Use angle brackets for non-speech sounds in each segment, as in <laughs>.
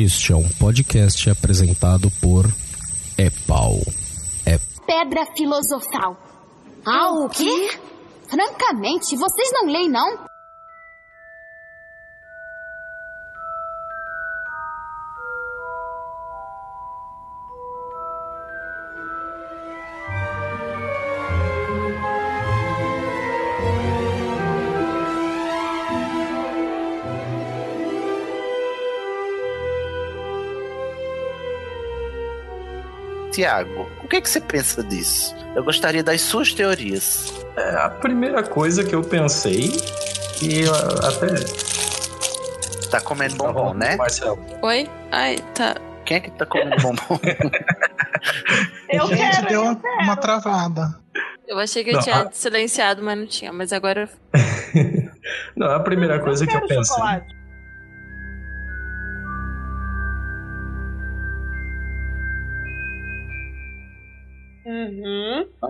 Este é um podcast apresentado por Epau. É Pedra filosofal. Ah, o quê? Francamente, vocês não leem, não? Tiago, o que, é que você pensa disso? Eu gostaria das suas teorias. É, a primeira coisa que eu pensei, e eu até. Tá comendo bombom, né? Marcelo. Oi? Ai, tá. Quem é que tá comendo bombom? <laughs> Eu Gente, quero, deu eu uma, quero. uma travada. Eu achei que eu Não, tinha a- silenciado, mas não tinha. Mas agora. <laughs> Não, a primeira coisa que eu pensei. chocolate.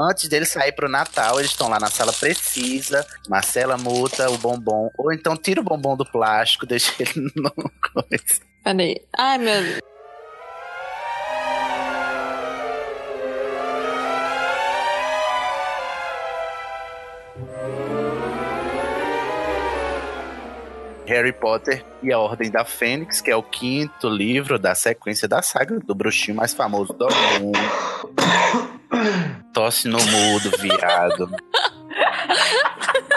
Antes dele sair pro Natal, eles estão lá na sala precisa. Marcela muta o bombom. Ou então tira o bombom do plástico, deixa ele <laughs> no coisa. Peraí. Ai, meu Deus. Harry Potter e a Ordem da Fênix, que é o quinto livro da sequência da saga do bruxinho mais famoso do mundo. Tosse no mudo, viado. <laughs>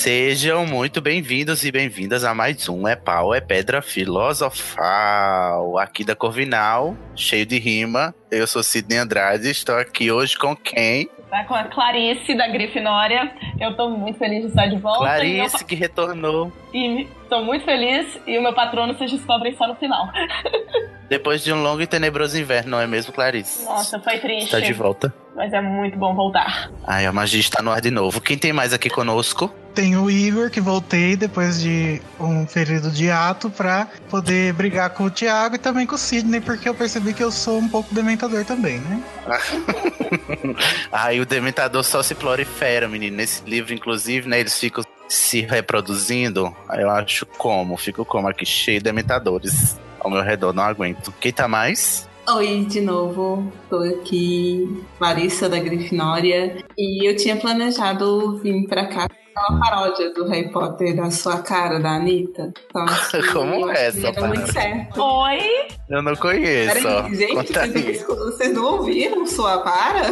Sejam muito bem-vindos e bem-vindas a mais um É Pau, é Pedra Filosofal, aqui da Corvinal, cheio de rima. Eu sou Sidney Andrade, estou aqui hoje com quem? Tá com a Clarice da Grifinória. Eu tô muito feliz de estar de volta. Clarice, que retornou E, e tô muito feliz. E o meu patrono vocês descobrem só no final. <laughs> depois de um longo e tenebroso inverno, não é mesmo, Clarice? Nossa, foi triste. Está de volta. Mas é muito bom voltar. Ai, a magia está no ar de novo. Quem tem mais aqui conosco? Tem o Igor, que voltei depois de um período de ato pra poder brigar com o Thiago e também com o Sidney, porque eu percebi que eu sou um pouco dementador também, né? <laughs> Ai, o Dementador só se prolifera, menino. Nesse livro, inclusive, né, eles ficam se reproduzindo. Aí Eu acho como, fico como aqui, cheio de Dementadores ao meu redor, não aguento. Quem tá mais? Oi, de novo, tô aqui, Larissa da Grifinória, e eu tinha planejado vir pra cá uma paródia do Harry Potter da sua cara, da Anitta. Então, <laughs> Como é essa Deu muito paródia? certo. Oi! Eu não conheço. Peraí, gente, Conta vocês não, vocês não ouviram sua para?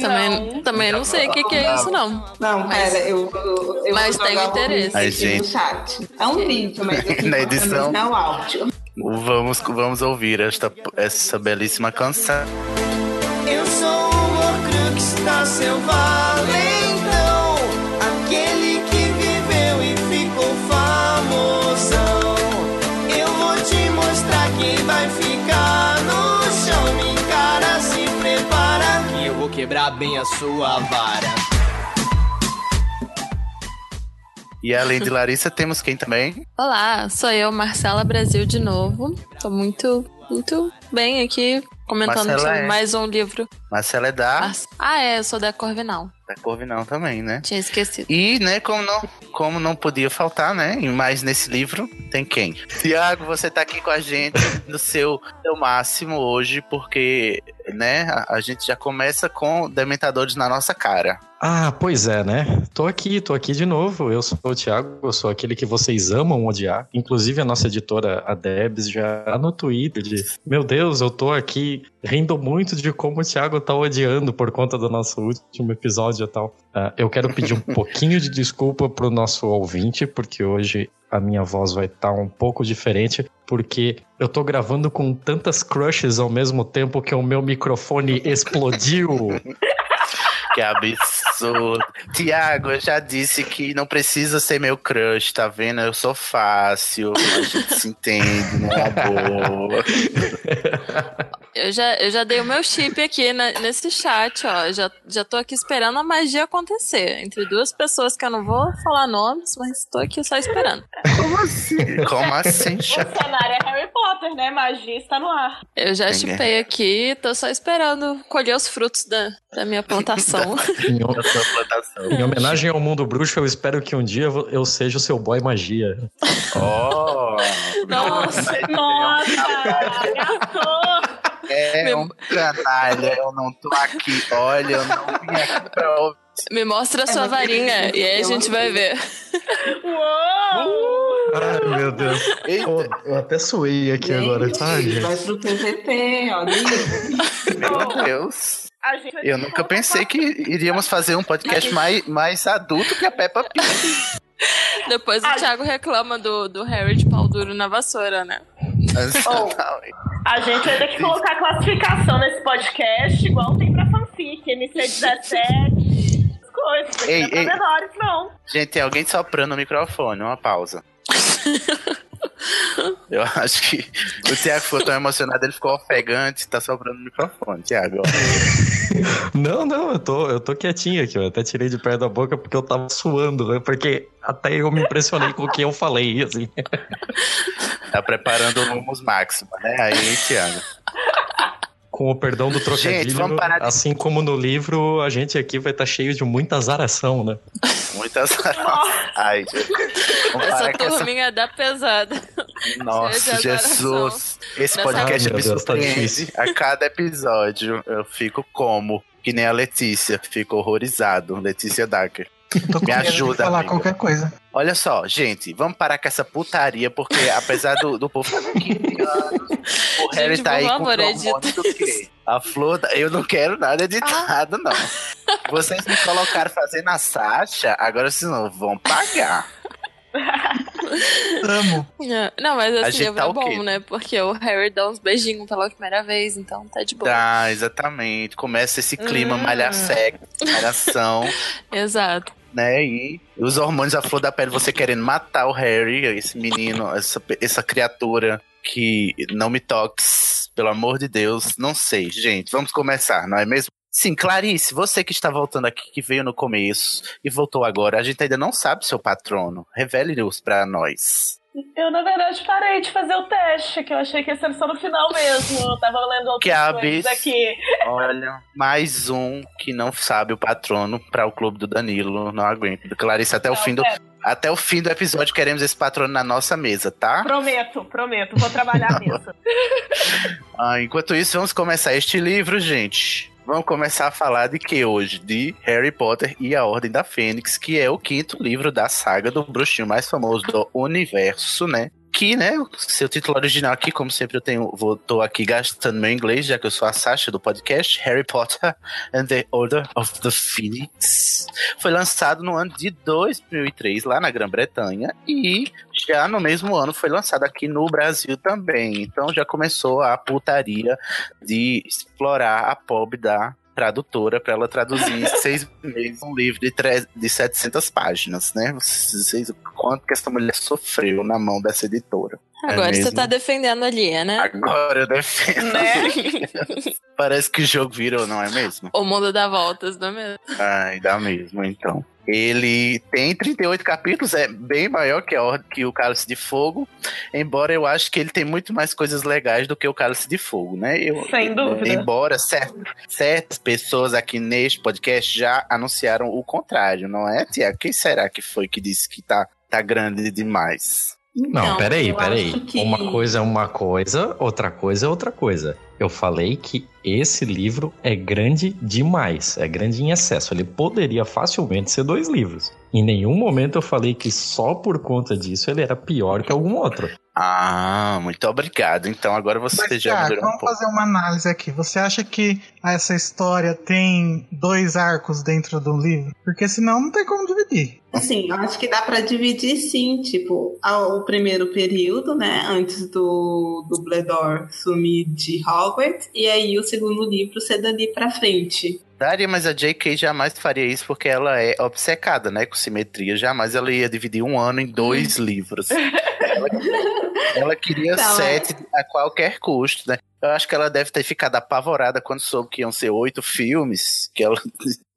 Também, também não sei o que, que é isso, não. Não, Mas- pera, eu, eu, eu mas tenho o interesse. Ai, aqui gente. no chat. É um vídeo, mas eu <laughs> Na edição. é o áudio. Vamos, vamos ouvir esta, essa belíssima canção. Eu sou o Horcrux da seu a sua vara E além de Larissa, temos quem também? Olá, sou eu, Marcela Brasil, de novo. Tô muito, muito bem aqui, comentando Marcela sobre é- mais um livro. Marcela é da, Ah, é, eu sou da Corvinal. Da Corvinal também, né? Tinha esquecido. E, né, como não, como não podia faltar, né? E mais nesse livro, tem quem? Tiago, você tá aqui com a gente <laughs> no seu, seu máximo hoje, porque, né, a, a gente já começa com Dementadores na nossa cara. Ah, pois é, né? Tô aqui, tô aqui de novo. Eu sou o Thiago, eu sou aquele que vocês amam odiar. Inclusive a nossa editora, a Debs, já tá no Twitter de Meu Deus, eu tô aqui rindo muito de como o Thiago tá odiando por conta do nosso último episódio e tal. Ah, eu quero pedir um <laughs> pouquinho de desculpa pro nosso ouvinte, porque hoje a minha voz vai estar um pouco diferente, porque eu tô gravando com tantas crushes ao mesmo tempo que o meu microfone <laughs> explodiu. Que absurdo. Tiago, eu já disse que não precisa ser meu crush, tá vendo? Eu sou fácil, a gente se entende, não é boa. Eu já, eu já dei o meu chip aqui na- nesse chat, ó. Já, já tô aqui esperando a magia acontecer. Entre duas pessoas que eu não vou falar nomes, mas tô aqui só esperando. Como assim? Como assim, O Cha- cenário é Harry Potter. Né? Magia está no ar. Eu já chipei aqui, tô só esperando colher os frutos da, da minha plantação. Em, ho- Da sua plantação. em homenagem ao mundo bruxo, eu espero que um dia eu seja o seu boy magia. Oh, Nossa, <laughs> Nossa, é um canalha, eu não tô aqui. Olha, eu não vim aqui pra ouvir. me mostra a sua varinha e aí a gente vai ver. Uou! Ai, meu Deus. Eita, Eu, eu até suei aqui agora, tá, Gente, gente? vai pro PVP, olha meu Deus. A Eu nunca pensei que iríamos fazer um podcast mais, mais adulto que a Peppa Pig. <laughs> Depois o Ai. Thiago reclama do, do Harry de pau duro na vassoura, né? Exatamente. A gente vai ter que colocar classificação nesse podcast, igual tem pra fanfic, MC17, as coisas. Não Ei, pra ei. menores, não. Gente, tem alguém soprando no microfone, uma pausa. <laughs> Eu acho que o Thiago ficou tão emocionado, ele ficou ofegante, tá soprando no microfone, Thiago. <laughs> Não, não, eu tô, eu tô quietinho aqui, eu até tirei de perto da boca porque eu tava suando, né? Porque até eu me impressionei com o que eu falei, assim. Tá preparando o Lumos Máxima, né? Aí, Thiago. Com o perdão do trocadilho, Gente, vamos parar de- assim como no livro, a gente aqui vai estar cheio de muita azaração, né? Muitas. Ai, Jesus. Vamos Essa com essa turminha dá pesada. Nossa, Jesus. Esse Nessa- podcast Ai, me Deus, tá a cada episódio eu fico como? Que nem a Letícia, fico horrorizado. Letícia Dacker. Me ajuda, falar amiga. qualquer coisa. Olha só, gente, vamos parar com essa putaria, porque apesar do, do povo fazer 15 anos, o Harry Gente, tá aí com o hormônio do quê? A flor, da... eu não quero nada editado, não. Vocês me colocaram fazendo a Sasha, agora vocês não vão pagar. <laughs> Amo. Não, mas A esse gente livro tá é quê? bom, né? Porque o Harry dá uns beijinhos pela primeira vez, então tá de boa. Tá, exatamente. Começa esse clima Hum. malhação, <laughs> Exato. Né? E os hormônios à flor da pele, você querendo matar o Harry, esse menino, essa, essa criatura que não me toques, pelo amor de Deus. Não sei, gente. Vamos começar, não é mesmo? Sim, Clarice, você que está voltando aqui, que veio no começo e voltou agora, a gente ainda não sabe seu patrono. Revele-os pra nós. Eu, na verdade, parei de fazer o teste, que eu achei que ia ser só no final mesmo. Eu tava lendo Que outras coisas abis. aqui. Olha, mais um que não sabe o patrono para o clube do Danilo. Não aguento. Clarice, até o Não, fim do é. até o fim do episódio queremos esse patrono na nossa mesa, tá? Prometo, prometo. Vou trabalhar nisso. <laughs> Ah, enquanto isso, vamos começar este livro, gente. Vamos começar a falar de que hoje? De Harry Potter e a Ordem da Fênix, que é o quinto livro da saga do bruxinho mais famoso do universo, né? Que, né, seu título original aqui, como sempre eu tenho, vou, tô aqui gastando meu inglês, já que eu sou a Sasha do podcast, Harry Potter and the Order of the Phoenix. Foi lançado no ano de 2003, lá na Grã-Bretanha, e já no mesmo ano foi lançado aqui no Brasil também. Então já começou a putaria de explorar a pobre da tradutora para ela traduzir em seis meses um livro de, tre- de 700 páginas, né? Vocês, o quanto que essa mulher sofreu na mão dessa editora. Agora É você mesmo? tá defendendo ali, né? Agora eu defendo. né? Parece que o jogo virou, não é mesmo? O mundo dá voltas, não é mesmo? Ai, dá mesmo, então. Ele tem 38 capítulos, é bem maior que, a, que o Cálice de Fogo, embora eu acho que ele tem muito mais coisas legais do que o Cálice de Fogo, né? Eu, Sem dúvida. Embora certas, certas pessoas aqui neste podcast já anunciaram o contrário, não é, Tiago? Quem será que foi que disse que tá, tá grande demais? Não, Então, peraí, peraí. que- Uma coisa é uma coisa, outra coisa é outra coisa. Eu falei que esse livro é grande demais, é grande em excesso. Ele poderia facilmente ser dois livros. Em nenhum momento eu falei que só por conta disso ele era pior que algum outro. Ah, muito obrigado. Então agora você Mas, já Thiago, um vamos pouco. fazer uma análise aqui. Você acha que essa história tem dois arcos dentro do livro? Porque senão não tem como dividir. Assim, eu acho que dá pra dividir sim, tipo, ao- o primeiro período, né, antes do Dumbledore sumir de Hogwarts, e aí o segundo livro ser dali pra frente. Daria, mas a J.K. jamais faria isso porque ela é obcecada, né, com simetria. Jamais ela ia dividir um ano em dois livros. Ela, ela queria Então, sete a qualquer custo, né? Eu acho que ela deve ter ficado apavorada quando soube que iam ser oito filmes. Que ela.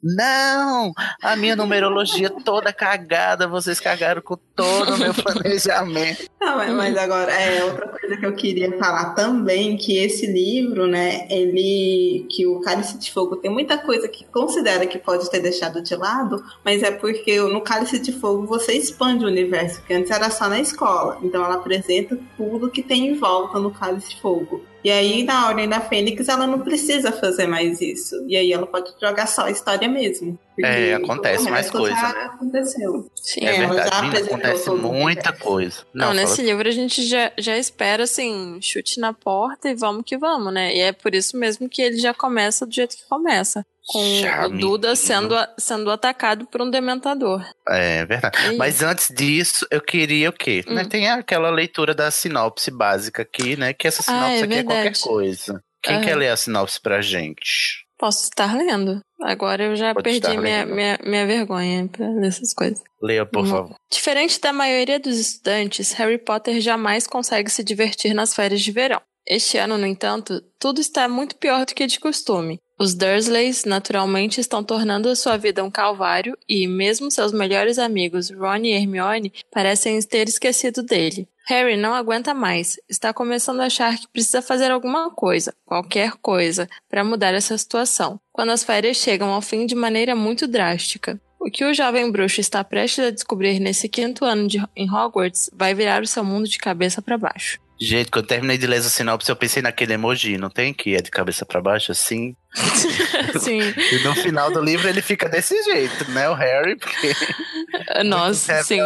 Não! A minha numerologia toda cagada, vocês cagaram com todo o meu <laughs> planejamento. Não, mas, mas agora, é outra coisa que eu queria falar também, que esse livro, né, ele, que o Cálice de Fogo tem muita coisa que considera que pode ter deixado de lado, mas é porque no Cálice de Fogo você expande o universo, que antes era só na escola, então ela apresenta tudo que tem em volta no Cálice de Fogo. E aí, na Ordem da Fênix, ela não precisa fazer mais isso. E aí ela pode jogar só a história mesmo. Porque É, acontece mais coisa, já né? aconteceu. Sim. É, já verdade, acontece muita coisa. Não, fala- nesse livro a gente já, já espera, assim, chute na porta e vamos que vamos, né? E é por isso mesmo que ele já começa do jeito que começa. Com Já, o Duda sendo, sendo atacado por um dementador. É verdade. É Mas antes disso, eu queria o quê? Hum. Né, Tem aquela leitura da sinopse básica aqui, né? Que essa Ah, sinopse é aqui é qualquer verdade. coisa. Quem Aham. quer ler a sinopse pra gente? Posso estar lendo. Agora eu já Pode perdi minha, minha, minha vergonha pra essas coisas. Leia, por favor. Diferente da maioria dos estudantes, Harry Potter jamais consegue se divertir nas férias de verão. Este ano, no entanto, tudo está muito pior do que de costume. Os Dursleys, naturalmente, estão tornando a sua vida um calvário e, mesmo seus melhores amigos, Ron e Hermione, parecem ter esquecido dele. Harry não aguenta mais. Está começando a achar que precisa fazer alguma coisa, qualquer coisa, para mudar essa situação. Quando as férias chegam ao fim de maneira muito drástica. O que o jovem bruxo está prestes a descobrir nesse quinto ano de, em Hogwarts vai virar o seu mundo de cabeça para baixo. Gente, quando eu terminei de ler essa sinopse, eu pensei naquele emoji, não tem? Que é de cabeça pra baixo, assim. <laughs> Sim. E no final do livro ele fica desse jeito, né? O Harry, porque. <laughs> Nossa, sim.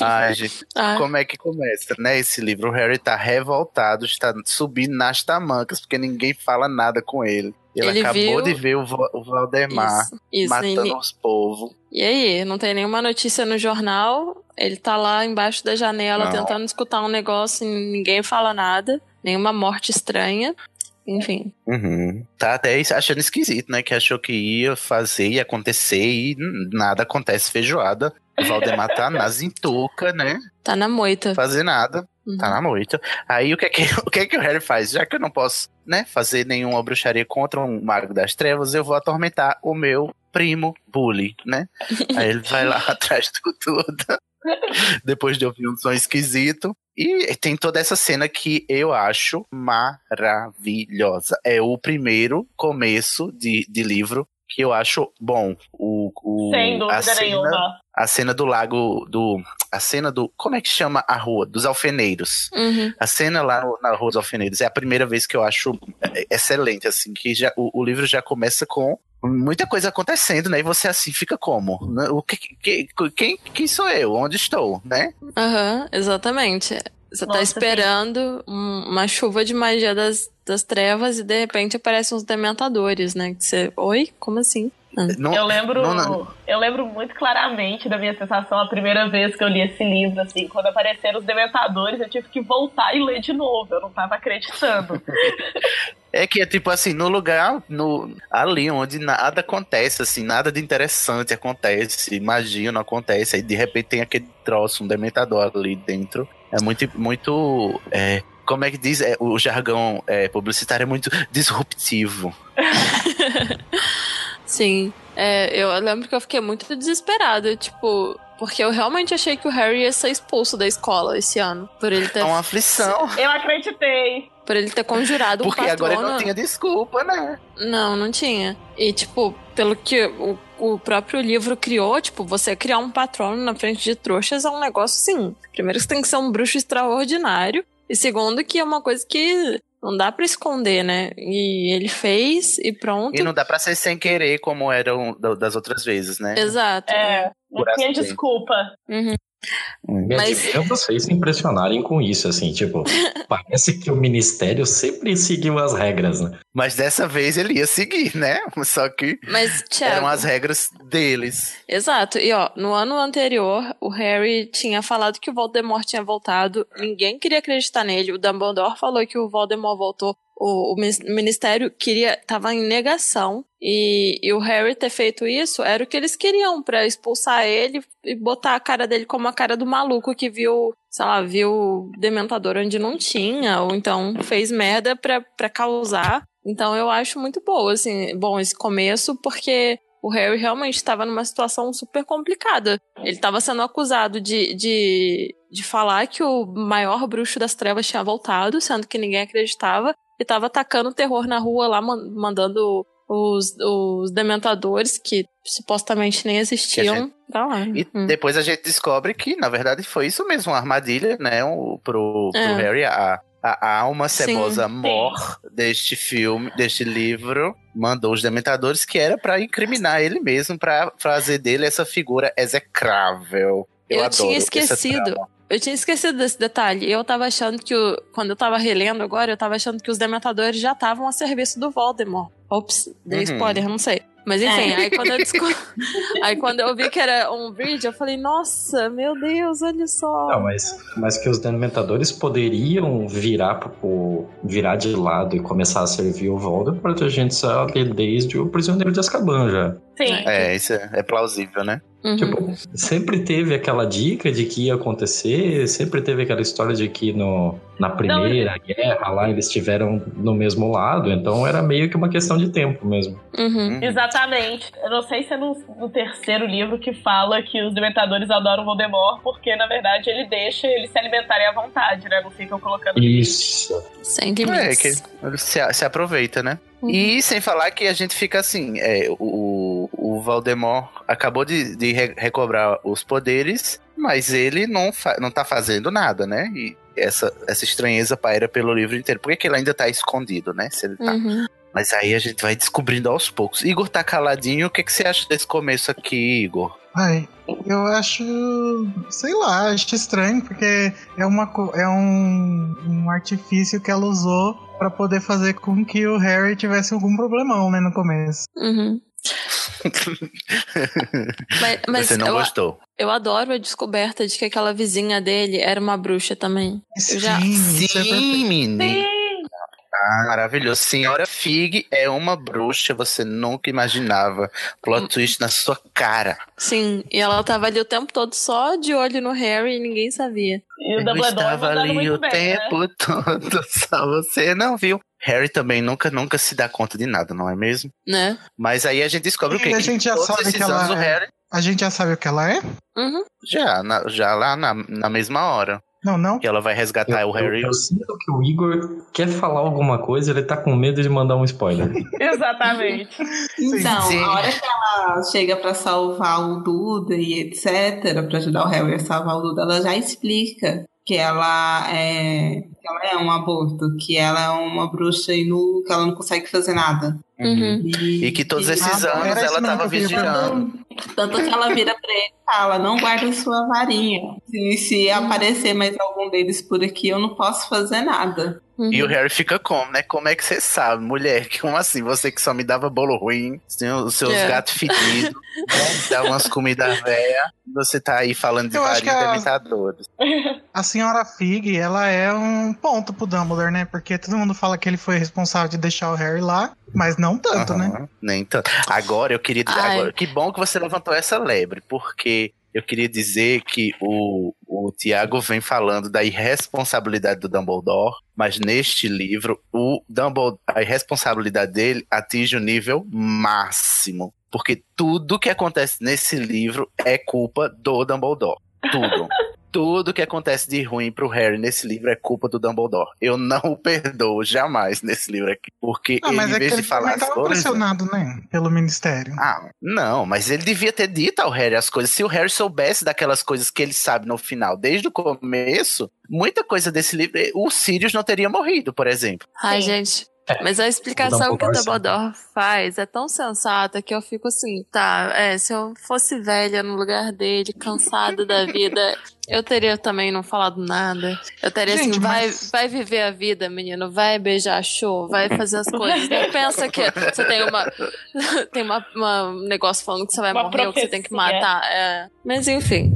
Ai, <laughs> gente, Ah. como é que começa, né? Esse livro, o Harry tá revoltado, está subindo nas tamancas, porque ninguém fala nada com ele. Ele, Ele acabou viu- de ver o, o Valdemar Isso, isso, matando ele- os povos. E aí, não tem nenhuma notícia no jornal, ele tá lá embaixo da janela Não. tentando escutar um negócio e ninguém fala nada, nenhuma morte estranha. Enfim. Uhum. Tá até achando esquisito, né? Que achou que ia fazer, ia acontecer e nada acontece feijoada. O Valdemar tá <laughs> na zintuca, né? Tá na moita. Fazer nada. Uhum. Tá na moita. Aí o que, é que, <laughs> o que é que o Harry faz? Já que eu não posso, né, fazer nenhuma bruxaria contra um mago das trevas, eu vou atormentar o meu primo Bully, né? <laughs> Aí ele vai lá <laughs> atrás do tudo. Depois de ouvir um som esquisito. E tem toda essa cena que eu acho maravilhosa. É o primeiro começo de, de livro que eu acho bom. O, o, Sem a dúvida cena, nenhuma. A cena do lago do. A cena do. Como é que chama a rua? Dos alfeneiros. Uhum. A cena lá na Rua dos Alfeneiros é a primeira vez que eu acho é, excelente, assim, que já, o, o livro já começa com muita coisa acontecendo, né? E você assim fica como? Né? O que, que, quem, quem sou eu? Onde estou, né? Aham, exatamente. Você tá Nossa, esperando um- uma chuva de magia das, das trevas e de repente aparecem uns dementadores, né? Que você. Oi? Como assim? Ah. Não- Eu lembro, não- não- eu lembro muito claramente da minha sensação a primeira vez que eu li esse livro, assim, quando apareceram os dementadores, eu tive que voltar e ler de novo, eu não tava acreditando. <laughs> É que é tipo assim, no lugar, no, ali onde nada acontece, assim, nada de interessante acontece, magia não acontece, aí de repente tem aquele troço, um dementador ali dentro. É muito, muito. é, como é que diz? É, o jargão é, publicitário é muito disruptivo. <laughs> Sim. É, eu lembro que eu fiquei muito desesperada, tipo. Porque eu realmente achei que o Harry ia ser expulso da escola esse ano. Por ele ter, É uma aflição. Eu acreditei. por ele ter conjurado Porque um agora patrono. ele não tinha desculpa, né? Não, não tinha. E, tipo, pelo que o, o próprio livro criou, tipo, você criar um patrono na frente de trouxas é um negócio assim. Primeiro, que você tem que ser um bruxo extraordinário. E segundo, que é uma coisa que não dá pra esconder, né? E ele fez e pronto. E não dá pra ser sem querer, como eram da- das outras vezes, né? Exato. É, não tinha desculpa. Uhum. Mas- admira vocês se impressionarem com isso, assim, tipo, <laughs> parece que o ministério sempre seguiu as regras, né? Mas dessa vez ele ia seguir, né? Só que Mas, Thiago. eram as regras deles. Exato. E ó, no ano anterior, o Harry tinha falado que o Voldemort tinha voltado. Ninguém queria acreditar nele. O Dumbledore falou que o Voldemort voltou. O, o ministério queria tava em negação. E, e o Harry ter feito isso era o que eles queriam pra expulsar ele e botar a cara dele como a cara do maluco que viu sei lá, viu dementador onde não tinha, ou então fez merda pra causar. Então eu acho muito boa, assim, bom esse começo, porque o Harry realmente estava numa situação super complicada. Ele estava sendo acusado de, de, de falar que o maior bruxo das trevas tinha voltado, sendo que ninguém acreditava, e estava atacando terror na rua lá, man- mandando os, os dementadores, que supostamente nem existiam, gente- pra lá. E Hum. depois a gente descobre que, na verdade, foi isso mesmo, uma armadilha, né? O, pro, pro É. Harry, a, a, alma cebosa mor deste filme, deste livro, mandou os dementadores que era pra incriminar ele mesmo, pra fazer dele essa figura execrável. Eu, Eu tinha esquecido. Eu tinha esquecido desse detalhe. Eu tava achando que, o, quando eu tava relendo agora, eu tava achando que os dementadores já estavam a serviço do Voldemort. Ops, dei Uhum. spoiler, não sei. Mas enfim, É. aí, quando eu desco... <laughs> aí quando eu vi que era um bridge, eu falei, nossa, meu Deus, olha só. Não, mas, mas que os dementadores poderiam virar pro, virar de lado e começar a servir o Voldemort, a gente sabe desde o Prisioneiro de Azkaban já. Sim. É, isso é, é plausível, né? Uhum. Tipo, sempre teve aquela dica de que ia acontecer, sempre teve aquela história de que no, na primeira guerra lá eles estiveram no mesmo lado, então era meio que uma questão de tempo mesmo. Uhum. Exatamente. Eu não sei se é no, no terceiro livro que fala que os dementadores adoram Voldemort, porque na verdade ele deixa eles se alimentarem à vontade, né? Não ficam colocando. Isso. Sem É, limites. que ele se, se aproveita, né? Uhum. E sem falar que a gente fica assim, é, o, o Valdemort acabou de, de re- recobrar os poderes, mas ele não, fa não tá fazendo nada, né? E essa, essa estranheza paira pelo livro inteiro. Por que, que ele ainda tá escondido, né? Se ele tá. Uhum. Mas aí a gente vai descobrindo aos poucos. Igor tá caladinho, o que, que você acha desse começo aqui, Igor? Ai, eu acho. Sei lá, acho estranho, porque é, uma, é um, um artifício que ela usou pra poder fazer com que o Harry tivesse algum problemão, né, no começo. Uhum. Mas, <laughs> mas você não eu, gostou. eu adoro a descoberta de que aquela vizinha dele era uma bruxa também. Sim, já- isso é Sim, perfeito. menino. Ah, maravilhoso. Senhora Fig é uma bruxa, você nunca imaginava. Plot twist na sua cara. Sim, e ela tava ali o tempo todo só de olho no Harry e ninguém sabia. E o Dumbledore estava ali muito o bem, né? tempo <laughs> todo, só você não viu. Harry também nunca, nunca se dá conta de nada, não é mesmo? Né? Mas aí a gente descobre o E quê? a Que gente já sabe que ela anos o é- Harry A gente já sabe o que ela é? Uhum. já, na- já lá na, na mesma hora Não, não? que ela vai resgatar o Harry. Eu, eu sinto que o Igor quer falar alguma coisa, ele tá com medo de mandar um spoiler. <laughs> <laughs> Exatamente. Então, Sim. a hora que ela chega pra salvar o Duda e etc, pra ajudar o Harry a salvar o Duda, ela já explica que ela é que ela é um aborto, que ela é uma bruxa inútil, que ela não consegue fazer nada. Uhum. E, E que todos e- esses Ah, anos ela mesmo tava que eu queria vigiando. Tanto que ela vira pra ele e fala, não guarda sua varinha. Se, se aparecer mais algum deles por aqui, eu não posso fazer nada. Uhum. E o Harry fica como, né? Como é que você sabe, mulher? <laughs> Como assim? Você que só me dava bolo ruim, os seus É. gatos fedidos, né? <laughs> dava umas comidas velhas, você tá aí falando de vários que a- dementadores. <laughs> A senhora Fig, ela é um ponto pro Dumbledore, né? Porque todo mundo fala que ele foi responsável de deixar o Harry lá, mas não tanto, né? Aham, Nem tanto. Agora eu queria dizer, agora, que bom que você levantou essa lebre, porque eu queria dizer que o, o Tiago vem falando da irresponsabilidade do Dumbledore, mas neste livro, o Dumbledore, a irresponsabilidade dele atinge o nível máximo. Porque tudo que acontece nesse livro é culpa do Dumbledore. Tudo. <laughs> Tudo que acontece de ruim pro Harry nesse livro é culpa do Dumbledore. Eu não o perdoo jamais nesse livro aqui. Porque Ah, ele, em é vez ele de falar as coisas. pressionado, né? Pelo Ministério. Ah, não, mas ele devia ter dito ao Harry as coisas. Se o Harry soubesse daquelas coisas que ele sabe no final, desde o começo, muita coisa desse livro, o Sirius não teria morrido, por exemplo. Ai, Sim. gente. Mas a explicação que o Dumbledore, sim. Dumbledore faz é tão sensata que eu fico assim, tá, é, se eu fosse velha no lugar dele, cansada da vida, <laughs> eu teria também não falado nada. Eu teria Gente, assim, vai, mas- vai viver a vida, menino, vai beijar show, vai fazer as coisas. Não pensa que você tem uma <laughs> tem uma, uma- um negócio falando que você vai Uma morrer ou que você tem que matar. É. Mas enfim.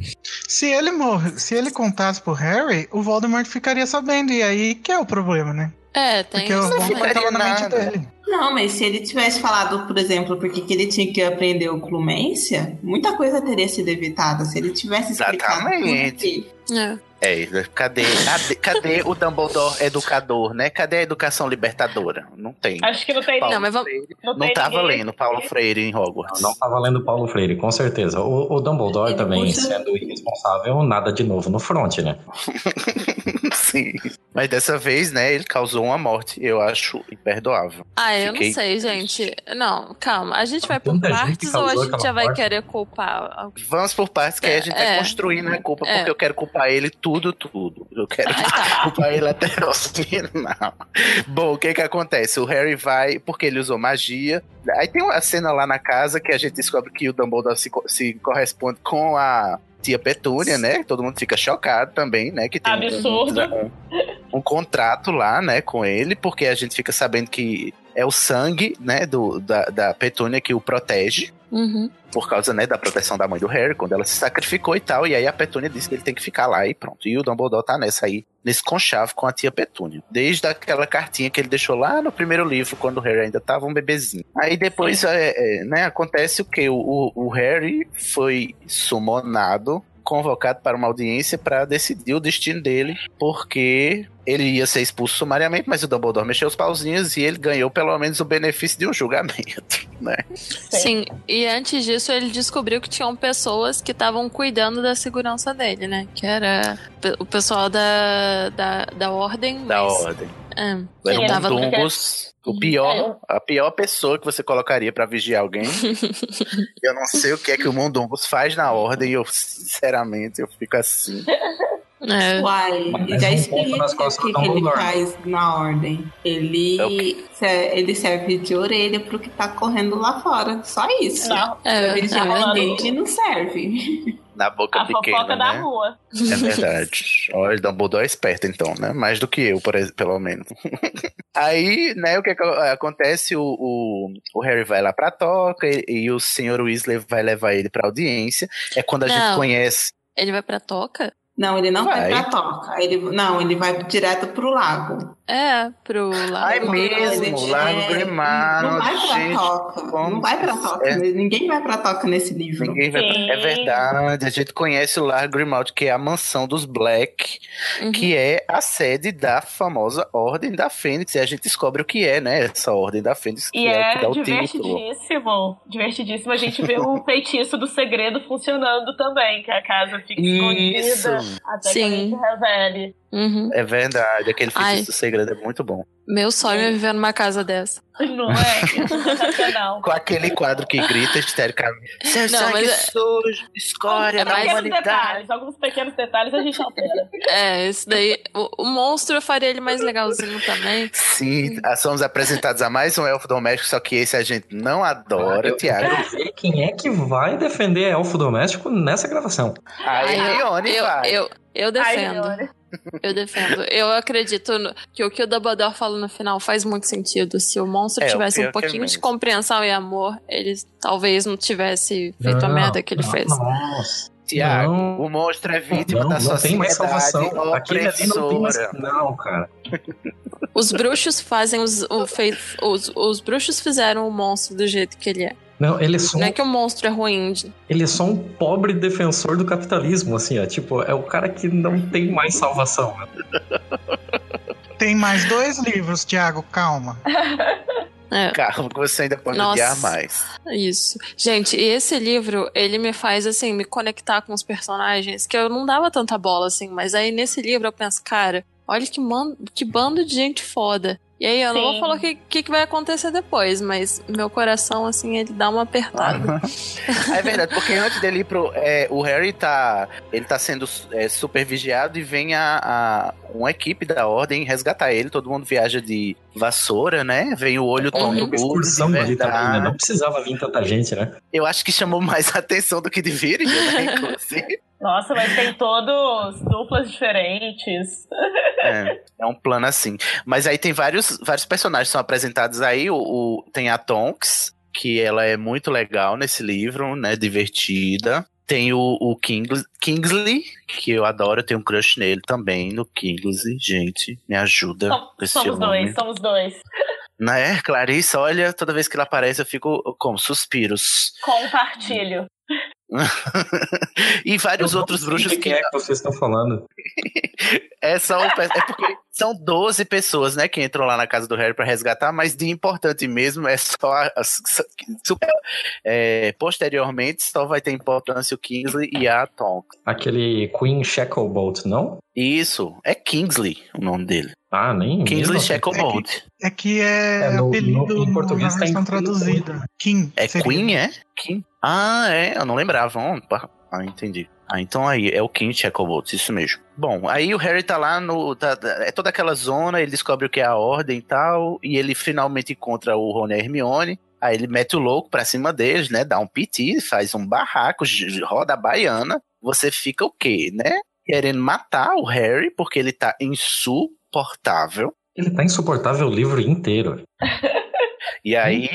Se ele morre, se ele contasse pro Harry, o Voldemort ficaria sabendo, e aí que é o problema, né? É, tem Porque isso Voldemort também. tava na mente dele. Não, mas se ele tivesse falado, por exemplo, porque que ele tinha que aprender o Clumência, muita coisa teria sido evitada. Se ele tivesse explicado Exatamente. É. É, cadê, cadê, cadê o Dumbledore educador, né? Cadê a educação libertadora? Não tem. Acho que não tem. Paulo Não, mas vamos- Freire não não tem tava ninguém. lendo Paulo Freire em Hogwarts. Não tá valendo Paulo Freire, com certeza. O, o Dumbledore Ele também, puxa- sendo irresponsável, nada de novo no front, né? <laughs> Sim. Mas dessa vez, né, ele causou uma morte, eu acho imperdoável. Ah, eu Fiquei não sei, gente. Não, calma. A gente vai por Tanta gente partes ou a gente já vai morte. querer culpar? alguém? Vamos por partes que aí a gente vai É. construindo a culpa, É. porque eu quero culpar ele tudo, tudo. Eu quero Ai, tá. <laughs> culpar ele até o <laughs> final. Bom, o que que acontece? O Harry vai, porque ele usou magia. Aí tem uma cena lá na casa que a gente descobre que o Dumbledore se, se corresponde com a tia Petúnia, né? Todo mundo fica chocado também, né? Que tem um- Absurdo. um, um contrato lá, né, com ele, porque a gente fica sabendo que é o sangue, né, do, da, da Petúnia que o protege Uhum. por causa, né, da proteção da mãe do Harry, quando ela se sacrificou e tal, e aí a Petúnia disse que ele tem que ficar lá e pronto. E o Dumbledore tá nessa aí, nesse conchave com a tia Petúnia. Desde aquela cartinha que ele deixou lá no primeiro livro, quando o Harry ainda tava um bebezinho. Aí depois, é, é, né, acontece o que? O, o, o Harry foi summonado, convocado para uma audiência para decidir o destino dele, porque ele ia ser expulso sumariamente, mas o Dumbledore mexeu os pauzinhos e ele ganhou pelo menos o benefício de um julgamento, <laughs> né? Sim, e antes disso ele descobriu que tinham pessoas que estavam cuidando da segurança dele, né? Que era o pessoal da, da, da ordem. Da mas- ordem. É, Era um tava Dungus, o pior, a pior pessoa que você colocaria pra vigiar alguém. <laughs> eu não sei o que é que o Mundungus faz na ordem, eu sinceramente eu fico assim. <laughs> É. Uai, Mas já um expliquei ponto nas o que, que ele faz na ordem. Ele, se- ele serve de orelha pro que tá correndo lá fora. Só isso. Não, É, Ele é já verdade. ele não serve. Na boca a pequena, fofoca da né? rua. É verdade. <laughs> Olha, Dumbledore é esperto então, né? Mais do que eu, por pelo menos. <laughs> Aí, né, o que, que acontece? O, o, o Harry vai lá pra toca e, e o senhor Weasley vai levar ele pra audiência. É quando a gente Não. conhece. Ele vai pra toca? Não, ele não vai, Vai. pra toca. Ele, não, ele vai direto pro lago. É, pro lado. Ai, mesmo, Largo é, Grimado, Não vai pra gente. toca. como Não vai pra toca. é. Ninguém vai pra toca nesse livro. Ninguém vai Sim. É verdade, a gente conhece o Lar Grimald, que é a mansão dos Black, Uhum. que é a sede da famosa Ordem da Fênix. E a gente descobre o que é, né? Essa Ordem da Fênix, que E é, o é que dá o título. divertidíssimo. Divertidíssimo a gente ver o <laughs> feitiço do segredo funcionando também, que a casa fica Isso. escondida até que Sim. a gente revele. Uhum. É verdade, aquele Ai. feitiço do segredo é muito bom. Meu sonho é viver numa casa dessa. Não é? Isso. Com aquele quadro que grita histericamente: Seu Não, sangue mas é- sujo, escória É mais- detalhes, alguns pequenos detalhes a gente altera. É, esse daí. O, o monstro eu faria ele mais legalzinho também. Sim, ah, somos apresentados a mais um elfo doméstico, só que esse a gente não adora, eu Tiago. quero ver quem é que vai defender elfo doméstico nessa gravação. Aí, Ai, eu, eu, vai. eu, eu Ai, defendo. Leone. Eu defendo. Eu acredito no- que o que o Dumbledore fala no final faz muito sentido. Se o monstro É, o tivesse pior um é pouquinho de compreensão e amor, ele talvez não tivesse feito a merda que ele fez. Nossa. Tiago, Não. o monstro é vítima Não, da não sociedade tem mais salvação. Aquele ali não tem mais. Não, cara. Os bruxos fazem os, o fei- os, os bruxos fizeram o monstro do jeito que ele é. Não, ele é só, Não é que o monstro é ruim. ele é só um pobre defensor do capitalismo, assim, ó. Tipo, é o cara que não tem mais salvação. né? <laughs> Tem mais dois livros, Thiago, calma. <laughs> É, Calma, que você ainda pode Nossa. odiar mais. isso. Gente, e esse livro, ele me faz, assim, me conectar com os personagens que eu não dava tanta bola, assim. Mas aí nesse livro eu penso, cara, olha que, man que bando de gente foda. E aí eu não vou Sim. falar o que, que, que vai acontecer depois, mas meu coração, assim, ele dá uma apertada. <laughs> É verdade, porque antes dele ir pro. é, o Harry tá. Ele tá sendo é, super vigiado e vem a, a- uma equipe da ordem resgatar ele. Todo mundo viaja de vassoura, né? Vem o olho tonto uma mudo, excursão ali também. Não precisava vir tanta gente, né? Eu acho que chamou mais <laughs> atenção do que deveria, né? Inclusive. Nossa, mas tem todos duplas diferentes. É, é um plano assim. Mas aí tem vários, vários personagens que são apresentados aí. O, o- tem a Tonks, que ela é muito legal nesse livro, né? Divertida. Tem o, o Kings- Kingsley, que eu adoro, eu tenho um crush nele também, no Kingsley. Gente, me ajuda Som- com esse Somos nome. dois, somos dois. Né, Clarissa, olha, toda vez que ele aparece eu fico como suspiros. Compartilho. <laughs> e vários outros bruxos O que é que vocês estão falando? <laughs> É, só o pe- é porque são 12 pessoas, né, que entram lá na casa do Harry pra resgatar, mas de importante mesmo é só. a- a- é, posteriormente, só vai ter importância o Kingsley e a Tonks. Aquele Queen Shacklebolt, não? Isso, é Kingsley o nome dele. Ah, nem. Kingsley nem- Shacklebolt. É que é, É, no- apelido no- em português na tá versão em- traduzida. King. É seria. Queen, é? King. Ah, é, eu não lembrava. Opa. Ah, entendi. Ah, então aí, é o King Shacklebolt, isso mesmo. Bom, aí o Harry tá lá no. tá- é toda aquela zona, ele descobre o que é a ordem e tal, e ele finalmente encontra o Rony e a Hermione. Aí ele mete o louco pra cima deles, né? Dá um piti, faz um barraco, roda a baiana. Você fica o quê, né? Querendo matar o Harry, porque ele tá insuportável. Ele tá insuportável o livro inteiro. E aí,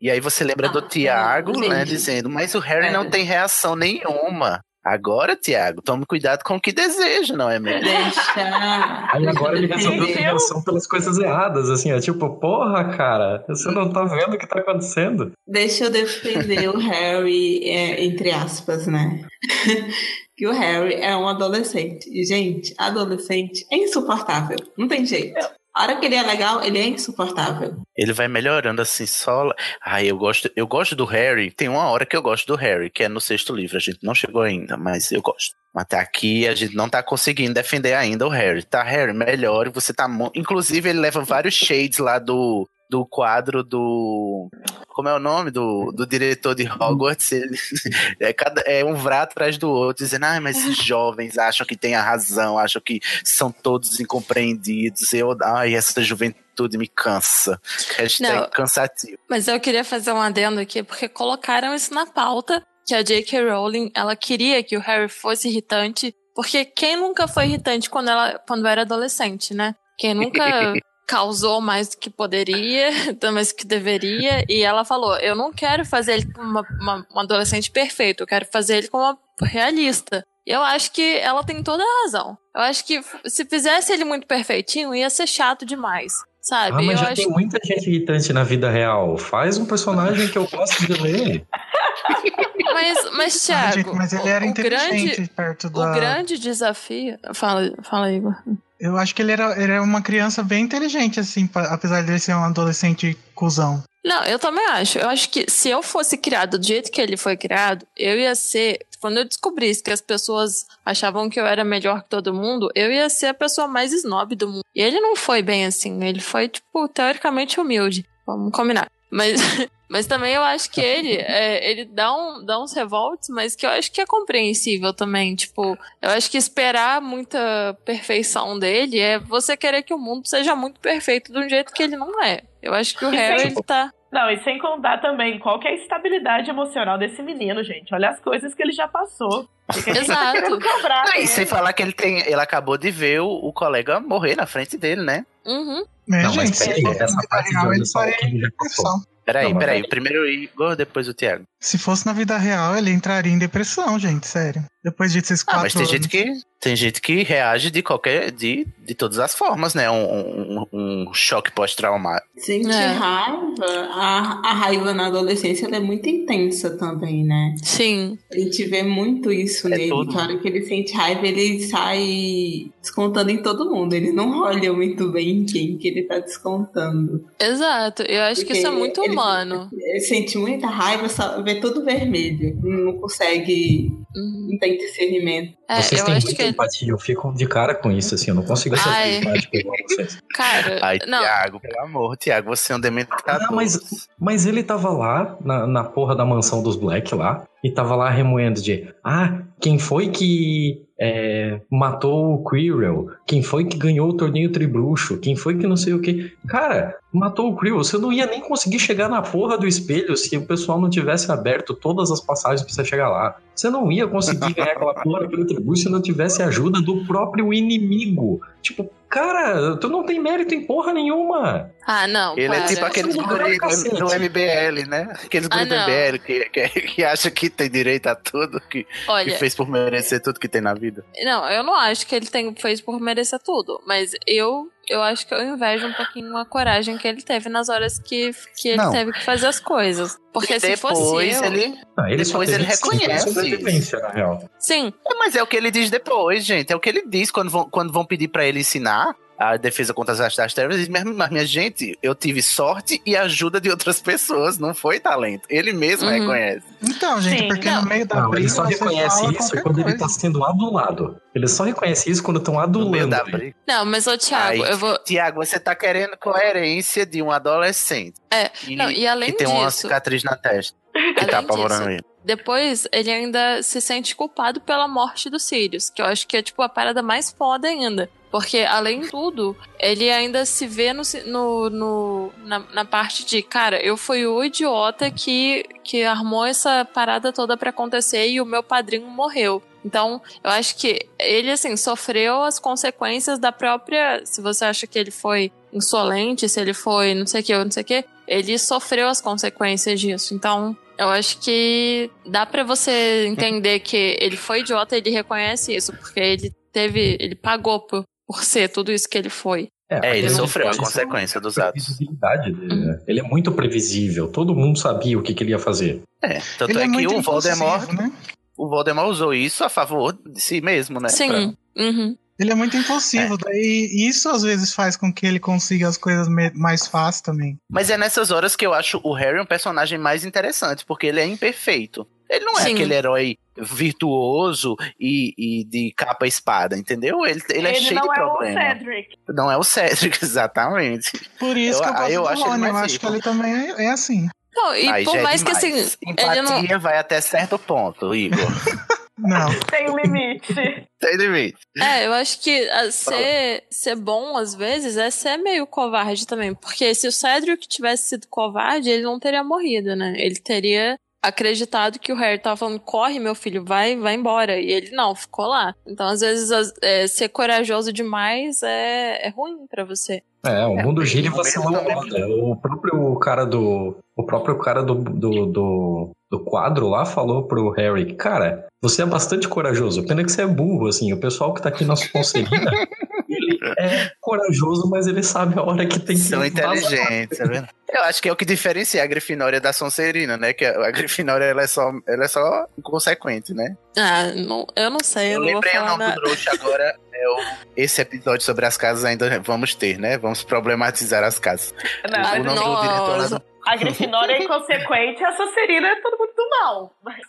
e aí você lembra do Ah, Tiago, né? Dizendo, mas o Harry É. não tem reação nenhuma. Agora, Tiago, tome cuidado com o que deseja, não é mesmo? Deixa. Aí agora ele resolveu reação pelas coisas erradas, assim, é tipo, porra, cara, você não tá vendo o que tá acontecendo? Deixa eu defender o Harry, é, entre aspas, né? <laughs> que o Harry é um adolescente. E, gente, adolescente é insuportável. Não tem jeito. A hora que ele é legal, ele é insuportável. Ele vai melhorando assim só. Ai, eu gosto, eu gosto do Harry. Tem uma hora que eu gosto do Harry, que é no sexto livro. A gente não chegou ainda, mas eu gosto. Mas tá aqui, a gente não tá conseguindo defender ainda o Harry. Tá, Harry, melhor. Você tá. Inclusive, ele leva vários shades lá do, do quadro do. Como é o nome? Do, do diretor de Hogwarts. Ele, <laughs> é, cada, é um vrá atrás do outro, dizendo, ah, mas esses jovens acham que têm a razão, acham que são todos incompreendidos. Eu, ai, essa juventude me cansa. Hashtag Não. cansativo. Mas eu queria fazer um adendo aqui, porque colocaram isso na pauta, que a J.K. Rowling, ela queria que o Harry fosse irritante, porque quem nunca foi irritante quando, ela, quando era adolescente, né? Quem nunca <laughs> causou mais do que poderia, <laughs> mais do que deveria, e ela falou, eu não quero fazer ele como uma, uma- um adolescente perfeito, eu quero fazer ele como uma realista. Eu acho que ela tem toda a razão. Eu acho que se fizesse ele muito perfeitinho, ia ser chato demais. Sabe? Ah, mas eu já acho tem muita gente irritante na vida real. Faz um personagem que eu gosto de ler. <laughs> Mas, mas Ah, gente, Thiago, mas ele era o inteligente grande, perto o da. grande desafio. Fala, fala Igor. Eu acho que ele era, ele era uma criança bem inteligente, assim, apesar de ele ser um adolescente cuzão. Não, eu também acho. Eu acho que se eu fosse criado do jeito que ele foi criado, eu ia ser. Quando eu descobrisse que as pessoas achavam que eu era melhor que todo mundo, eu ia ser a pessoa mais snob do mundo. E ele não foi bem assim. Ele foi, tipo, teoricamente humilde. Vamos combinar. Mas, <laughs> mas também eu acho que ele, <laughs> é, ele dá, um, dá uns revoltos, mas que eu acho que é compreensível também. Tipo, eu acho que esperar muita perfeição dele é você querer que o mundo seja muito perfeito de um jeito que ele não é. Eu acho que o Harry, ele tá. Não, e sem contar também qual que é a estabilidade emocional desse menino, gente. Olha as coisas que ele já passou. Que tá Exato. querendo cobrar. Ah, e dele. sem falar que ele tem. Ele acabou de ver o, o colega morrer na frente dele, né? Uhum. Né, Não, mas gente? Se peraí, essa parte de real, ele faria depressão. Peraí, mas peraí. aí- Primeiro o Igor, depois o Thiago. Se fosse na vida real, ele entraria em depressão, gente, sério. Depois desses Ah, quatro mas tem anos. gente que. Tem gente que reage de qualquer. de, de todas as formas, né? Um, um, um choque pós-traumático. Gente, É. raiva. A, a raiva na adolescência ela é muito intensa também, né? Sim. A gente vê muito isso É nele. tudo. Que a hora que ele sente raiva, ele sai descontando em todo mundo. Ele não olha muito bem em quem que ele tá descontando. Exato. Eu acho que Porque isso é muito ele- humano. Ele sente muita raiva, só vê tudo vermelho. Não consegue. Uhum. Não tem discernimento. É, vocês têm muita que. empatia, eu fico de cara com isso, assim, eu não consigo ser Ai. empático igual vocês. <laughs> Cara, Ai, não. Thiago, pelo amor, Thiago, você é um dementador. Ah, mas- Mas ele tava lá, na, na porra da mansão dos Black lá, e tava lá remoendo de Ah, quem foi que é, matou o Quirrell? Quem foi que ganhou o torneio tribruxo? Quem foi que não sei o que? Cara, matou o Quirrell, você não ia nem conseguir chegar na porra do espelho se o pessoal não tivesse aberto todas as passagens pra você chegar lá. Você não ia conseguir ganhar aquela porra pelo tribruxo se não tivesse ajuda do próprio inimigo. Tipo, Cara, tu não tem mérito em porra nenhuma. Ah, não. Ele é para. tipo aqueles é do MBL, né? Aqueles Ah, do. MBL que, que, que acha que tem direito a tudo, que, que Olha, fez por merecer tudo que tem na vida. não, eu não acho que ele tem, fez por merecer tudo, mas eu eu acho que eu invejo um pouquinho a coragem que ele teve nas horas que, que ele Não. teve que fazer as coisas. Porque se fosse depois eu... ele. Ah, ele Depois ele reconhece sobrevivência, na real. Sim, É, mas é o que ele diz depois, gente. É o que ele diz quando vão, quando vão pedir pra ele ensinar a defesa contra as artes das trevas. Ele diz, mas, mas, minha gente, eu tive sorte e ajuda de outras <laughs> pessoas, não foi talento. Ele mesmo Uhum. reconhece. Então, gente, Sim, porque não. no meio da Não, briga ele só reconhece isso quando ele coisa. tá sendo adulado. Ele só reconhece isso quando estão adulando. da ele. briga. não, mas ô Thiago, Aí, eu vou... Tiago, você tá querendo coerência de um adolescente. É, que, não, e além que tem uma disso- cicatriz na testa. Que tá apavorando disso, ele. Depois, ele ainda se sente culpado pela morte do Sirius, que eu acho que é, tipo, a parada mais foda ainda. Porque, além de tudo, ele ainda se vê no, no, no- na, na parte de, cara, eu fui o idiota que, que armou essa parada toda pra acontecer e o meu padrinho morreu. Então, eu acho que ele, assim, sofreu as consequências da própria. Se você acha que ele foi insolente, se ele foi não sei o que, não sei o que, ele sofreu as consequências disso. Então, eu acho que dá pra você entender que ele foi idiota ele reconhece isso, porque ele teve. ele pagou por, por ser tudo isso que ele foi. É, ele não sofreu a é consequência dos atos. previsibilidade dele, Uhum. né? Ele é muito previsível. Todo mundo sabia o que, que ele ia fazer. É, tanto Ele é, é que muito o Voldemort, impulsivo, né? o Voldemort usou isso a favor de si mesmo, né? Sim. Uhum. Ele é muito impulsivo, daí isso às vezes faz com que ele consiga as coisas mais fácil também. Mas é nessas horas que eu acho o Harry um personagem mais interessante, porque ele é imperfeito. Ele não é Sim. aquele herói virtuoso e, e de capa e espada, entendeu? Ele, ele, é cheio não de é problema. o Cedric. Não é o Cedric, <laughs> exatamente. Por isso Eu- que eu gosto eu acho ele Rony, eu acho que ele também é, é assim. Não, e Aí por é mais que demais. assim. Empatia Ele não. vai até certo ponto, Igor. <laughs> Não. Tem um limite. Tem limite. É, eu acho que ser, ser bom, às vezes, é ser meio covarde também. Porque se o Cedric tivesse sido covarde, ele não teria morrido, né? Ele teria acreditado que o Harry tava falando, corre, meu filho, vai, vai embora. E ele não, ficou lá. Então, às vezes, é, ser corajoso demais é, é ruim pra você. É, o É, mundo gira e você não roda. O próprio cara do. O próprio cara do, do, do, do quadro lá falou pro Harry, cara, você é bastante corajoso. Pena que você é burro, assim. O pessoal que tá aqui na Sonserina, <laughs> ele é corajoso, mas ele sabe a hora que tem que São vazar. inteligentes, tá vendo? <laughs> Eu acho que é o que diferencia a Grifinória da Sonserina, né? Que a Grifinória ela é só, ela é só inconsequente, né? Ah, não, eu não sei, eu, Eu não lembrei o nome do Drosh agora. É o, esse episódio sobre as casas ainda vamos ter, né? Vamos problematizar as casas. Não, o nome do diretor nossa. do a Grifinória é inconsequente, a Sonserina é todo mundo do mal. Mas,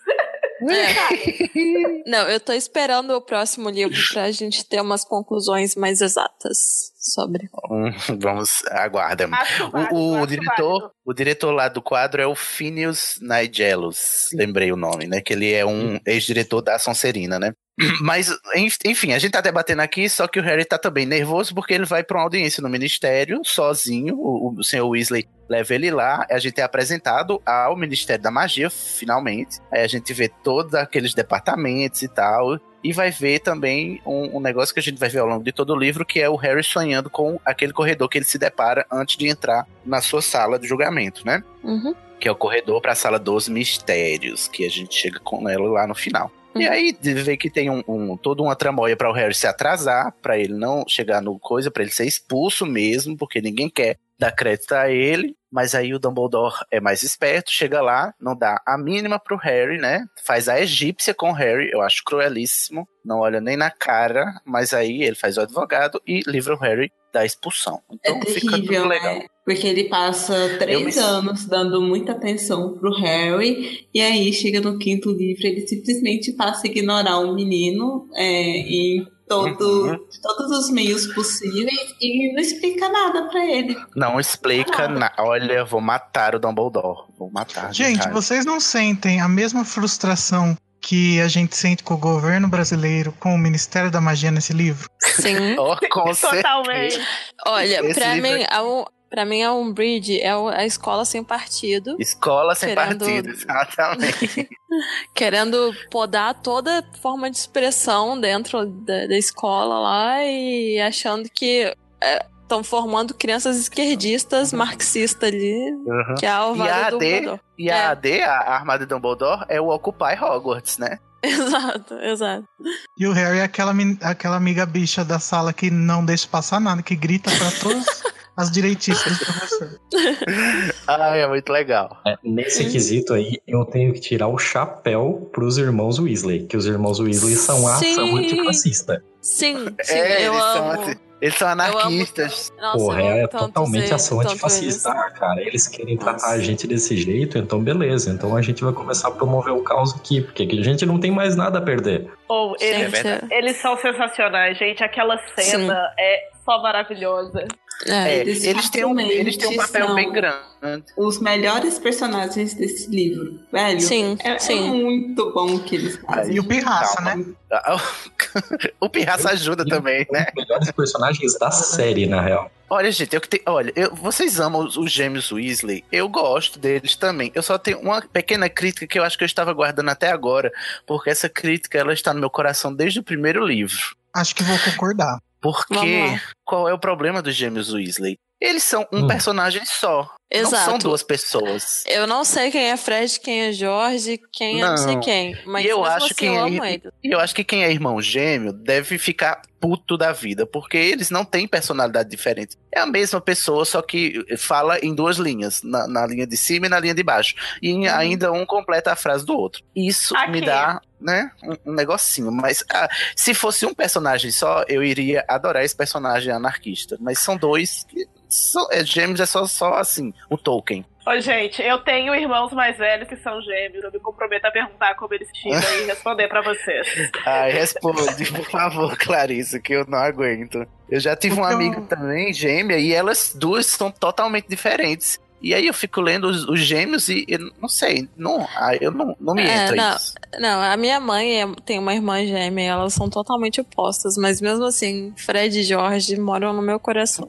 É. Não, eu tô esperando o próximo livro pra gente ter umas conclusões mais exatas sobre. Hum, <laughs> Vamos, aguarda. válido, O, o diretor, válido. o diretor lá do quadro é o Phineas Nigelos, lembrei o nome, né? Que ele é um ex-diretor da Sonserina, né? <clears throat> Mas, enf- enfim, a gente tá debatendo aqui, só que o Harry tá também nervoso porque ele vai pra uma audiência no ministério, sozinho. O, o senhor Weasley leva ele lá. A gente é apresentado ao Ministério da Magia, finalmente. Aí a gente vê todos aqueles departamentos e tal. E vai ver também um, um negócio que a gente vai ver ao longo de todo o livro, que é o Harry sonhando com aquele corredor que ele se depara antes de entrar na sua sala de julgamento, né? Uhum. Que é o corredor para a sala dos mistérios, que a gente chega com ela lá no final. E Uhum. aí vê que tem um, um- toda uma tramóia para o Harry se atrasar, para ele não chegar no coisa, para ele ser expulso mesmo, porque ninguém quer dar crédito a ele. Mas aí o Dumbledore é mais esperto, chega lá, não dá a mínima pro Harry, né? Faz a egípcia com o Harry, eu acho cruelíssimo. Não olha nem na cara, mas aí ele faz o advogado e livra o Harry da expulsão. É Então fica tudo terrível, legal. né? Porque ele passa três me- anos dando muita atenção pro Harry, e aí chega no quinto livro, ele simplesmente passa a ignorar o menino é, em todo, Uhum. todos os meios possíveis e não explica nada pra ele. Não explica nada. Olha, vou matar o Dumbledore. Vou matar. Gente, raiva. vocês não sentem a mesma frustração que a gente sente com o governo brasileiro, com o Ministério da Magia nesse livro? Sim. <laughs> Oh, com. <laughs> Totalmente. Olha, livro mim, a, u- Pra mim, a Umbridge é o- a escola sem partido, Escola sem Querendo- partido, <laughs> exatamente. <laughs> querendo podar toda forma de expressão dentro da, da escola lá e achando que estão formando crianças esquerdistas, marxistas ali, Uhum. que é a E a alvada do AD, Dumbledore. e a É. AD, a armada de Dumbledore, é o Occupy Hogwarts, né? <laughs> Exato, exato. E o Harry é aquela, aquela amiga bicha da sala que não deixa passar nada, que grita pra todas as direitistas <laughs> do professor. Ai, é muito legal. É, nesse quesito aí, eu tenho que tirar o chapéu pros irmãos Weasley, que os irmãos Weasley são a Sim. ação antifascista. Sim, sim, é, eu eles, amo. São, eles são anarquistas. Nossa, Porra, amo é totalmente ação antifascista, eles. ah, cara. Eles querem tratar Nossa. a gente desse jeito, então beleza. Então a gente vai começar a promover o caos aqui, porque aqui a gente não tem mais nada a perder. Ou eles, Gente, é- eles são sensacionais, gente. Aquela cena é só maravilhosa. É, É, eles têm um, eles têm um papel bem grande. Os melhores personagens desse livro, velho. Sim, é, é sim. muito bom o que eles fazem. E o Pirraça, Calma. né? <laughs> o Pirraça ajuda também, né? Os melhores personagens da série, na real. Olha, gente, eu que tenho. Olha, eu- vocês amam os, os gêmeos Weasley. Eu gosto deles também. Eu só tenho uma pequena crítica que eu acho que eu estava guardando até agora. Porque essa crítica ela está no meu coração desde o primeiro livro. Acho que vou concordar. Porque qual é o problema dos gêmeos Weasley? Eles são um Hum. personagem só. Não são Exato. duas pessoas. Eu não sei quem é Fred, quem é Jorge, quem é não sei Não. quem. Mas eu acho assim que eu ele- amo ele. Eu acho que quem é irmão gêmeo deve ficar puto da vida, porque eles não têm personalidade diferente. É a mesma pessoa, só que fala em duas linhas, na, na linha de cima e na linha de baixo. E em- ainda um completa a frase do outro. Isso me Aqui. dá, né, um, um negocinho. Mas ah, se fosse um personagem só, eu iria adorar esse personagem anarquista. Mas são dois que são, é, gêmeos é só, só assim, o Tolkien. Ô, gente, eu tenho irmãos mais velhos que são gêmeos. Eu me comprometo a perguntar como eles se chamam e <laughs> responder pra vocês. Ai, responde, por favor, Clarissa, que eu não aguento. Eu já tive uma Porque eu- amiga também, gêmea, e elas duas são totalmente diferentes. E aí eu fico lendo os, os gêmeos e não sei, não, ah, eu não, não me É, entra não. isso. Não, a minha mãe é- tem uma irmã gêmea e elas são totalmente opostas, mas mesmo assim, Fred e Jorge moram no meu coração.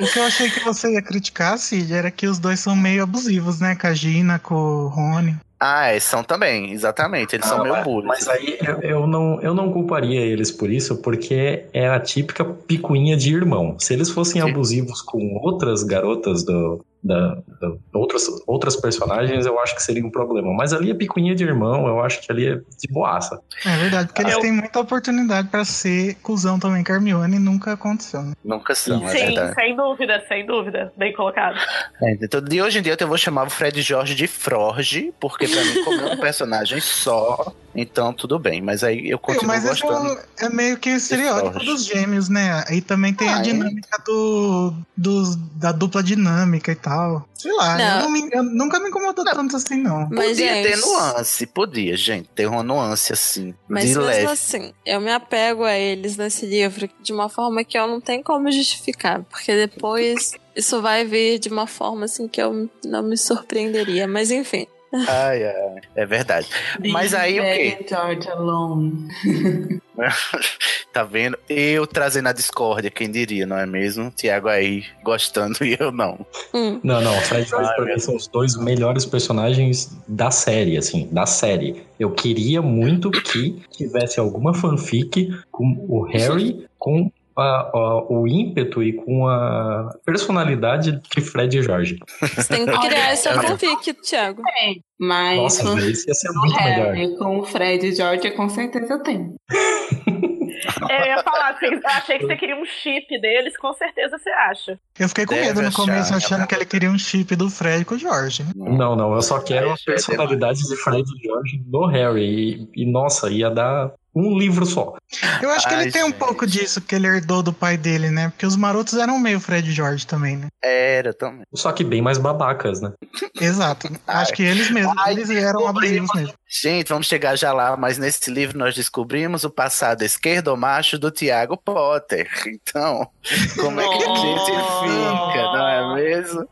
O que eu achei que você ia criticar, Cid, era que os dois são meio abusivos, né? Com a Gina, com o Rony. Ah, é, são também, exatamente, eles são Não, meio mas- bullies. Mas aí eu, eu não, eu não culparia eles por isso, porque é a típica picuinha de irmão. Se eles fossem Sim. abusivos com outras garotas do. Da, da- outras, outras personagens, eu acho que seria um problema. Mas ali é picuinha de irmão, eu acho que ali é de boaça. É verdade, porque eles Eu- têm muita oportunidade pra ser cuzão também Hermione e nunca aconteceu, né? Nunca são, é Sim, verdade. sem dúvida, sem dúvida. Bem colocado. É, então, de hoje em dia eu vou chamar o Fred Jorge de Frorge, porque pra mim, como é um personagem só, então tudo bem. Mas aí eu continuo Mas é, gostando. o- é meio que o estereótipo dos gêmeos, né? E também tem Ah, a é. dinâmica do, dos- da dupla dinâmica e tal. Sei lá, Não. eu, não me- eu nunca me incomodou tanto assim, não. Mas, podia gente, ter nuance, podia, gente, ter uma nuance assim, Mas de mesmo leve. assim, eu me apego a eles nesse livro de uma forma que eu não tenho como justificar, porque depois isso vai vir de uma forma assim que eu não me surpreenderia. Mas enfim, Ai, ai, é verdade. Mas aí o quê? George alone. <laughs> Tá vendo? Eu trazendo a discórdia, quem diria, não é mesmo? Tiago aí gostando <laughs> e eu não. hum, Não, não, Fred e Ai, pra mim são os dois melhores personagens da série, assim, da série. Eu queria muito que tivesse alguma fanfic com o Harry com a- a- o ímpeto e com a personalidade de Fred e Jorge. você tem que criar essa fanfic, Thiago. Mas Nossa, com isso ia ser o muito melhor. Harry com o Fred e George, com certeza eu tenho. Eu ia falar, eu achei que você queria um chip deles, com certeza você acha. Eu fiquei com Deve medo no começo, né? achando que ele queria um chip do Fred com o Jorge. né? Não, não, eu só quero a é personalidade de Fred e George no Harry. E, e, nossa, ia dar um livro só. Eu acho que Ai, ele tem um gente. pouco disso que ele herdou do pai dele, né? Porque os marotos eram meio Fred e Jorge também, né? Era também. Só que bem mais babacas, né? Exato. Acho que eles mesmos, Ai, eles eram abusivos mesmo. Gente, vamos chegar já lá, mas nesse livro nós descobrimos o passado esquerdo-macho do Tiago Potter. <laughs> Então, como é que a gente fica, não é mesmo?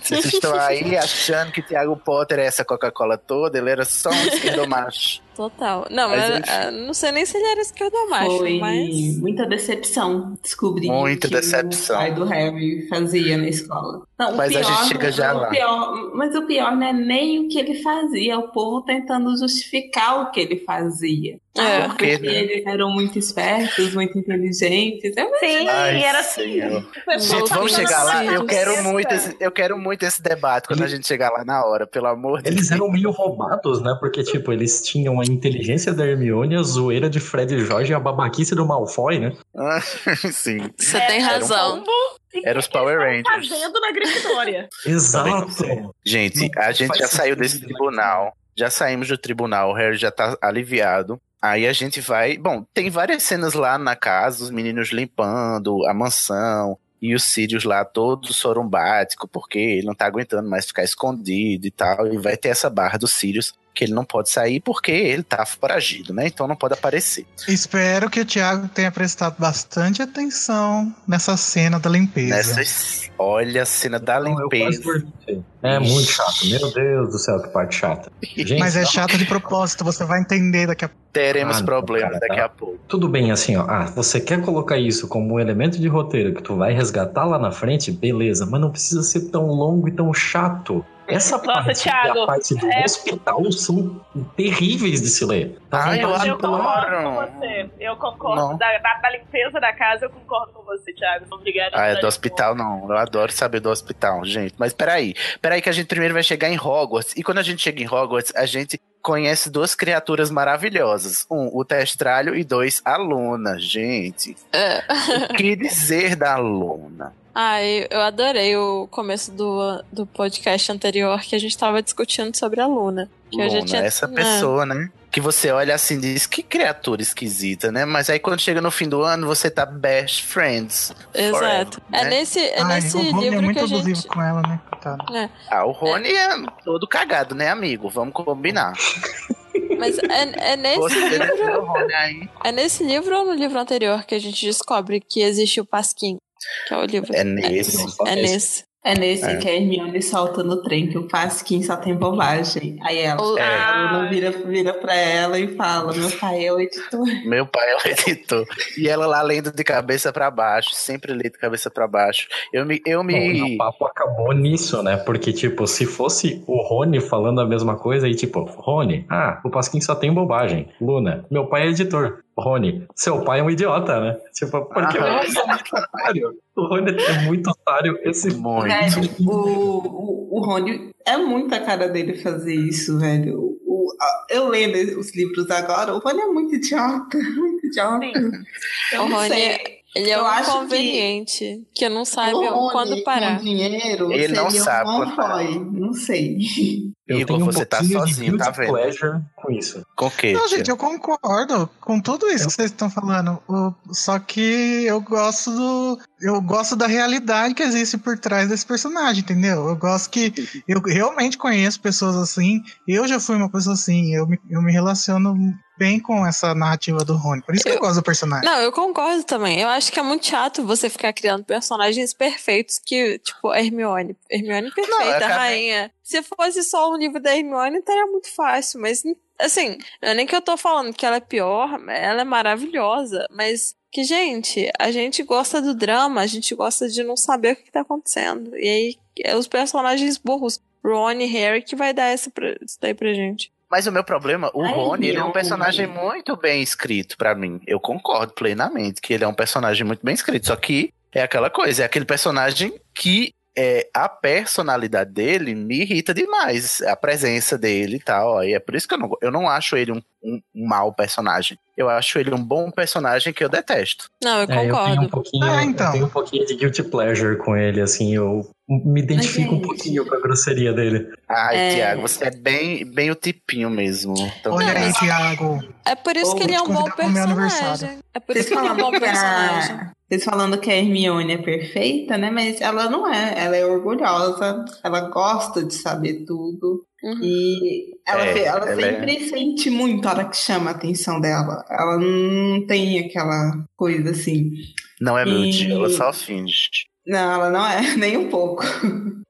Vocês estão aí achando que Tiago Potter é essa Coca-Cola toda, ele era só um esquerdomacho. Total. Não, Mas mas, não sei nem se ele era esquerdomacho, Foi mas. muita decepção descobrir Muita que decepção. o pai do Harry fazia na escola. Não, Mas a pior, gente chega já o lá. pior- mas o pior não é nem o que ele fazia, é o povo tentando justificar o que ele fazia. É. Ah, porque Porque, né? eles eram muito espertos, muito inteligentes. Eu Sim, Ai, era assim. Gente, vamos chegar lá. Eu quero cabeça. muito esse, eu quero muito esse debate quando a gente chegar lá na hora, pelo amor de Eles Deus. eram meio roubados, né? Porque, tipo, eles tinham a inteligência da Hermione, a zoeira de Fred e Jorge e a babaquice do Malfoy, né? Ah, <laughs> Sim, Você É, tem era razão. Era os Power Rangers. fazendo na Grifinória. <laughs> Exato. Gente, a gente já saiu desse né? tribunal. Já saímos do tribunal, o Harry já tá aliviado. Aí a gente vai. Bom, tem várias cenas lá na casa, os meninos limpando a mansão. E o Sirius lá todo sorumbático, porque ele não tá aguentando mais ficar escondido e tal. E vai ter essa barra do Sirius, que ele não pode sair porque ele tá foragido, né? Então não pode aparecer. Espero que o Thiago tenha prestado bastante atenção nessa cena da limpeza. Nessas. Olha a cena da Não, limpeza. É muito chato. Meu Deus do céu, que parte chata. Gente, Mas é não- chato de propósito, você vai entender daqui a pouco. Teremos Ah, problemas cara, daqui tá. a pouco. Tudo bem, assim, ó. Ah, você quer colocar isso como um elemento de roteiro que tu vai resgatar lá na frente? Beleza, mas não precisa ser tão longo e tão chato. Essa Nossa, parte Thiago, a parte do é- hospital são terríveis de se ler. Dá Ah, eu Eu concordo com você. Eu concordo. Não. Da, da- da limpeza da casa, eu concordo com você, Thiago. Obrigada. Ah, é do hospital não. Eu adoro saber do hospital, gente. Mas peraí. Peraí que a gente primeiro vai chegar em Hogwarts. E quando a gente chega em Hogwarts, a gente conhece duas criaturas maravilhosas. Um, o Testralho e dois, a Luna. Gente, É. o que dizer da Luna? Ai, eu adorei o começo do, do podcast anterior que a gente tava discutindo sobre a Luna. Que eu já Luna, tinha- essa É. pessoa, né? Que você olha assim e diz, que criatura esquisita, né? Mas aí quando chega no fim do ano, você tá best friends. Exato. forever, É né? nesse, é Ai, nesse o Rony livro é muito que a abusivo gente. com ela, né? Coitado. Ah, o Rony é todo cagado, né, amigo? Vamos combinar. <laughs> Mas é, é nesse Você livro. defendeu o Rony aí. É nesse livro ou no livro anterior que a gente descobre que existe o Pasquim? Que é o livro. É nesse. É nesse. É nesse É. que a Hermione solta no trem que o Pasquim só tem bobagem. Aí ela, O- É. a Luna vira, vira pra ela e fala: Meu pai é o editor. <laughs> Meu pai é o editor. E ela lá lendo de cabeça pra baixo, sempre lê de cabeça pra baixo. Eu me. Eu Bom, e me... o papo acabou nisso, né? Porque, tipo, se fosse o Rony falando a mesma coisa, aí, tipo, Rony, ah, o Pasquim só tem bobagem. Luna, meu pai é editor. Rony, seu pai é um idiota, né? Tipo, porque Ah. sou muito otário. O Rony é muito otário. Esse Muito. Velho, o, o, o Rony é muito a cara dele fazer isso, velho. O, a- eu lendo os livros agora, o Rony é muito idiota. <laughs> Muito idiota. Sim. Eu O não Rony sei. Ele é Eu um acho que- inconveniente que, não sabe O Rony, quando parar. Com dinheiro, Ele não sabe um quando parar. Não sei. Eu Igor, tenho um você tá pouquinho de sozinho, tá vendo? pleasure com isso. Com o quê? Não, tia? gente, eu concordo com tudo isso que vocês estão falando. O- só que eu gosto do. Eu gosto da realidade que existe por trás desse personagem, entendeu? Eu gosto que. Eu realmente conheço pessoas assim. Eu já fui uma pessoa assim. Eu me, eu me relaciono bem com essa narrativa do Rony. Por isso que eu, Eu- gosto do personagem. Não, eu concordo também. Eu acho que é muito chato você ficar criando personagens perfeitos que, tipo, a Hermione. Hermione perfeita, Não, acabei- rainha. Se fosse só um livro da Hermione, estaria muito fácil. Mas, assim, não é nem que eu tô falando que ela é pior, ela é maravilhosa. Mas que, gente, a gente gosta do drama, a gente gosta de não saber o que, que tá acontecendo. E aí, é os personagens burros, Ron e Harry, que vai dar essa pra, isso daí pra gente. Mas o meu problema, o Ai, Rony, ele é um personagem muito bem escrito pra mim. Eu concordo plenamente que ele é um personagem muito bem escrito. Só que é aquela coisa, é aquele personagem que é, a personalidade dele me irrita demais. A presença dele e tal. E é por isso que eu não, eu não acho ele um, um, um mau personagem. Eu acho ele um bom personagem que eu detesto. Não, eu É, eu tenho concordo. um pouquinho, Ah, então. eu tenho um pouquinho de guilty pleasure com ele, assim, eu me identifico um gente. pouquinho com a grosseria dele. Ai, É. Tiago, você é bem, bem o tipinho mesmo. Então, Olha aí, Thiago. É por isso que ele é um bom personagem. É por isso que ele é um bom personagem. Vocês falando que a Hermione é perfeita, né? Mas ela não é. Ela é orgulhosa. Ela gosta de saber tudo. Uhum. E ela, É, ela ela é- sempre sente muito a hora que chama a atenção dela. Ela não tem aquela coisa assim. não é E- ela só finge. Não, ela não é, <laughs> nem um pouco.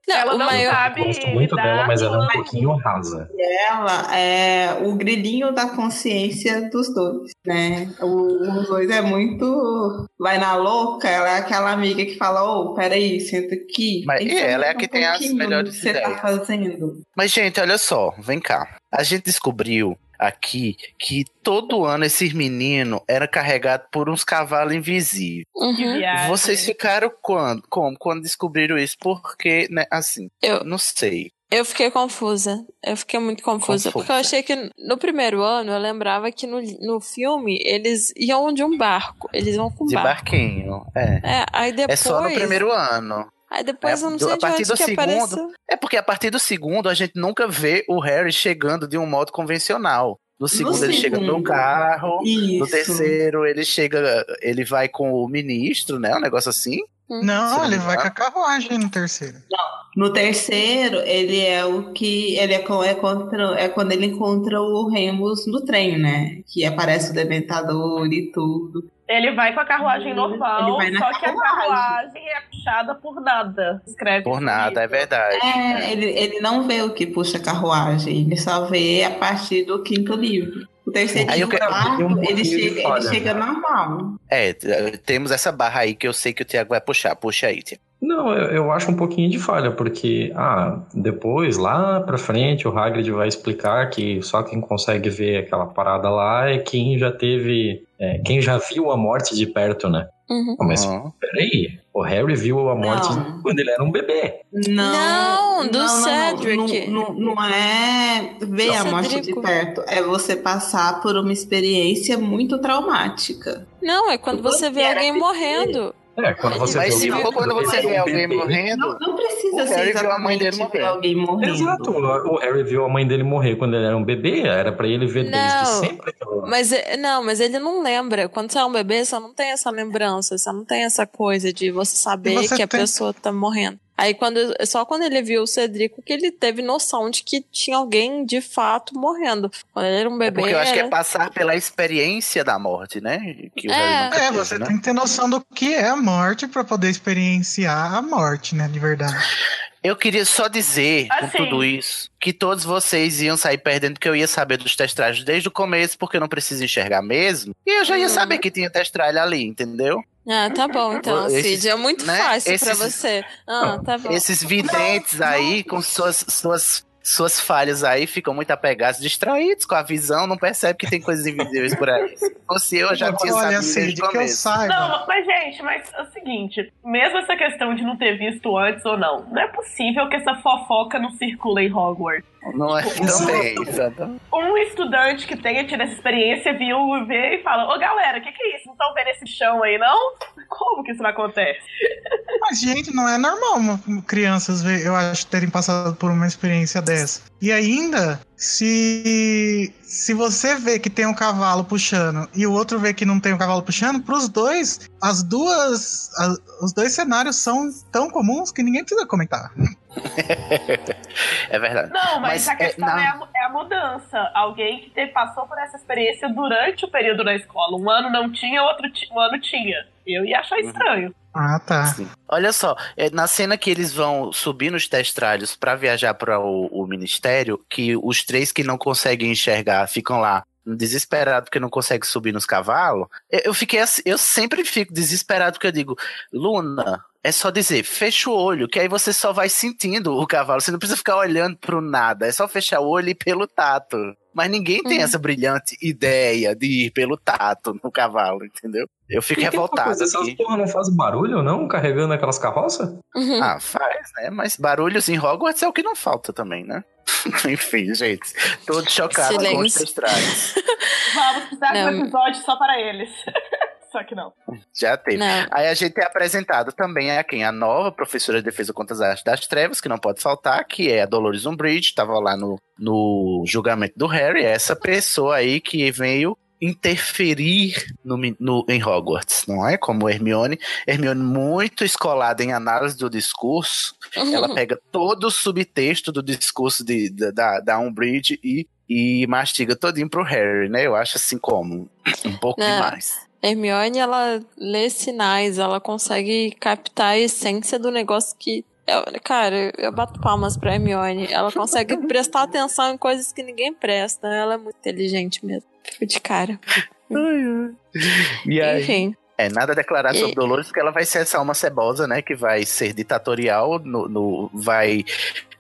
Não, Ela não maior... sabe Gosto muito dela, mas ela é um pouquinho rasa. Ela é o grilinho da consciência dos dois, né? O- os dois é muito. Vai na louca, ela é aquela amiga que fala: Ô, peraí, senta aqui. Mas- e ela é a que um tem as melhores que você tá ideias. fazendo. Mas, gente, olha só, vem cá. A gente descobriu aqui que todo ano esses meninos eram carregados por uns cavalos invisíveis. Uhum. Vocês ficaram quando? Como? Quando descobriram isso? Porque, né, assim, Eu- não sei. Eu fiquei confusa. Eu fiquei muito confusa. Confusa. Porque eu achei que no primeiro ano eu lembrava que no, no filme eles iam de um barco. Eles iam com De barco. barquinho. É. É, aí depois. É só no primeiro ano. Aí depois É, eu não sei a de partir onde do que segundo, apareceu. É porque a partir do segundo a gente nunca vê o Harry chegando de um modo convencional. No segundo ele chega no segundo. carro. No Isso. terceiro ele chega, ele vai com o ministro, né? Um negócio assim. Hum. Não, ele não vai com a carruagem no terceiro. No terceiro, ele é o que. Ele é, é, contra, é quando ele encontra o Remus no trem, né? Que aparece o Dementador e tudo. Ele vai com a carruagem normal, só que a carruagem. é puxada por nada. Escreve Por nada, é livro. verdade. É, ele, ele não vê o que puxa a carruagem, ele só vê a partir do quinto livro. O terceiro Aí eu o quero- quarto, um pouquinho ele chega, ele chega normal. É, temos essa barra aí que eu sei que o Tiago vai puxar. Puxa aí, Tiago. Não, eu, eu acho um pouquinho de falha, porque, ah, depois, lá pra frente, o Hagrid vai explicar que só quem consegue ver aquela parada lá é quem já teve, é, quem já viu a morte de perto, né? Uhum. Mas Uhum. peraí, o Harry viu a morte Não. quando ele era um bebê. Não, Não, do Cedric. Não, não- não é ver a morte de Cedrico. perto, é você passar por uma experiência muito traumática. Não, é quando você vê alguém morrendo. É, quando você Mas vê se alguém for quando morrendo, você vê alguém bebê. morrendo, Não, não O precisa ser Harry viu a mãe dele morrer. alguém morrendo. Exato, o Harry viu a mãe dele morrer quando ele era um bebê, era pra ele ver desde Não. sempre. aquilo. Mas é- não, mas ele não lembra. Quando você é um bebê, você não tem essa lembrança, você não tem essa coisa de você saber você que a tem- pessoa tá morrendo. Aí quando só quando ele viu o Cedrico que ele teve noção de que tinha alguém de fato morrendo. Quando ele era um É bebê, porque eu acho que é era- passar pela experiência da morte, né? Que É. É, teve, você né? tem que ter noção do que é a morte pra poder experienciar a morte, né? De verdade. Eu queria só dizer, Assim. com tudo isso, que todos vocês iam sair perdendo, porque eu ia saber dos testralhos desde o começo, porque eu não preciso enxergar mesmo. E eu já ia Uhum. saber que tinha testralho ali, entendeu? Ah, tá <laughs> bom então, Esses- Cid. É muito né, fácil pra esses- você. Ah, tá bom. Esses videntes aí, com suas, suas, suas falhas aí, ficam muito apegados, distraídos com a visão, não percebe que tem coisas invisíveis por aí. Se fosse eu, já tinha Olha, sabido desde Cid, que eu saiba. Não, mas gente, mas é o seguinte, mesmo essa questão de não ter visto antes ou não, não é possível que essa fofoca não circule em Hogwarts. Não é também, exatamente. Um estudante que tenha tido essa experiência viu ver e fala, ô galera, o que, que é isso? Não estão vendo esse chão aí, não? Como que isso não acontece? <laughs> Mas, gente, não é normal uma- crianças, ver- eu acho, terem passado por uma experiência dessa. E ainda, se, se você vê que tem um cavalo puxando e o outro vê que não tem um cavalo puxando, pros dois, as duas. a- os dois cenários são tão comuns que ninguém precisa comentar. <laughs> É verdade. Não, mas, Mas, a é, questão não. é, a, é a mudança. Alguém que te- passou por essa experiência durante o período na escola. Um ano não tinha, outro ti- um ano tinha. Eu ia achar Uhum. estranho. Ah, tá. Sim. Olha só, é, na cena que eles vão subir nos testralhos pra viajar para o, o ministério, que os três que não conseguem enxergar ficam lá desesperado porque não conseguem subir nos cavalos. Eu, fiquei assim, eu sempre fico desesperado porque eu digo, Luna, é só dizer, fecha o olho, que aí você só vai sentindo o cavalo. Você não precisa ficar olhando pro nada, é só fechar o olho e pelo tato. Mas ninguém tem Uhum. essa brilhante ideia de ir pelo tato no cavalo, entendeu? Eu fico E revoltado coisa, Essas porra não fazem barulho, não? Carregando aquelas carroças? Uhum. Ah, faz, né? Mas barulhos em Hogwarts é o que não falta também, né? <laughs> Enfim, gente. Todo chocado com os Silêncio. testralhos. <laughs> Vamos precisar de um episódio só para eles. <laughs> só que não. Já teve. Não. Aí a gente é apresentado também a quem? A nova professora de defesa contra as artes das trevas, que não pode faltar, que é a Dolores Umbridge, estava lá no, no julgamento do Harry. É essa pessoa aí que veio interferir no, no- em Hogwarts, não é? Como Hermione. Hermione muito escolada em análise do discurso, ela <laughs> pega todo o subtexto do discurso de, da, da, da Umbridge e, e mastiga todinho pro Harry, né? Eu acho assim como um pouco Não. demais. Hermione, ela lê sinais, ela consegue captar a essência do negócio que. Eu, cara, eu bato palmas pra Hermione. Ela consegue <laughs> prestar atenção em coisas que ninguém presta. Ela é muito inteligente mesmo. Fico de cara. <laughs> E aí, Enfim. é nada a declarar E- sobre Dolores, porque ela vai ser essa alma cebosa, né? Que vai ser ditatorial, no, no- vai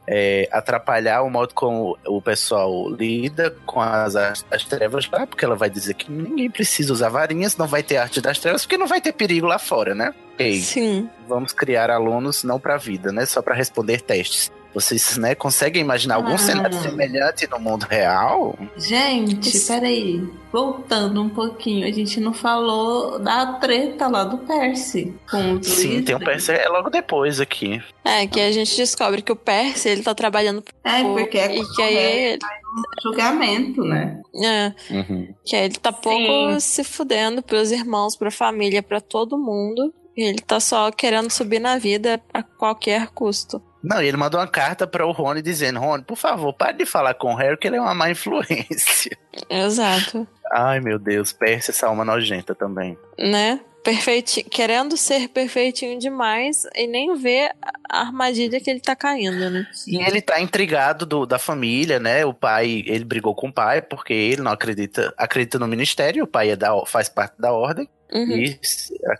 é, atrapalhar o modo como o pessoal lida com as, as, as trevas lá, porque ela vai dizer que ninguém precisa usar varinhas, não vai ter arte das trevas, porque não vai ter perigo lá fora, né? Ei, Sim. vamos criar alunos não pra vida, né? Só pra responder testes. Vocês, né, conseguem imaginar algum Ah. cenário semelhante no mundo real? Gente, peraí. Voltando um pouquinho, a gente não falou da treta lá do Percy. Com os Sim, tem um Weasley. PC é logo depois aqui. É, que a gente descobre que o Percy, ele tá trabalhando É, porque é e que aí, é julgamento, né? é, que aí ele tá pouco se fudendo pros irmãos, pra família, pra todo mundo. E ele tá só querendo subir na vida a qualquer custo. Não, e ele mandou uma carta para o Rony dizendo: Rony, por favor, pare de falar com o Harry que ele é uma má influência. Exato. Ai, meu Deus, Percy, essa alma nojenta também. Né? Querendo ser perfeitinho demais e nem ver a armadilha que ele tá caindo, né? E ele tá intrigado do- da família, né? O pai, ele brigou com o pai porque ele não acredita, acredita no ministério, o pai é da, faz parte da ordem. Uhum. E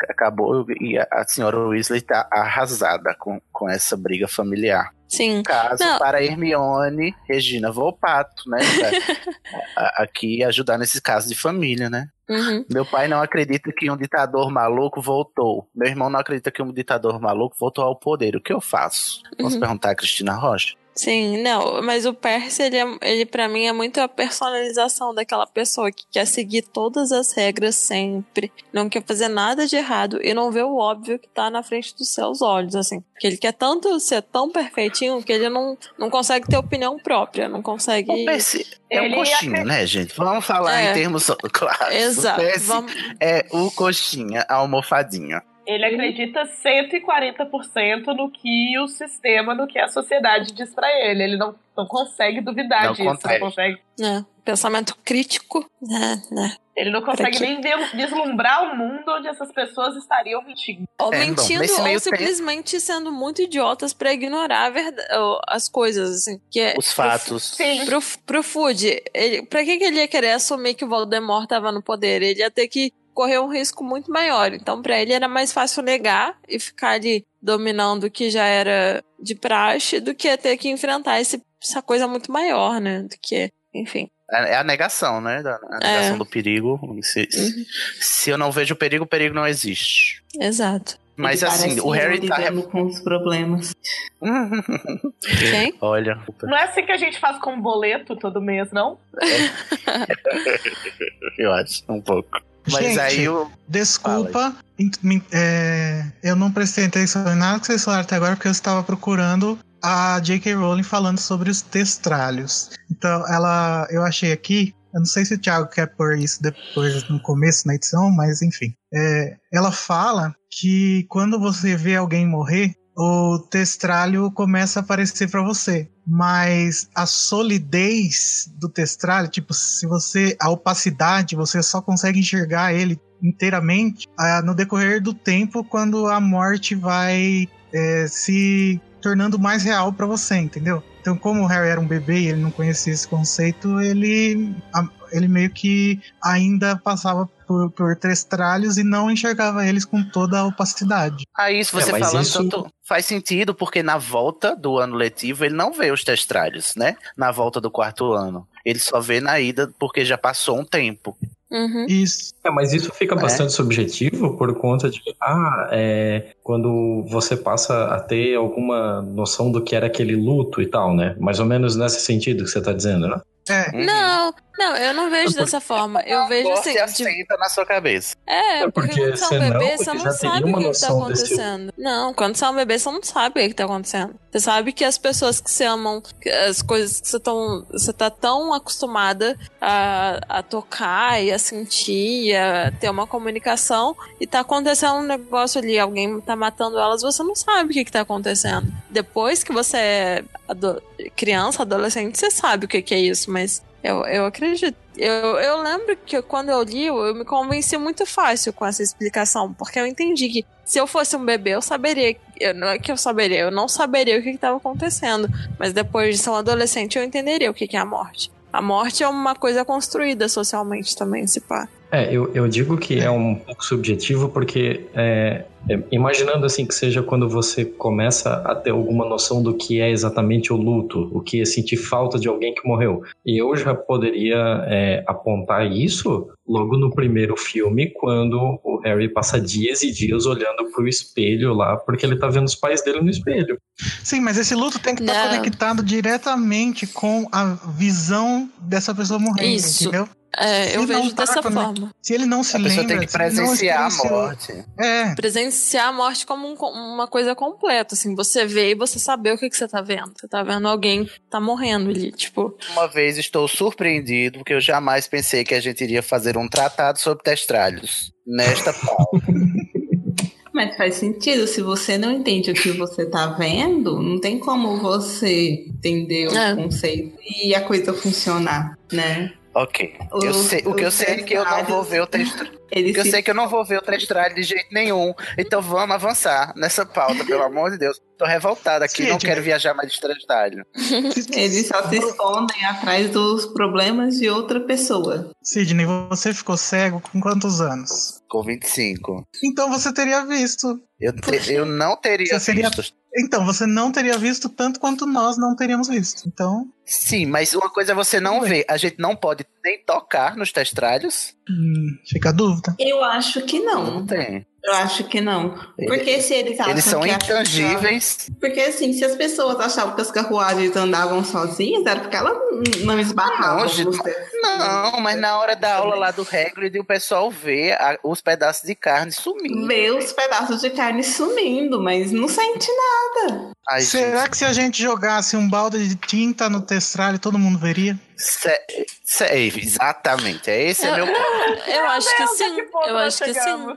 acabou, e a, a senhora Weasley tá arrasada com, com essa briga familiar. Sim. Caso Não. para Hermione, Regina Volpato, né? pra- <laughs> a- aqui ajudar nesses casos de família, né? Uhum. Meu pai não acredita que um ditador maluco voltou. Meu irmão não acredita que um ditador maluco voltou ao poder. O que eu faço? Posso Uhum. perguntar a Cristina Rocha? Sim, não, mas o Percy, ele, é, ele para mim é muito a personalização daquela pessoa que quer seguir todas as regras sempre, não quer fazer nada de errado e não vê o óbvio que tá na frente dos seus olhos, assim. Que ele quer tanto ser tão perfeitinho que ele não, não consegue ter opinião própria, não consegue. O Percy é um coxinha, acredita- né, gente? Vamos falar É. em termos <laughs> claros. Exato. O Percy Vamos... é o coxinha, a almofadinha. Ele acredita 140% no que o sistema, no que a sociedade diz pra ele. Ele não, não consegue duvidar Não disso. consegue. Não consegue, né, pensamento crítico, né, né. ele não consegue nem ver- vislumbrar o mundo onde essas pessoas estariam mentindo. Ou É, bom, mentindo, nesse ou meio tempo- simplesmente sendo muito idiotas pra ignorar a verdade, as coisas, assim. Que é, Os fatos. Sim. Pro, pro Food, ele, pra que, que ele ia querer assumir que o Voldemort tava no poder? Ele ia ter que correr um risco muito maior. Então, pra ele era mais fácil negar e ficar ali dominando o que já era de praxe do que ter que enfrentar esse- essa coisa muito maior, né? Do que, enfim. É é a negação, né? da- A negação É. do perigo. Se, se- se eu não vejo o perigo, o perigo não existe. Exato. Mas Ele assim, o Harry eu tá. com os problemas. Quem? <laughs> Olha. Não é assim que a gente faz com um boleto todo mês, não? <laughs> Eu acho, um pouco. Mas Gente, aí o. Desculpa, é, eu não prestei atenção em nada que vocês falaram até agora, porque eu estava procurando a J.K. Rowling falando sobre os testralhos. Então, ela, eu achei aqui, eu não sei se o Thiago quer pôr isso depois no começo na edição, mas enfim. É, ela fala que quando você vê alguém morrer, o testralho começa a aparecer para você. Mas a solidez do testralho, tipo, se você. A opacidade, você só consegue enxergar ele inteiramente ah, no decorrer do tempo quando a morte vai é, se tornando mais real para você, entendeu? Então, como o Harry era um bebê e ele não conhecia esse conceito, ele, ele meio que ainda passava por, por testralhos e não enxergava eles com toda a opacidade. Aí, se você É, falando isso- tanto, faz sentido, porque na volta do ano letivo ele não vê os testralhos, né? Na volta do quarto ano. Ele só vê na ida porque já passou um tempo. Uhum. Isso. É, mas isso fica É. bastante subjetivo por conta de, ah, é, quando você passa a ter alguma noção do que era aquele luto e tal, né? Mais ou menos nesse sentido que você tá dizendo, né? É, Uhum. Não, não, eu não vejo dessa forma. Eu vejo assim. de- aceita na sua cabeça. É, É, porque, porque quando você é um bebê, você não sabe o que, que tá noção desse- acontecendo. Não, quando você é um bebê, você não sabe o que, que tá acontecendo. Você sabe que as pessoas que você amam, que as coisas que você, tão, você tá tão acostumada a, a tocar e a sentir, a ter uma comunicação, e tá acontecendo um negócio ali, alguém tá matando elas, você não sabe o que, que tá acontecendo. Depois que você é ado- criança, adolescente, você sabe o que, que é isso, mas Eu, eu acredito. Eu, eu lembro que quando eu li, eu me convenci muito fácil com essa explicação, porque eu entendi que se eu fosse um bebê, eu saberia. Eu, não é que eu saberia, eu não saberia o que estava acontecendo. Mas depois de ser um adolescente, eu entenderia o que, que é a morte. A morte é uma coisa construída socialmente também, se pá. É, eu, eu digo que é um pouco subjetivo porque é, é, imaginando assim que seja quando você começa a ter alguma noção do que é exatamente o luto, o que é sentir falta de alguém que morreu. E eu já poderia é, apontar isso logo no primeiro filme, quando o Harry passa dias e dias olhando pro espelho lá, porque ele tá vendo os pais dele no espelho. Sim, mas esse luto tem que estar Não. conectado diretamente com a visão dessa pessoa morrendo, Isso. entendeu? É, eu Se vejo tá dessa conectado- forma. Se ele não se A pessoa lembra, tem que se ele não presenciar a morte. É, Presenciar a morte como um- uma coisa completa, assim, você vê e você saber o que, que você tá vendo. Você tá vendo alguém que tá morrendo ali, tipo. Uma vez estou surpreendido, porque eu jamais pensei que a gente iria fazer um tratado sobre testralhos. Nesta <laughs> pauta. Mas faz sentido, se você não entende o que você tá vendo, não tem como você entender o É. conceito e a coisa funcionar, né? Ok. Eu Os- sei, o que eu sei é que eu não vou ver o testralho. Ele eu se sei que eu não vou ver o testralho de jeito nenhum. Então vamos avançar nessa pauta, pelo <laughs> amor de Deus. Tô revoltado aqui, Sim, não quero viajar mais de testralho. <laughs> Eles só se escondem atrás dos problemas de outra pessoa. Sidney, você ficou cego com quantos anos? Com 25. Então você teria visto. Eu, te- eu não teria Você seria- visto. Então, você não teria visto tanto quanto nós não teríamos visto. Então, Sim, mas uma coisa é você não ver. A gente não pode nem tocar nos testralhos. hum, fica a dúvida. Eu acho que não. Não tem. Eu acho que não. Porque se eles acham Eles são que a- intangíveis. Porque assim, se as pessoas achavam que as carruagens andavam sozinhas, era porque elas não esbarravam. Não. Não, mas na hora da aula lá do Hagrid, o pessoal vê a- os pedaços de carne sumindo. Vê os pedaços de carne sumindo, mas não sente nada. Ai, Será gente, que se a gente jogasse um balde de tinta no testralho, todo mundo veria? sé- exatamente, é esse é meu <laughs> ponto. Eu acho que sim. Eu acho que sim.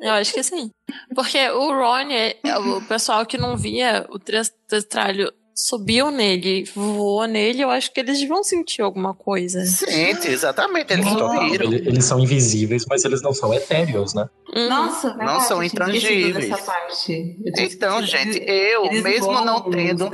Eu acho que sim. Porque o Ron, é- o pessoal que não via o testralho subiu nele, voou nele, eu acho que eles deviam sentir alguma coisa. Sente, exatamente, eles. Ele- Eles são invisíveis, mas eles não são etéreos, né? Uhum. Nossa, verdade, são tinha esquecido intangíveis. Então, gente, eu, Eles mesmo não tendo,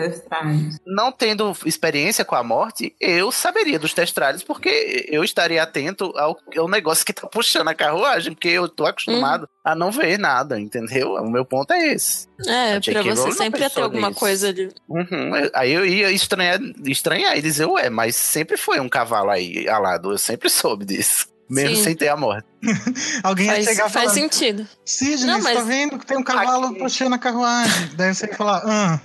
não tendo experiência com a morte, eu saberia dos testralhos, porque eu estaria atento ao, ao negócio que tá puxando a carruagem, porque eu tô acostumado a não ver nada, entendeu? O meu ponto é esse. É, pra você sempre ia ter alguma nisso. coisa ali. Uhum, Aí eu ia estranhar, estranhar e dizer, ué, mas sempre foi um cavalo aí alado, eu sempre <laughs> soube disso. Mesmo Sim. sem ter a morte. <laughs> Alguém ia Faz, chegar faz falando, sentido. Sidney, Não, tá mas- vendo que tem um cavalo Aqui. puxando a carruagem? Daí você ia falar, ah,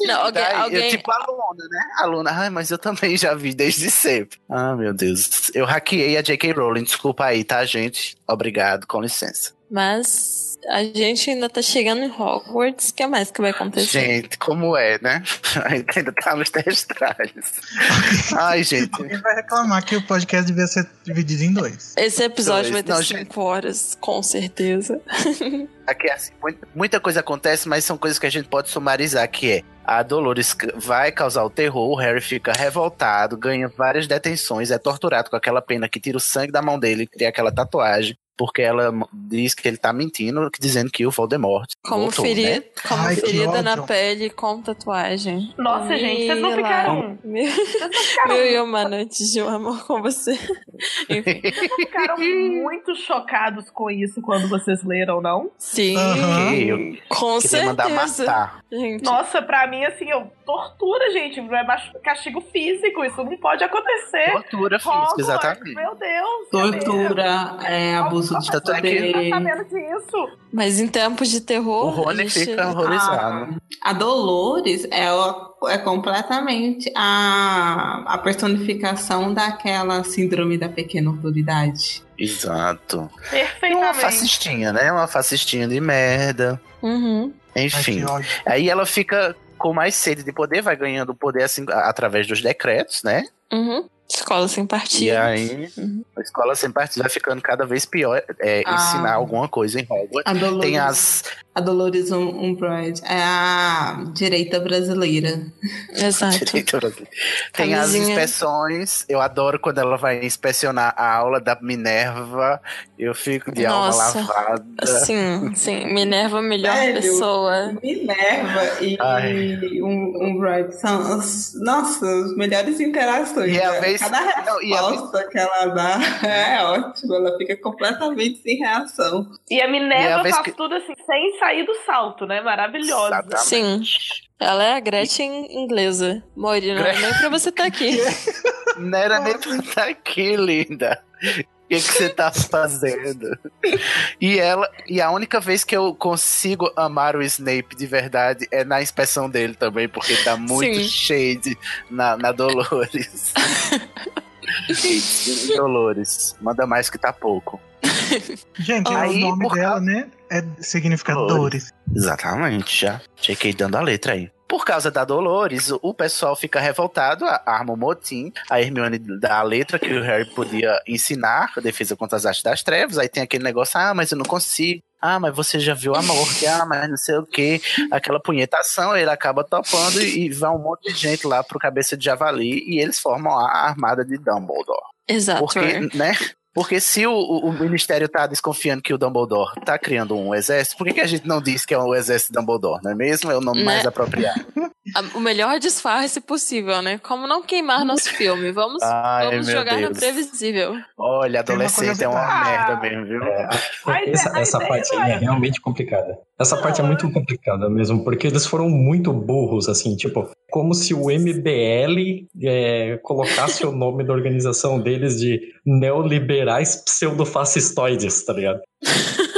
Não, alguém, Daí, eu, alguém- tipo a Luna, né? A Luna, ai, mas eu também já vi desde sempre. Ah, meu Deus. Eu hackeei a J.K. Rowling, desculpa aí, tá, gente? Obrigado, com licença. Mas a gente ainda tá chegando em Hogwarts. O que mais que vai acontecer? Gente, como é, né? <laughs> A gente ainda tá nos testralhos. <laughs> Ai, gente. alguém vai reclamar que o podcast devia ser dividido em dois. Esse episódio Dois. vai ter Não, 5 horas, com certeza. <laughs> Aqui, assim, muita, muita coisa acontece, mas são coisas que a gente pode sumarizar, que é a Dolores vai causar o terror, o Harry fica revoltado, ganha várias detenções, é torturado com aquela pena que tira o sangue da mão dele, cria aquela tatuagem, porque ela diz que ele tá mentindo, dizendo que o Voldemort Como, voltou, feri- né? como Ai, ferida na pele com tatuagem. Nossa, gente, vocês não Mila. ficaram- Mil, <laughs> Vocês não ficaram, mil e uma noites de um amor com você. <laughs> Enfim. vocês não ficaram muito chocados com isso quando vocês leram, não? Sim, eu com queria mandar certeza. matar. Gente, Nossa, pra mim, assim, eu, tortura, gente. Não é castigo físico. Isso não pode acontecer. Tortura física, exatamente. Meu Deus. Tortura, é, abuso de é tá poder. sabendo disso? mas em tempos de terror. O Rony a gente- fica horrorizado. A Dolores é, o- é completamente a, a personificação daquela síndrome da pequena autoridade. Exato. É uma Perfeitamente. fascistinha, né? Uma fascistinha de merda. Uhum. Ai, Enfim. ódio. Aí ela fica com mais sede de poder, vai ganhando poder assim, a- através dos decretos, né? Uhum. Escola sem E partido. aí Uhum. a escola sem partido vai ficando cada vez pior é, Ah. ensinar alguma coisa em Hogwarts. Tem as, a Dolores Um- Umbridge é a direita brasileira. <laughs> Exato. Direito brasileiro. Tem as Camisinha. inspeções. Eu adoro quando ela vai inspecionar a aula da Minerva. Eu fico de Nossa. alma lavada. Sim, sim. Minerva, melhor Sério? pessoa. Minerva e Ai. um, Umbridge são, as, nossa, as melhores interações. E a né? vez- Cada não, e a resposta que ela dá <laughs> é ótima, ela fica completamente sem reação. E a E a Minerva faz que- tudo assim, sem sair do salto, né? Maravilhosa. Exatamente. Sim. Ela é a Gretchen inglesa. Mori, não é nem pra você estar aqui. <laughs> Não era nem pra estar aqui, linda. O que, que você tá fazendo? E ela, e a única vez que eu consigo amar o Snape de verdade é na inspeção dele também, porque dá muito Sim. shade na, na Dolores. <laughs> Dolores, manda mais que tá pouco. <laughs> Gente, Aí, o nome por dela, né? É, significa Dolores. dores. Exatamente, já. Chequei dando a letra aí. Por causa da Dolores, o- o pessoal fica revoltado, a- arma o motim, a Hermione dá a letra que o Harry podia ensinar, a defesa contra as artes das trevas, aí tem aquele negócio, ah, mas eu não consigo, ah, mas você já viu a morte, ah, mas não sei o que, aquela punhetação, ele acaba topando e, e vai um monte de gente lá pro cabeça de javali e eles formam a armada de Dumbledore. Exato. Porque, né? Porque se o, o- Ministério tá desconfiando que o Dumbledore tá criando um exército, por que, que a gente não diz que é o exército Dumbledore, não é mesmo? É o nome Né? mais apropriado. <laughs> O melhor disfarce possível, né? Como não queimar nosso filme? Vamos, <laughs> Ai, vamos jogar no Deus. previsível. Olha, adolescente é uma curiosidade. merda mesmo, viu? Ideia- Essa, essa parte aí é é- realmente complicada. Essa parte é muito complicada mesmo, porque eles foram muito burros, assim, tipo, como se o MBL é, colocasse o nome da organização deles de neoliberais pseudofascistoides, tá ligado? <laughs>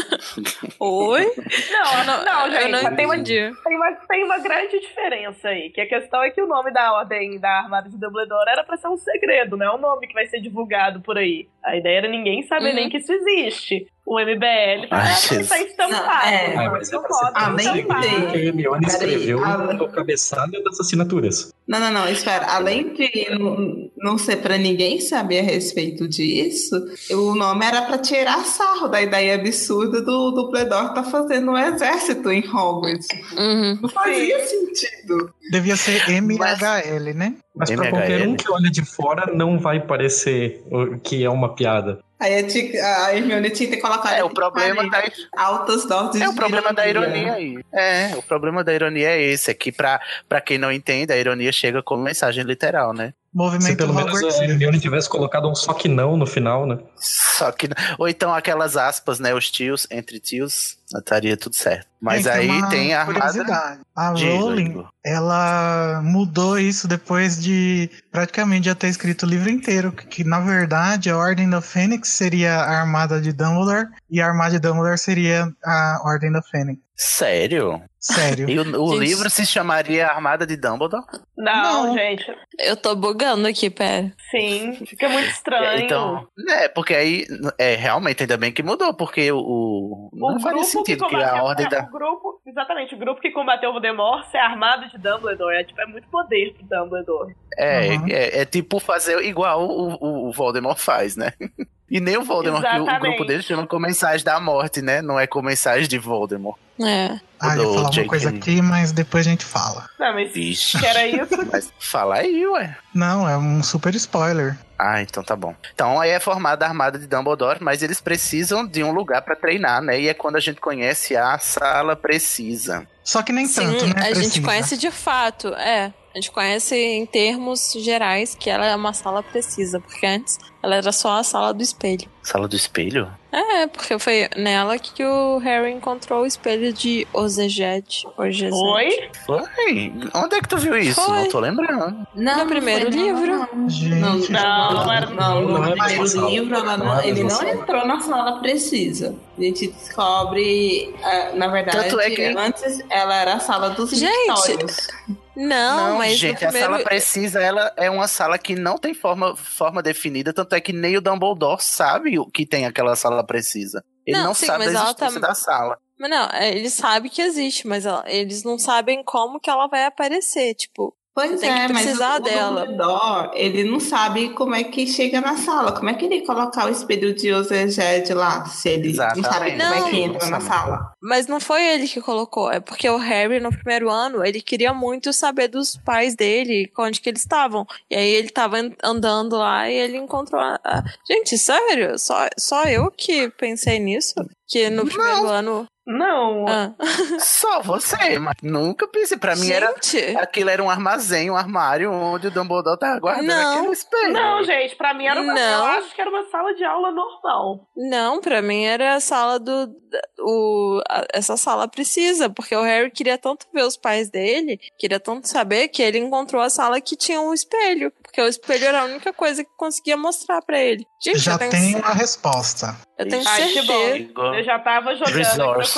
Oi? Não, não- não, eu gente, não tem, uma, entendi. tem, uma, tem uma grande diferença aí. Que a questão é que o nome da ordem da Armada de Dumbledore era pra ser um segredo, não é um nome que vai ser divulgado por aí. A ideia era ninguém saber Uhum. nem que isso existe. O MBL tá, Ai, tá estampado. Não, é. Ah, mas eles é Além de- que a Hermione escreveu a- no cabeçalho das assinaturas. Não, não, não, espera. Além de não- ser pra ninguém saber a respeito disso, o nome era pra tirar sarro da ideia absurda do Dumbledore tá fazendo um exército em Hogwarts. Uhum. Não fazia sentido. Devia ser MHL, né? Mas pra MHL. qualquer um que olha de fora, não vai parecer que é uma piada. Aí a, tia- a Hermione tinha que colocar É, o problema da, altas doses é o problema da ironia aí. É, o problema da ironia é esse, é que pra, pra quem não entende, a ironia chega como mensagem literal, né? Se Movimento pelo menos Hogwarts. a Hermione tivesse colocado um só que não no final, né? Só que. Ou então aquelas aspas, né? Os tios, entre tios, estaria tudo certo. Mas Gente, aí tem a armada. A Rowling, ela mudou isso depois de praticamente já ter escrito o livro inteiro, que, que, na verdade a Ordem da Fênix seria a armada de Dumbledore e a armada de Dumbledore seria a Ordem da Fênix. Sério? Sério. <laughs> E o, o Gente. livro se chamaria Armada de Dumbledore? Não, Não. gente. Eu tô bugando aqui, pera. Sim, fica muito estranho. Então, é, porque aí, é, realmente, ainda bem que mudou, porque o. o não faria grupo que sentido que, combateu a ordem é, da. o grupo, exatamente, o grupo que combateu o Voldemort ser armado de Dumbledore. É, tipo, é muito poder pro Dumbledore. É, Uhum. é, é tipo fazer igual o, o, o Voldemort faz, né? <laughs> E nem o Voldemort, que o- grupo dele chama Comensais da Morte, né? Não é Comensais de Voldemort. É. Ah, eu ia do falar uma coisa aqui, mas depois a gente fala. Não, mas Vixe. que era isso. <laughs> Mas fala aí, ué. Não, é um super spoiler. Ah, então tá bom. Então aí é formada a armada de Dumbledore, mas eles precisam de um lugar pra treinar, né? E é quando a gente conhece a sala precisa. Só que nem Sim, tanto, né? a gente Precisa. conhece de fato, é. A gente conhece em termos gerais que ela é uma sala precisa, porque antes ela era só a sala do espelho. Sala do espelho? É, porque foi nela que o Harry encontrou o espelho de Ozeged. Ozeged. Oi? Foi? Onde é que tu viu isso? Foi. Não tô lembrando. Não, No primeiro não, livro. Não, Gente. não, Não, no primeiro sala. livro ela ele não entrou na sala precisa. A gente descobre, ah, na verdade, Tanto é que- antes ela era a sala dos Gente, Victórios. Não, mas gente, primeiro... a sala precisa, ela é uma sala que não tem forma, forma definida, tanto é que nem o Dumbledore sabe o que tem aquela sala precisa. Ele Não, não, sim, sabe da existência tá- da sala. Mas não, é, eles sabem que existe, mas ela- eles não sabem como que ela vai aparecer. Tipo, Pois Tem que é, mas precisar o dela. Dumbledore, ele não sabe como é que chega na sala. Como é que ele colocar o espelho de Ozeged lá, se ele não sabe Exatamente. como é que Não. entra na sala? Mas não foi ele que colocou, é porque o Harry, no primeiro ano, ele queria muito saber dos pais dele, onde que eles estavam. E aí ele tava an- andando lá e ele encontrou a... a- Gente, sério? Só, só eu que pensei nisso? Que no primeiro ano... Não. Ah. Só você, mas nunca pensei. Pra mim era. Aquilo era um armazém, um armário onde o Dumbledore tava guardando Não. aquele espelho. Não, gente, pra mim era uma. Não. Eu acho que era uma sala de aula normal. não, pra mim era a sala do... O, a- essa sala precisa, porque o Harry queria tanto ver os pais dele, queria tanto saber, que ele encontrou a sala que tinha um espelho. Porque o espelho era a única coisa que conseguia mostrar pra ele. Gente, Já eu tenho, tem uma resposta. eu tenho Ai, que bom. certeza. Eu já tava jogando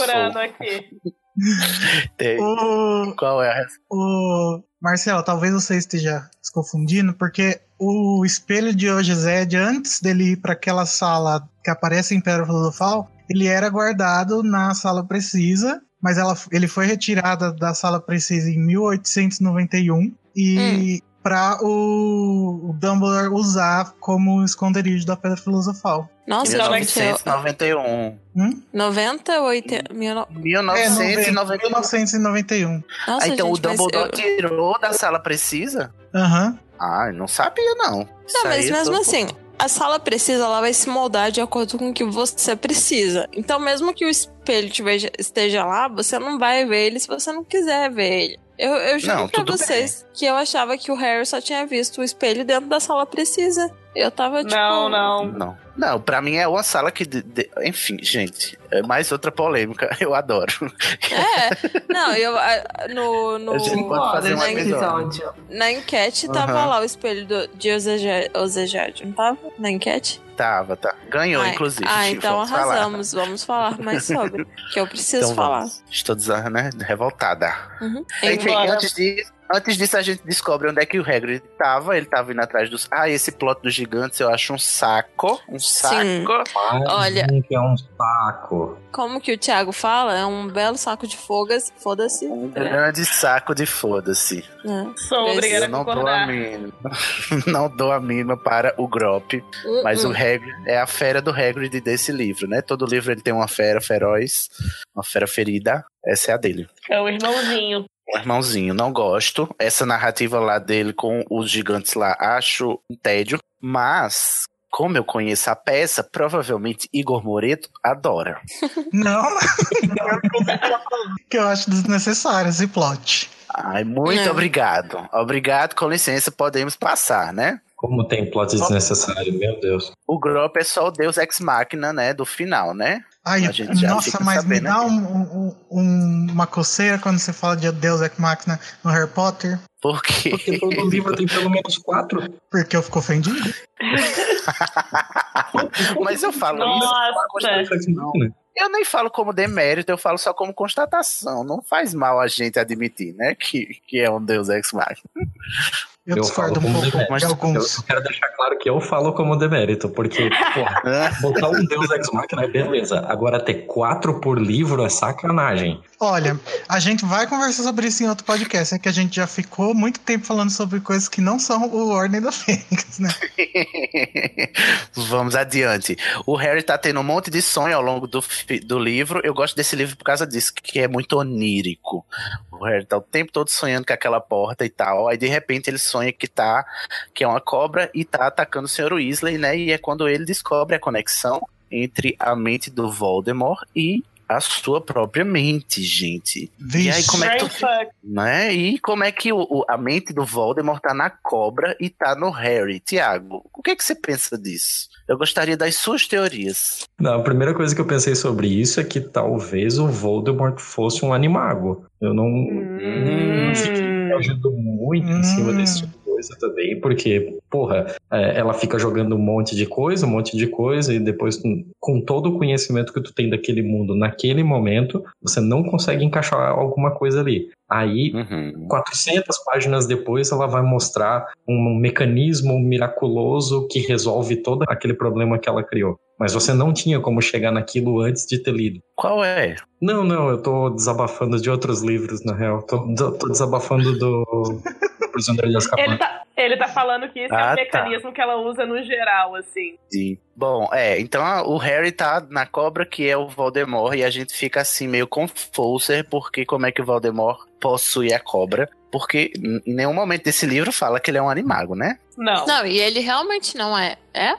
procurando aqui. <laughs> Tem. O, Qual é a resposta? o Marcelo, talvez você esteja se confundindo, porque o espelho de Ogezed, antes dele ir para aquela sala que aparece em Pedra Filosofal, ele era guardado na sala precisa, mas ela, ele foi retirada da sala precisa em 1891 e para o, o Dumbledore usar como esconderijo da Pedra Filosofal. Nossa, gente, eu, 1991. Hum? 90, 80, mil no- É, 1991. Nossa, 1991. Ah, então gente, o Dumbledore eu- tirou da sala precisa? Aham. Ah, eu não sabia, não. Não, Isso mas mesmo tô- assim, a sala precisa, ela vai se moldar de acordo com o que você precisa. Então, mesmo que o espelho esteja lá, você não vai ver ele se você não quiser ver ele. Eu, eu juro Não, pra vocês que eu achava que o Harry só tinha visto o espelho dentro da sala precisa. Eu tava tipo. Não, não. Não. Não, pra mim é uma sala que. de- de- Enfim, gente, é mais outra polêmica. <laughs> Eu adoro. É, <laughs> não, eu no, no A gente pode fazer um na, episódio. na enquete tava lá o espelho do, de Ozejad, não tava? Na enquete? Tava, tá. Ganhou, Ah, inclusive. Ah, então Vamos falar. arrasamos. Vamos falar mais sobre. Que eu <laughs> preciso Então falar. vamos. Estou né, revoltada. Uhum. Enfim, Embora. antes disso, antes disso, a gente descobre onde é que o Hagrid tava. Ele tava indo atrás dos. Ah, esse plot dos gigantes eu acho um saco. Um saco. Sim. Olha- que é um saco. Como que o Thiago fala? É um belo saco de fogas. Foda-se. Um É, grande saco de foda-se. né? Sou obrigada Eu a não dou a <laughs> não dou a mínima para o Grop. Hum, Mas hum. o Hagrid é a fera do Hagrid desse livro, né? Todo livro ele tem uma fera feroz, uma fera ferida. Essa é a dele. É o irmãozinho. Um irmãozinho, não gosto. Essa narrativa lá dele com os gigantes lá, acho um tédio. Mas, como eu conheço a peça, provavelmente Igor Moreto adora. <laughs> Não, que eu acho desnecessário esse plot. Ai, muito É. obrigado. Obrigado, com licença, podemos passar, né? Como tem plot desnecessário, meu Deus. O Grop é só o Deus Ex Machina, né? Do final, né? Ai, A gente já nossa, fica mas sabendo me dá um- um- um- uma coceira quando você fala de Deus Ex Machina no Harry Potter, Por quê? Porque todo <laughs> livro tem pelo menos quatro. porque eu fico ofendido. <laughs> Mas eu falo isso. Nossa. Eu nem falo como demérito, eu falo só como constatação. Não faz mal a gente admitir, né? Que, que é um Deus Ex Machina. Eu, Eu discordo falo um como pouco demérito. de Eu, alguns. eu quero deixar claro que eu falo como demérito, porque, porra, <laughs> botar um Deus Ex Machina é beleza. Agora ter quatro por livro é sacanagem. Olha, a gente vai conversar sobre isso em outro podcast, é que a gente já ficou muito tempo falando sobre coisas que não são o Ordem da Fênix, né? <laughs> Vamos adiante. O Harry tá tendo um monte de sonho ao longo do, do livro. Eu gosto desse livro por causa disso, que é muito onírico. O Harry tá o tempo todo sonhando com aquela porta e tal. Aí de repente ele sonha que tá, que é uma cobra e tá atacando o Sr. Weasley, né? E é quando ele descobre a conexão entre a mente do Voldemort e a sua própria mente, gente. E aí, como é que tu né? E como é que o, o- a mente do Voldemort tá na cobra e tá no Harry? Tiago, o que, é que você pensa disso? Eu gostaria das suas teorias. Não, a primeira coisa que eu pensei sobre isso é que talvez o Voldemort fosse um animago. Eu não, não fiquei agindo muito em cima Hum. desse tipo de coisa também, porque, porra, é, ela fica jogando um monte de coisa, um monte de coisa, e depois, com, com todo o conhecimento que tu tem daquele mundo naquele momento, você não consegue encaixar alguma coisa ali. Aí, Uhum. 400 páginas depois, ela vai mostrar um mecanismo miraculoso que resolve todo aquele problema que ela criou. Mas você não tinha como chegar naquilo antes de ter lido. Qual é? Não, não, eu tô desabafando de outros livros, na real. Tô, tô desabafando do, Prisioneiro de Azkaban. Ele tá, ele tá falando que isso é Ah, um tá. mecanismo que ela usa no geral, assim. Sim. Bom, é, então a- o Harry tá na cobra que é o Voldemort e a gente fica assim meio confuso porque como é que o Voldemort possui a cobra? Porque nenhum momento desse livro fala que ele é um animago, né? Não. Não, e ele realmente não é. É?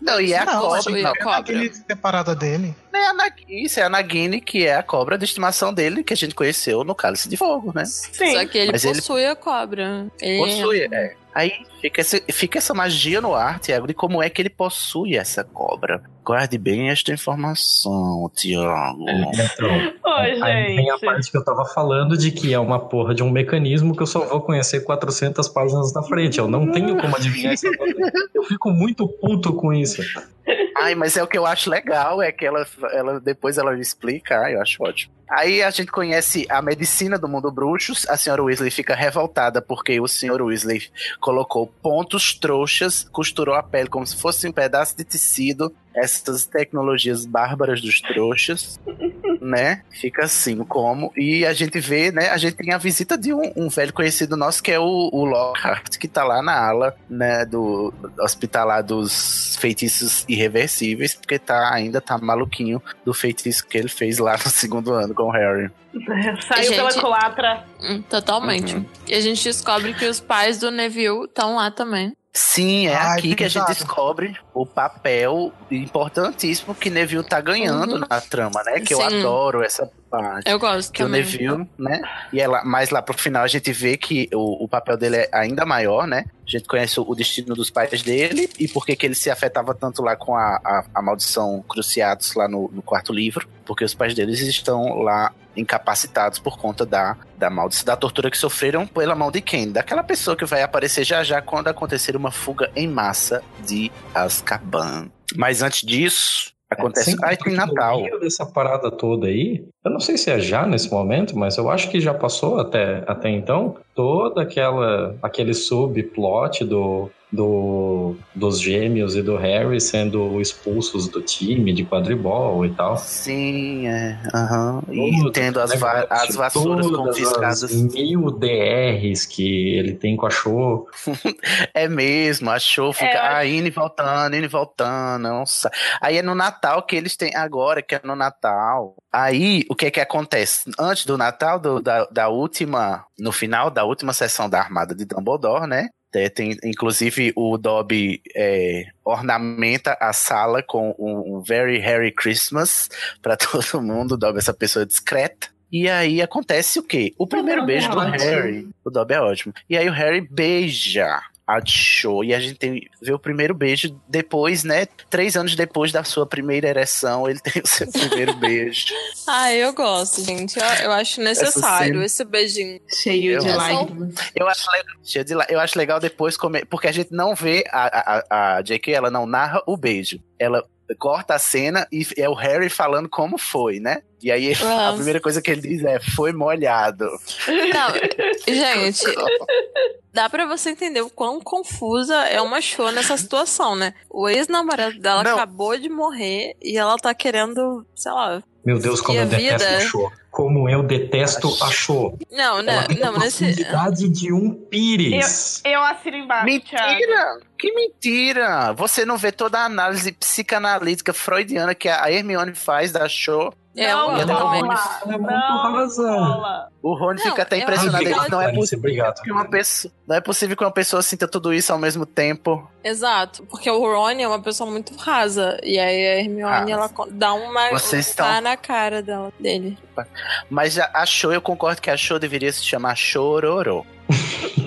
Não, e é a Não, cobra. mas- Não, a cobra. Separada dele. é a Nag- isso é a Nagini, que é a cobra de estimação dele que a gente conheceu no Cálice de Fogo, né? Sim. Só que ele Mas ele- possui a cobra. Ele- Possui, é. Aí fica, esse- fica essa magia no ar, Tiago, de como é que ele possui essa cobra. Guarde bem esta informação, Tiago. Então, Ô, aí vem a gente. parte que eu tava falando de que é uma porra de um mecanismo que eu só vou conhecer 400 páginas na frente. Eu não tenho como adivinhar isso agora. Eu fico muito puto com isso. Ai, mas é o que eu acho legal, é que ela, ela depois ela explica, ai, eu acho ótimo. Aí a gente conhece a medicina do mundo bruxos, a senhora Weasley fica revoltada porque o senhor Weasley colocou pontos trouxas, costurou a pele como se fosse um pedaço de tecido, essas tecnologias bárbaras dos trouxas, <laughs> né? Fica assim, como. E a gente vê, né? A gente tem a visita de um, um velho conhecido nosso que é o, o Lockhart, que tá lá na ala, né? Do hospitalar dos feitiços irreversíveis, porque tá, ainda tá maluquinho do feitiço que ele fez lá no segundo ano com o Harry. <laughs> Saiu Gente. pela culatra. Hum, Totalmente. Uhum. E a gente descobre que os pais do Neville estão lá também. Sim, é Ai, aqui que a gente descobre o papel importantíssimo que Neville tá ganhando Uhum. na trama, né? Que eu Sim. adoro essa parte. Eu gosto que o também. Neville, né? E ela, mais lá pro final a gente vê que o, o papel dele é ainda maior, né? A gente conhece o, o destino dos pais dele e por que que ele se afetava tanto lá com a, a, a maldição Cruciatus lá no, no quarto livro. Porque os pais deles estão lá incapacitados por conta da, da maldição, da tortura que sofreram pela mão de quem? Daquela pessoa que vai aparecer já já quando acontecer uma fuga em massa de Azkaban. Mas antes disso, acontece... Ai, tem Natal. Dessa parada toda aí, eu não sei se é já nesse momento, mas eu acho que já passou até, até então, toda aquela aquele subplot do, do dos gêmeos e do Harry sendo expulsos do time de quadribol e tal. Sim, é. Aham. E Todo tendo as, va- as vassouras todas confiscadas. As mil DRs que ele tem com a show. <laughs> É mesmo, achou, fica. É, ah, indo e voltando, indo e voltando. Nossa. Aí é no Natal que eles têm. Agora que é no Natal. Aí, o que é que acontece? Antes do Natal, do- da, da última. No final da última sessão da Armada de Dumbledore, né? É, tem, inclusive, o Dobby é, ornamenta a sala com um, um Very Harry Christmas pra <laughs> todo mundo. O Dobby é essa pessoa discreta. E aí acontece o quê? O primeiro Dobby beijo é do ótimo. Harry. O Dobby é ótimo. E aí o Harry beija a Cho. E a gente tem, vê o primeiro beijo depois, né? Três anos depois da sua primeira ereção, ele tem o seu primeiro beijo. <laughs> Ah, eu gosto, gente. Eu, eu acho necessário esse beijinho. Cheio de Eu- lágrimas. Eu acho legal, cheio de lá- eu acho legal depois, come- porque a gente não vê a, a, a JK, ela não narra o beijo. Ela corta a cena e é o Harry falando como foi, né? E aí <laughs> a primeira coisa que ele diz é: foi molhado. Não, gente, dá pra você entender o quão confusa é uma show nessa situação, né? O ex-namorado dela Não. acabou de morrer e ela tá querendo, sei lá. Meu Deus, como a eu detesto vida? a show. Como eu detesto a show. Não, Ela não, a não, nesse. profundidade de um pires. Eu assino embaixo, Thiago. Mentira! Que mentira! Você não vê toda a análise psicanalítica freudiana que a Hermione faz da show. É, eu não é também. Não rola. O Rony Não, fica até eu impressionado. Ele não é possível obrigado. que uma pessoa, não é possível que uma pessoa sinta tudo isso ao mesmo tempo. Exato, porque o Ron é uma pessoa muito rasa. E aí a Hermione, Rasa. ela dá uma Vocês um estão- tá na cara dela, dele. Mas a, a show, eu concordo que a show deveria se chamar Chororô. <laughs>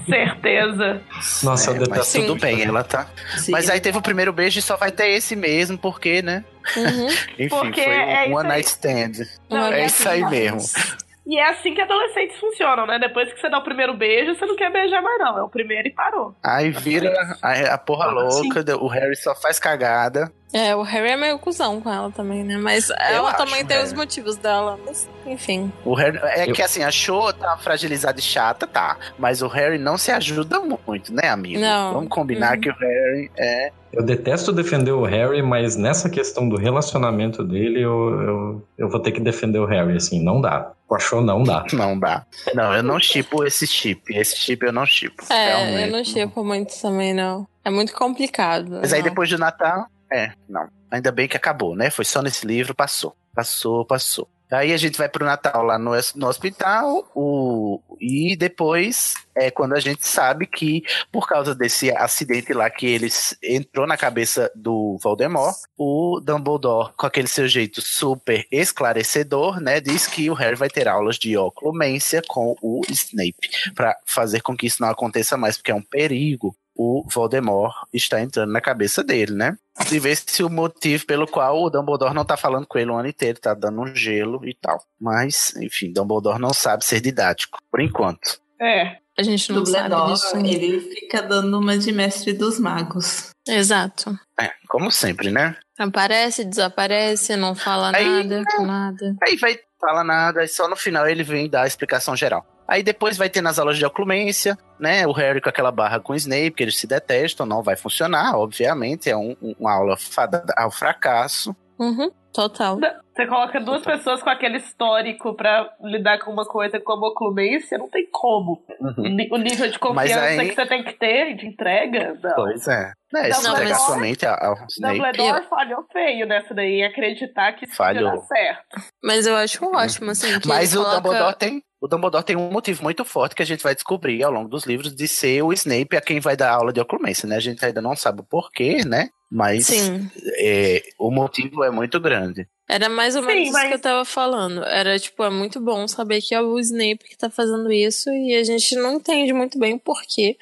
<laughs> Certeza. Nossa, eu É, mas tudo Sim. bem, ela tá. Sim. Mas aí teve o primeiro beijo e só vai ter esse mesmo, porque, né? Uhum. Enfim, Porque foi um é isso one night stand. Não, é e isso aí mesmo. <laughs> E é assim que adolescentes funcionam, né? Depois que você dá o primeiro beijo, você não quer beijar mais, não. É o primeiro e parou. Aí vira a, a porra Ah, sim. louca, o Harry só faz cagada. É, o Harry é meio cuzão com ela também, né? Mas ela acho, também tem é. os motivos dela. Mas, enfim. O Harry, é Eu- que assim, a Cho tá fragilizada e chata, tá. Mas o Harry não se ajuda muito, né, amigo? Não. Vamos combinar Uhum. que o Harry é. Eu detesto defender o Harry, mas nessa questão do relacionamento dele, eu, eu, eu vou ter que defender o Harry, assim, não dá. O achou não dá. <laughs> Não dá. Não, eu não chipo esse chip. Esse chip eu não chipo. É, realmente. eu não chipo muito também, não. É muito complicado. Mas aí não. depois do Natal, é, não. Ainda bem que acabou, né? Foi só nesse livro, passou. Passou, passou. Aí a gente vai pro Natal lá no, no hospital, o, e depois é quando a gente sabe que, por causa desse acidente lá que eles entrou na cabeça do Voldemort, o Dumbledore, com aquele seu jeito super esclarecedor, né, diz que o Harry vai ter aulas de oclumência com o Snape, para fazer com que isso não aconteça mais, porque é um perigo o Voldemort está entrando na cabeça dele, né? E ver se o motivo pelo qual o Dumbledore não tá falando com ele o ano inteiro, tá dando um gelo e tal. Mas, enfim, Dumbledore não sabe ser didático, por enquanto. É. A gente não sabe disso. ele fica dando uma de mestre dos magos. Exato. É, como sempre, né? Aparece, desaparece, não fala Aí, nada com nada. Aí vai, fala nada, e só no final ele vem dar a explicação geral. Aí depois vai ter nas aulas de oclumência, né? O Harry com aquela barra com o Snape, que eles se detestam, não vai funcionar, obviamente. É um- um- uma aula fada ao fracasso. Uhum, total. Você coloca duas pessoas com aquele histórico pra lidar com uma coisa como oclumência, não tem como. O ni- O nível de confiança aí- que você tem que ter de entrega, não. Pois é. É, se Não, entregar mas- somente ao, Snape. Dumbledore falhou feio nessa daí, acreditar que isso Falhou. ia dar certo. Mas eu acho ótimo, assim. Que Mas o coloca- Dumbledore tem. O Dumbledore tem um motivo muito forte que a gente vai descobrir ao longo dos livros de ser o Snape a quem vai dar aula de oclumência, né? A gente ainda não sabe o porquê, né? Mas Sim. é, o motivo é muito grande. Era mais ou Sim, menos isso mas- que eu tava falando. Era, tipo, é muito bom saber que é o Snape que tá fazendo isso e a gente não entende muito bem o porquê.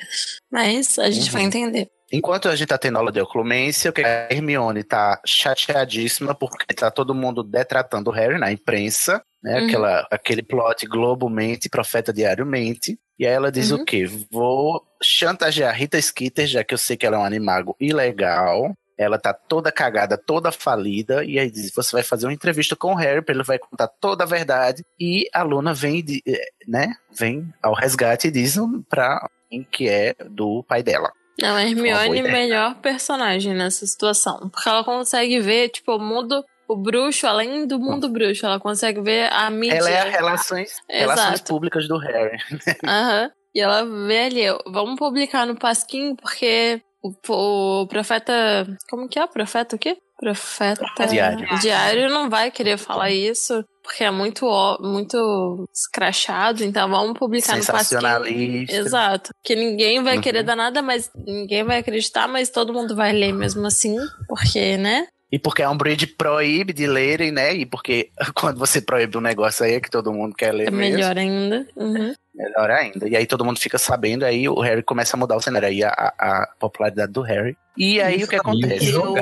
Mas a gente Uhum. vai entender. Enquanto a gente tá tendo aula de oclumência, o que a Hermione tá chateadíssima porque tá todo mundo detratando o Harry na imprensa, né? Uhum. Aquela, aquele plot Globo mente, profeta diário mente. E aí ela diz Uhum. o quê? Vou chantagear Rita Skeeter, já que eu sei que ela é um animago ilegal. Ela tá toda cagada, toda falida. E aí diz: você vai fazer uma entrevista com o Harry, ele vai contar toda a verdade. E a Luna vem, de- eh, né? Vem ao resgate e diz pra quem que é do pai dela. Não, a Hermione é ideia. melhor personagem nessa situação. Porque ela consegue ver, tipo, o mundo. O bruxo, além do mundo bruxo, ela consegue ver a mídia. Ela é a relações, relações públicas do Harry. Aham. E ela vê ali, vamos publicar no Pasquim, porque o, o profeta. Como que é? Profeta o quê? Profeta. Diário. Diário não vai querer falar isso, porque é muito, muito escrachado, então vamos publicar no. Sensacionalista. Exato. Que ninguém vai Uhum. querer dar nada, mas ninguém vai acreditar, mas todo mundo vai ler mesmo assim, porque, né? E porque a Umbridge proíbe de lerem, né? E porque <laughs> quando você proíbe um negócio aí é que todo mundo quer ler É mesmo. melhor ainda. Uhum. Melhor ainda. E aí todo mundo fica sabendo, aí o Harry começa a mudar o cenário. Aí a, a- popularidade do Harry. E aí o que acontece? Eu,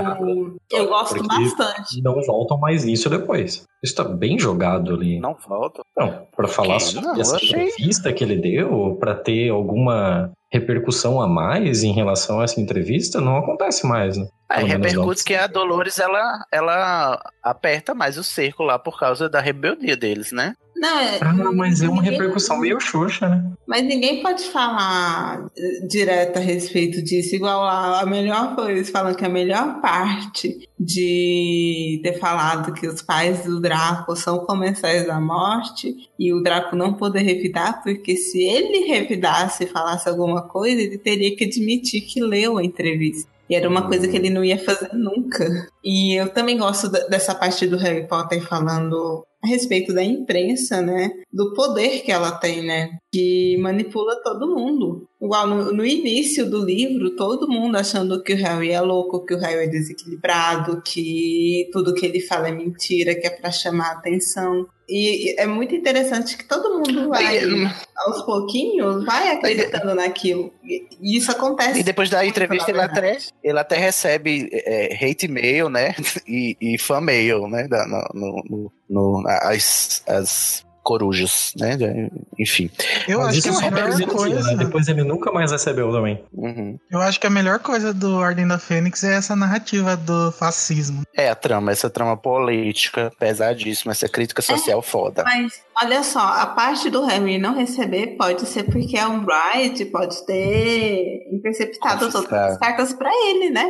eu gosto Porque- bastante. Não voltam mais nisso depois. Isso tá bem jogado ali. Não volta. Não, pra falar Que? sobre Não, essa entrevista que ele deu, pra ter alguma repercussão a mais em relação a essa entrevista, não acontece mais, né? Menos repercute que a Dolores ela, ela aperta mais o cerco lá por causa da rebeldia deles, né? Não, é, Ah, mas é uma ninguém- repercussão meio xuxa, né? Mas ninguém pode falar eh, direto a respeito disso. Igual a, a melhor coisa, eles falam que a melhor parte de ter falado que os pais do Draco são comensais da morte e o Draco não poder revidar, porque se ele revidasse e falasse alguma coisa, ele teria que admitir que leu a entrevista. E era uma coisa que ele não ia fazer nunca. E eu também gosto dessa parte do Harry Potter falando a respeito da imprensa, né? Do poder que ela tem, né? Que manipula todo mundo. Igual no, no início do livro, todo mundo achando que o Harry é louco, que o Harry é desequilibrado, que tudo que ele fala é mentira, que é pra chamar atenção. E e é muito interessante que todo mundo vai, E- aos pouquinhos, vai acreditando naquilo. E, e isso acontece. E depois da entrevista ele até, ele até recebe é, hate mail, né? <laughs> E, e fan mail, né? Da, no, no- no- as, as corujas, né? Enfim. Eu Mas acho que isso a melhor coisa. né? Depois ele nunca mais recebeu também. Uhum. Eu acho que a melhor coisa do Ordem da Fênix é essa narrativa do fascismo. É a trama, essa trama política pesadíssima, essa crítica social foda. Mas olha só, a parte do Harry não receber pode ser porque a Umbride pode ter interceptado todas as cartas pra ele, né?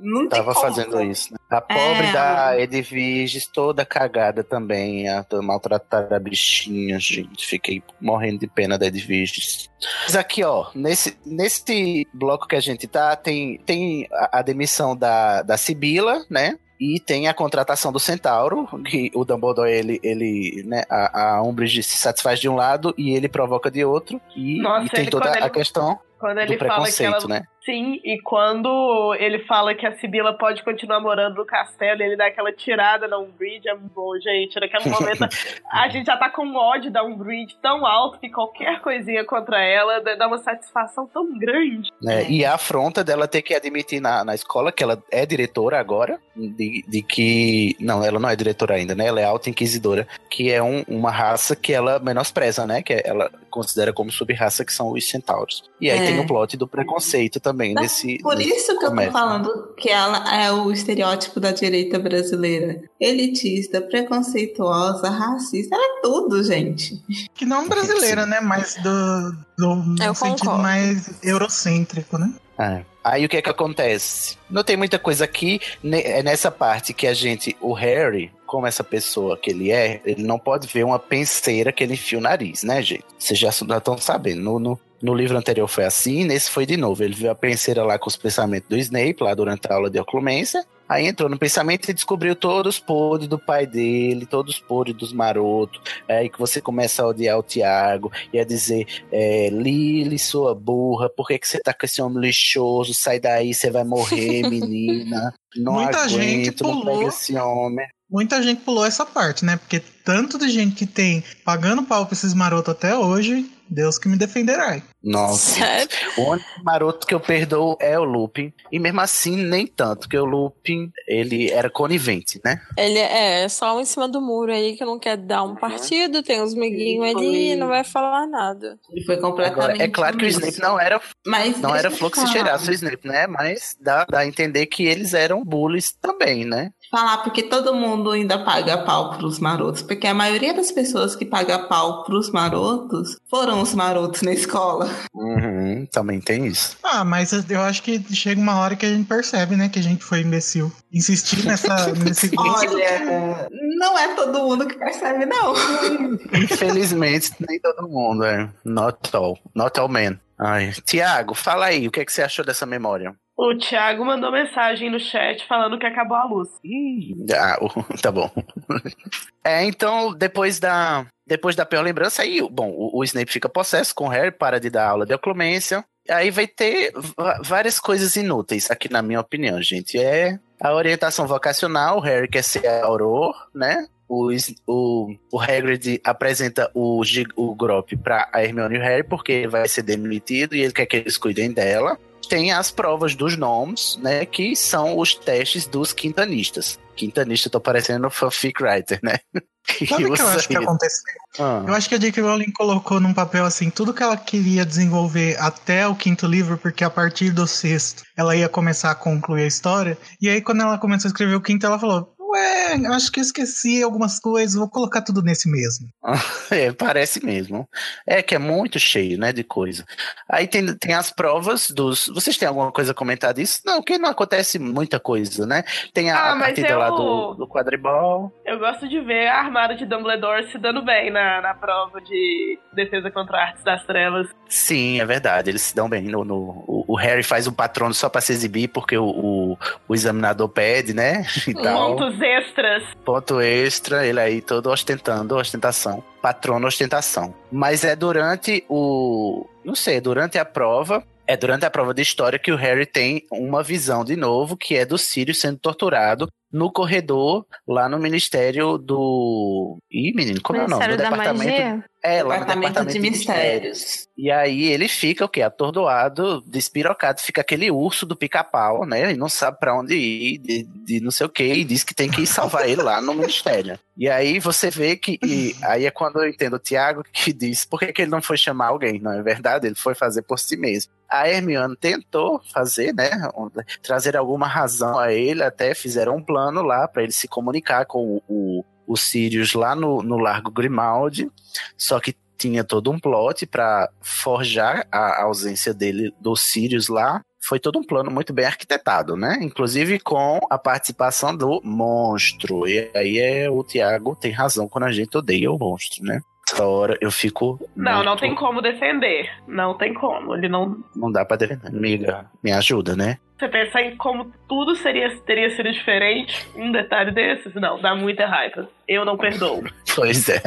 Não tem Tava como. fazendo isso, né? A pobre É. da Edviges, toda cagada também, a toda maltratada a bichinha, gente. Fiquei morrendo de pena da Edviges. Mas aqui, ó, nesse, nesse bloco que a gente tá, tem, tem a, a demissão da, da Sibila, né? E tem a contratação do Centauro, que o Dumbledore, ele, ele né, a, a Umbridge se satisfaz de um lado e ele provoca de outro. E, Nossa, e tem ele- toda a ele- questão Quando do ele fala que ela. preconceito, né? Sim, e quando ele fala que a Sibila pode continuar morando no castelo, ele dá aquela tirada na Umbridge, é bom, gente. Naquele <laughs> momento, a gente já tá com ódio da Umbridge tão alto que qualquer coisinha contra ela dá uma satisfação tão grande. né? E a afronta dela ter que admitir na, na escola que ela é diretora agora, de, de que. Não, ela não é diretora ainda, né? Ela é alta inquisidora, que é um- uma raça que ela menospreza, né? Que ela considera como sub-raça, que são os centauros. E aí É. tem o plot do preconceito também, Mas nesse. Por isso que eu tô falando que ela é o estereótipo da direita brasileira. Elitista, preconceituosa, racista, ela é tudo, gente. Que não brasileira, né? Mas do, do Eu sentido concordo. mais eurocêntrico, né? É. Aí o que é que acontece? Não tem muita coisa aqui, é nessa parte que a gente, o Harry, como essa pessoa que ele é, ele não pode ver uma penseira que ele enfia o nariz, né, gente? Vocês já estão sabendo. No, no, no livro anterior foi assim, nesse foi de novo. Ele viu a penseira lá com os pensamentos do Snape, lá durante a aula de oclumência. Aí entrou no pensamento e descobriu todos os podres do pai dele, todos os podres dos marotos. É aí que você começa a odiar o Tiago e a dizer: é, Lily, sua burra, por que, que você tá com esse homem lixoso? Sai daí, você vai morrer, <laughs> menina. Não Muita aguento, gente não pulou. pega esse homem. Muita gente pulou essa parte, né? Porque tanto de gente que tem pagando pau pra esses marotos até hoje, Deus que me defenderá. Nossa. Sério? O único maroto que eu perdoo é o Lupin. E mesmo assim, nem tanto, porque o Lupin, ele era conivente, né? Ele é só um em cima do muro aí que não quer dar um partido, tem uns miguinhos ali e não vai falar nada. Ele foi completamente. Agora, é claro que o. Snape não era, Mas não era que falar. cheirasse o Snape, né? Mas dá, dá a entender que eles eram bullies também, né? Falar porque todo mundo ainda paga pau pros marotos. Porque a maioria das pessoas que paga pau pros marotos foram os marotos na escola. Uhum, também tem isso. Ah, mas eu acho que chega uma hora que a gente percebe, né, que a gente foi imbecil. Insistir nessa, <laughs> nesse Olha, não é todo mundo que percebe, não. Infelizmente, nem todo mundo, é. Not all. Not all men. Ai. Tiago, fala aí, o que, é que você achou dessa memória? O Thiago mandou mensagem no chat falando que acabou a luz. Ih, ah, <laughs> tá bom. É, então, depois da depois da pior lembrança, aí, bom, o, o Snape fica possesso com o Harry, para de dar aula de oclumência. Aí vai ter várias coisas inúteis, aqui na minha opinião, gente. É a orientação vocacional, o Harry quer ser auror, né? O, o, o Hagrid apresenta o, o Grop pra a Hermione e o Harry, porque ele vai ser demitido e ele quer que eles cuidem dela. Tem as provas dos gnomos, né? Que são os testes dos quintanistas. Quintanista, tô parecendo fanfic writer, né? <laughs> Sabe o que eu acho que aconteceu? Ah. Eu acho que a J.K. Rowling colocou num papel assim tudo que ela queria desenvolver até o quinto livro, porque a partir do sexto ela ia começar a concluir a história. E aí, quando ela começou a escrever o quinto, ela falou: Ué, acho que eu esqueci algumas coisas, vou colocar tudo nesse mesmo. <laughs> É, parece mesmo. É que é muito cheio, né, de coisa. Aí tem, tem as provas dos. Vocês têm alguma coisa a comentar disso? Não, que não acontece muita coisa, né? Tem a, Ah, partida eu- lá do, do quadribol. Eu gosto de ver a armada de Dumbledore se dando bem na, na prova de defesa contra artes das trevas. Sim, é verdade. Eles se dão bem. No, no- o, o Harry faz um patrono só pra se exibir, porque o, o, o examinador pede, né? <laughs> E tal. Pontos extras. Ponto extra, ele aí todo ostentando, ostentação. Patrono, ostentação. Mas é durante o. Não sei, durante a prova. É durante a prova de história que o Harry tem uma visão de novo, que é do Sirius sendo torturado no corredor, lá no Ministério do. Ih, menino, como Ministério é o nome? da No departamento. Magia? É, lá no Departamento departamento de Mistérios. E aí ele fica o quê? Atordoado, despirocado, fica aquele urso do pica-pau, né? E não sabe pra onde ir, de, de não sei o quê, e diz que tem que ir salvar ele lá no ministério. E aí você vê que. e aí é quando eu entendo o Tiago que diz por que, que ele não foi chamar alguém, não é verdade? Ele foi fazer por si mesmo. A Hermione tentou fazer, né? Trazer alguma razão a ele, até fizeram um plano lá pra ele se comunicar com o, o, Sirius lá no, no Largo Grimaldi. Só que tinha todo um plot pra forjar a ausência dele do Sirius lá. Foi todo um plano muito bem arquitetado, né? Inclusive com a participação do monstro. E aí é o Tiago tem razão quando a gente odeia o monstro, né? Essa hora eu fico. Não, não muito- tem como defender. Não tem como. Ele não. Não dá pra defender. Amiga, me ajuda, né? Você pensar em como tudo seria, teria sido diferente, um detalhe desses, não, dá muita raiva. Eu não perdoo. <laughs> Pois é.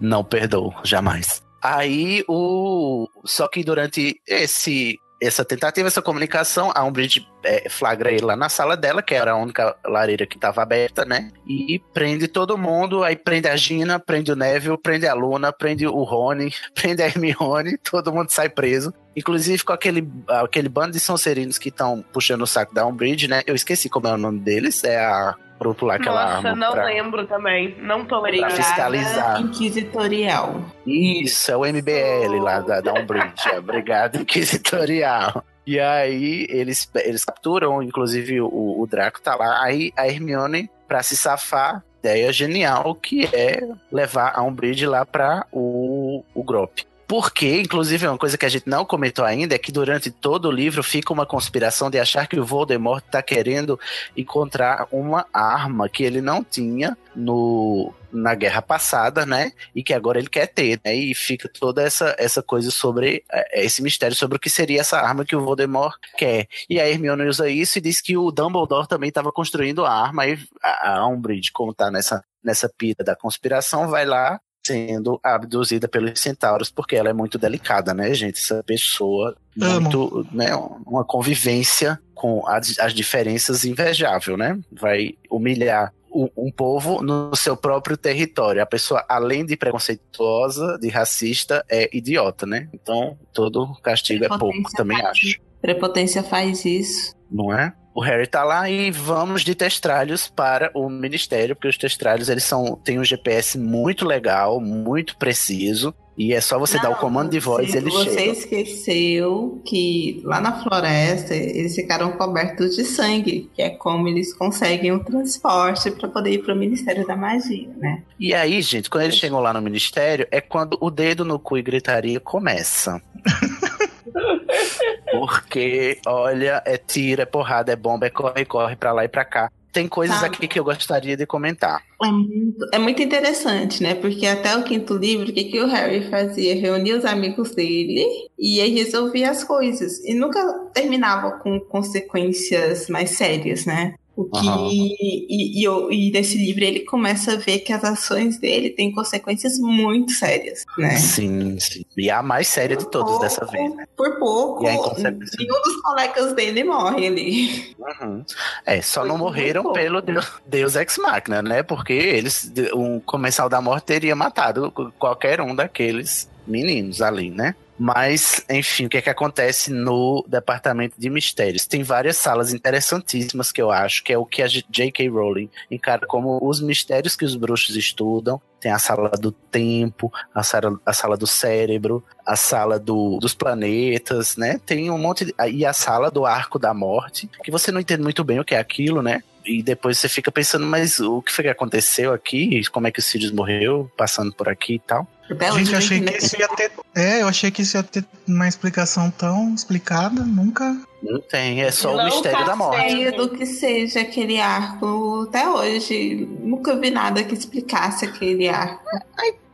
Não perdoo, jamais. Aí o. Só que durante esse. Essa tentativa, essa comunicação, a Umbridge é, flagra ele lá na sala dela, que era a única lareira que estava aberta, né? E prende todo mundo, aí prende a Gina, prende o Neville, prende a Luna, prende o Rony, <laughs> prende a Hermione, todo mundo sai preso. Inclusive com aquele, aquele bando de Sonserinos que estão puxando o saco da Umbridge, né? Eu esqueci como é o nome deles, é a... Outro lado, aquela Nossa, arma não pra- lembro também. Não tô Pra lembrando. fiscalizar. Inquisitorial. Isso, é o MBL lá da, da Umbridge, <laughs> é, Brigada Inquisitorial. E aí eles, eles capturam, inclusive o, o Draco tá lá, aí a Hermione, pra se safar, ideia genial que é levar a Umbridge lá pra o, o Grop. Porque, inclusive, uma coisa que a gente não comentou ainda é que durante todo o livro fica uma conspiração de achar que o Voldemort tá querendo encontrar uma arma que ele não tinha no, na guerra passada, né? E que agora ele quer ter, né? E fica toda essa, essa coisa sobre é, esse mistério sobre o que seria essa arma que o Voldemort quer. E a Hermione usa isso e diz que o Dumbledore também estava construindo a arma e a, a Umbridge, como tá nessa, nessa pira da conspiração, vai lá sendo abduzida pelos centauros, porque ela é muito delicada, né, gente? Essa pessoa Amo. muito, né, uma convivência com as, as diferenças invejável, né? Vai humilhar um, povo no seu próprio território. A pessoa, além de preconceituosa, de racista, é idiota, né? Então, todo castigo é pouco, também acho. Prepotência faz isso. Não é? O Harry tá lá e vamos de testralhos para o ministério, porque os testralhos eles são têm um GPS muito legal, muito preciso, e é só você dar o Não, comando de voz e se eles Você chegam. esqueceu que lá na floresta eles ficaram cobertos de sangue, que é como eles conseguem o transporte para poder ir para o Ministério da Magia, né? E aí, gente, quando eles chegam lá no ministério, é quando o dedo no cu e gritaria começa. <laughs> Porque, olha, é tiro, é porrada, é bomba, é corre, corre pra lá e pra cá. Tem coisas Tá. aqui que eu gostaria de comentar. É muito, é muito interessante, né? Porque até o quinto livro, o que, que o Harry fazia? Reunia os amigos dele e aí resolvia as coisas. E nunca terminava com consequências mais sérias, né? O que. E, e, eu- e nesse livro ele começa a ver que as ações dele têm consequências muito sérias, né? Sim, sim. E a mais séria de todas dessa vez, né? Por pouco, E a inconsequência. nenhum dos colegas dele morre ali. Uhum. É, só não morreram pelo pouco. Deus, Deus Ex Machina, né? Porque eles, um comensal da morte teria matado qualquer um daqueles meninos ali, né? Mas, enfim, o que é que acontece no departamento de mistérios? Tem várias salas interessantíssimas que eu acho, que é o que a J.K. Rowling encara como os mistérios que os bruxos estudam. Tem a sala do tempo, a sala, a sala do cérebro, a sala do, dos planetas, né? Tem um monte de, e a sala do arco da morte, que você não entende muito bem o que é aquilo, né? E depois você fica pensando, mas o que foi que aconteceu aqui? Como é que o Sirius morreu passando por aqui e tal? Gente, eu achei entendo que isso ia ter. É, eu achei que isso ia ter uma explicação tão explicada, nunca. Não tem, é só o Não mistério da morte. Do que seja aquele arco até hoje. Nunca vi nada que explicasse aquele arco.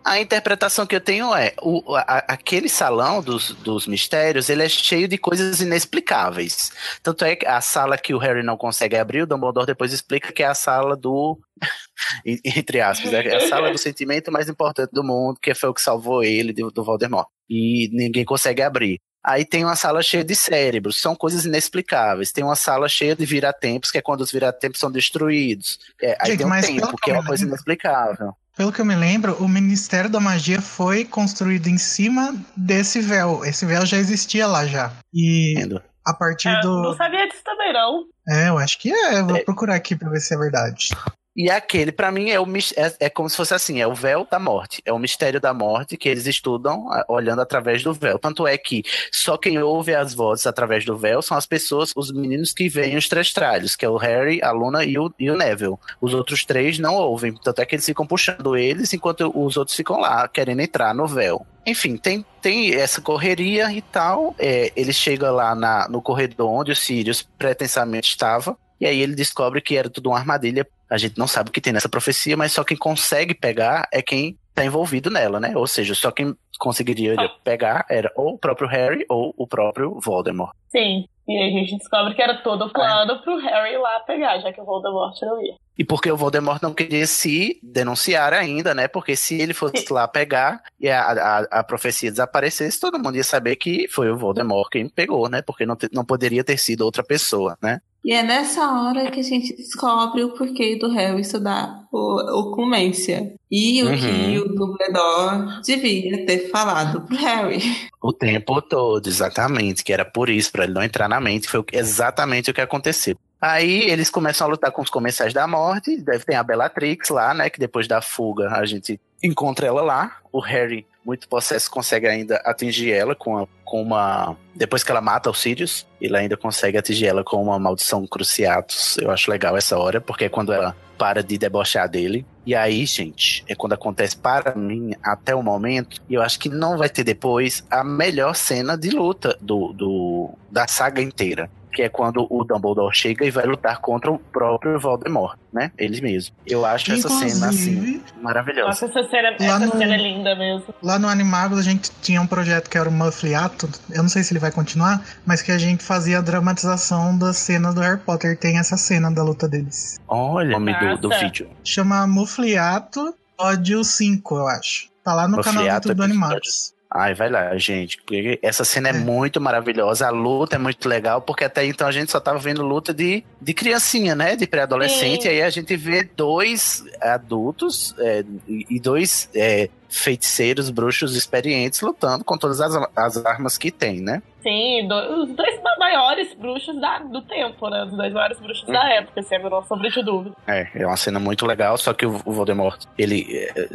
A interpretação que eu tenho é, o, a- aquele salão dos, dos mistérios, ele é cheio de coisas inexplicáveis. Tanto é que a sala que o Harry não consegue abrir, o Dumbledore depois explica que é a sala do... <laughs> en- entre aspas, é a sala do sentimento mais importante do mundo, que foi o que salvou ele do, do Voldemort. E ninguém consegue abrir. Aí tem uma sala cheia de cérebros, são coisas inexplicáveis. Tem uma sala cheia de viratempos, que é quando os viratempos são destruídos. É, aí Gente, tem um tempo, que é uma coisa inexplicável. Pelo que eu me lembro, o Ministério da Magia foi construído em cima desse véu. Esse véu já existia lá já. E Entendo. a partir É, Não do. sabia disso também, não. É, eu acho que é. Eu Vou É. procurar aqui pra ver se é verdade. E aquele, pra mim, é, o, é, é como se fosse assim: é o véu da morte. É o mistério da morte que eles estudam olhando através do véu. Tanto é que só quem ouve as vozes através do véu são as pessoas, os meninos que veem os três tralhos, que é o Harry, a Luna e o, e o Neville. Os outros três não ouvem. Tanto é que eles ficam puxando eles enquanto os outros ficam lá, querendo entrar no véu. Enfim, tem, tem essa correria e tal. É, ele chega lá na- no corredor onde o Sirius pretensamente estava. E aí ele descobre que era tudo uma armadilha. A gente não sabe o que tem nessa profecia, mas só quem consegue pegar é quem tá envolvido nela, né? Ou seja, só quem conseguiria pegar era ou o próprio Harry ou o próprio Voldemort. Sim. E aí a gente descobre que era todo o plano pro Harry ir lá pegar, já que o Voldemort não ia. E porque o Voldemort não queria se denunciar ainda, né? Porque se ele fosse lá pegar e a, a, a profecia desaparecesse, todo mundo ia saber que foi o Voldemort quem pegou, né? Porque não, te- não poderia ter sido outra pessoa, né? E é nessa hora que a gente descobre o porquê do Harry estudar o, oclumência. E o Uhum. que o Dumbledore devia ter falado pro Harry. O tempo todo, exatamente, que era por isso, pra ele não entrar na mente, foi exatamente o que aconteceu. Aí eles começam a lutar com os comensais da morte, deve ter a Bellatrix lá, né, que depois da fuga a gente encontra ela lá. O Harry, muito possesso, consegue ainda atingir ela com, a- com uma... Depois que ela mata o Sirius, ele ainda consegue atingir ela com uma maldição Cruciatus. Eu acho legal essa hora, porque é quando ela para de debochar dele. E aí, gente, é quando acontece para mim, até o momento, e eu acho que não vai ter depois, a melhor cena de luta do, do da saga inteira. Que é quando o Dumbledore chega e vai lutar contra o próprio Voldemort, né? Ele mesmo. Eu acho essa cena, assim, Inclusive, maravilhosa. Nossa, essa cena, essa no- cena é linda mesmo. lá no Animagos a gente tinha um projeto que era o Muffliato. Eu não sei se ele vai continuar, mas que a gente fazia a dramatização das cenas do Harry Potter. Tem essa cena da luta deles. Olha o nome do, do vídeo. Chama Muffliato Ódio 5, eu acho. Tá lá no canal do YouTube do. Animagos. Ai, vai lá, gente. Porque essa cena é, É. muito maravilhosa, a luta é muito legal, porque até então a gente só tava vendo luta de, de criancinha, né? De pré-adolescente. E aí a gente vê dois adultos é, e dois é, feiticeiros, bruxos experientes lutando com todas as, as armas que tem, né? Sim, do- os dois ma- maiores bruxos da- do tempo, né? Os dois maiores bruxos da época, sem a menor sombra de dúvida. É, é uma cena muito legal, só que o, o Voldemort, ele é,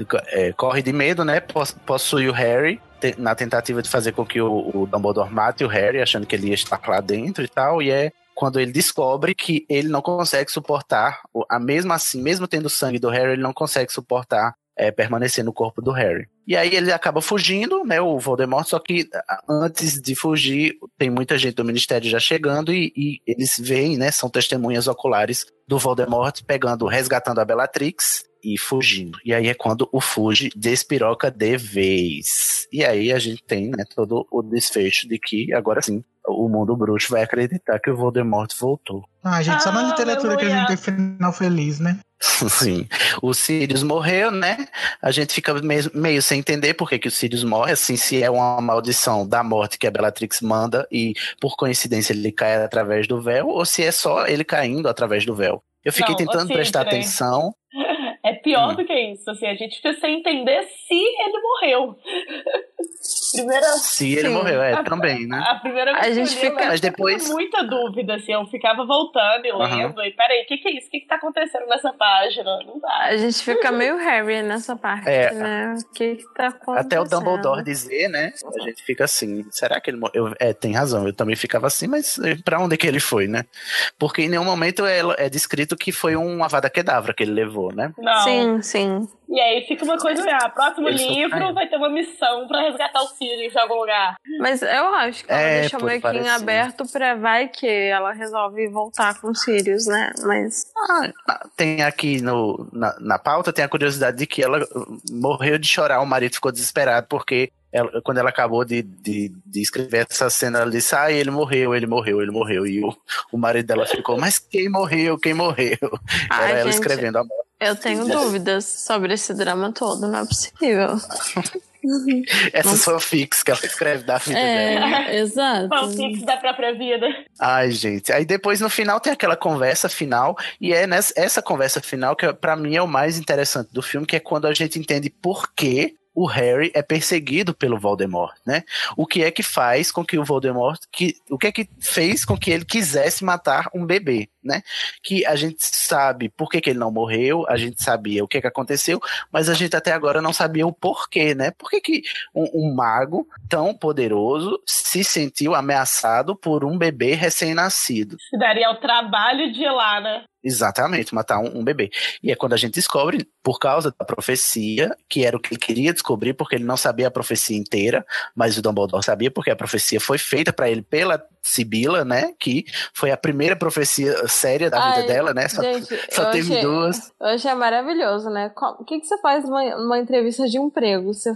é, corre de medo, né? pos- Possui o Harry, te- na tentativa de fazer com que o, o Dumbledore mate o Harry, achando que ele ia estar lá dentro e tal, e é quando ele descobre que ele não consegue suportar, a mesmo assim, mesmo tendo sangue do Harry, ele não consegue suportar é, permanecer no corpo do Harry. E aí ele acaba fugindo, né, o Voldemort, só que antes de fugir, tem muita gente do Ministério já chegando e, e eles veem, né, são testemunhas oculares do Voldemort pegando, resgatando a Bellatrix e fugindo. E aí é quando o Fuge despiroca de vez. E aí a gente tem, né, todo o desfecho de que agora sim o mundo bruxo vai acreditar que o Voldemort voltou. Ah, gente, só na Ah, literatura que a gente tem final feliz, né? <laughs> Sim. O Sirius morreu, né? A gente fica meio, meio sem entender por que, que o Sirius morre, assim, se é uma maldição da morte que a Bellatrix manda e por coincidência ele cai através do véu, ou se é só ele caindo através do véu. Eu fiquei Não, tentando assim, prestar peraí. atenção. É pior Hum. do que isso, assim, a gente fica sem entender se ele morreu. <laughs> Primeira, Se ele Sim. morreu, é, A- também, né? a primeira vez A que gente eu li, eu fica- Mas depois- muita dúvida, assim, eu ficava voltando e lendo, e peraí, o que, que é isso? O que, que tá acontecendo nessa página? Não dá. A gente fica meio Harry nessa parte, É. né? O que que tá acontecendo? Até o Dumbledore dizer, né? A gente fica assim, será que ele morreu? É, tem razão, eu também ficava assim, mas eh, pra onde que ele foi, né? Porque em nenhum momento é, é descrito que foi um Avada Kedavra que ele levou, né? Não. Sim, sim. E aí fica uma coisa, ah, próximo Eles livro vai ter uma missão pra resgatar o Sirius de algum lugar. Mas eu acho que ela É, deixa pô, meio que em parece- aberto pra vai que ela resolve voltar com o Sirius, né? Mas. Ah, tem aqui no, na, na pauta, tem a curiosidade de que ela morreu de chorar, o marido ficou desesperado, porque ela- quando ela acabou de, de, de escrever essa cena, ela disse, ah, ele morreu, ele morreu, ele morreu. E o, o marido dela ficou, mas quem morreu, quem morreu? Ai, Era ela gente. escrevendo a morte. Eu tenho dúvidas sobre esse drama todo, não é possível. <laughs> Essas fanfics que ela escreve da vida dela. É, <laughs> exato. Fanfics da própria vida. Ai, gente. Aí depois no final tem aquela conversa final, e é nessa essa conversa final que para mim é o mais interessante do filme, que é quando a gente entende por que o Harry é perseguido pelo Voldemort, né? O que é que faz com que o Voldemort, que, o que é que fez com que ele quisesse matar um bebê, né? Que a gente sabe por que, que ele não morreu, a gente sabia o que, que aconteceu, mas a gente até agora não sabia o porquê, né? Por que, que um, um mago tão poderoso se sentiu ameaçado por um bebê recém-nascido? Se daria o trabalho de ir lá, né? Exatamente, matar um, um, bebê. E é quando a gente descobre, por causa da profecia, que era o que ele queria descobrir, porque ele não sabia a profecia inteira, mas o Dumbledore sabia, porque a profecia foi feita para ele pela Sibila, né? Que foi a primeira profecia séria da Ai, vida dela, né? Só, gente, só teve achei- duas. Eu achei maravilhoso, né? O que, que você faz numa, numa entrevista de emprego? Você,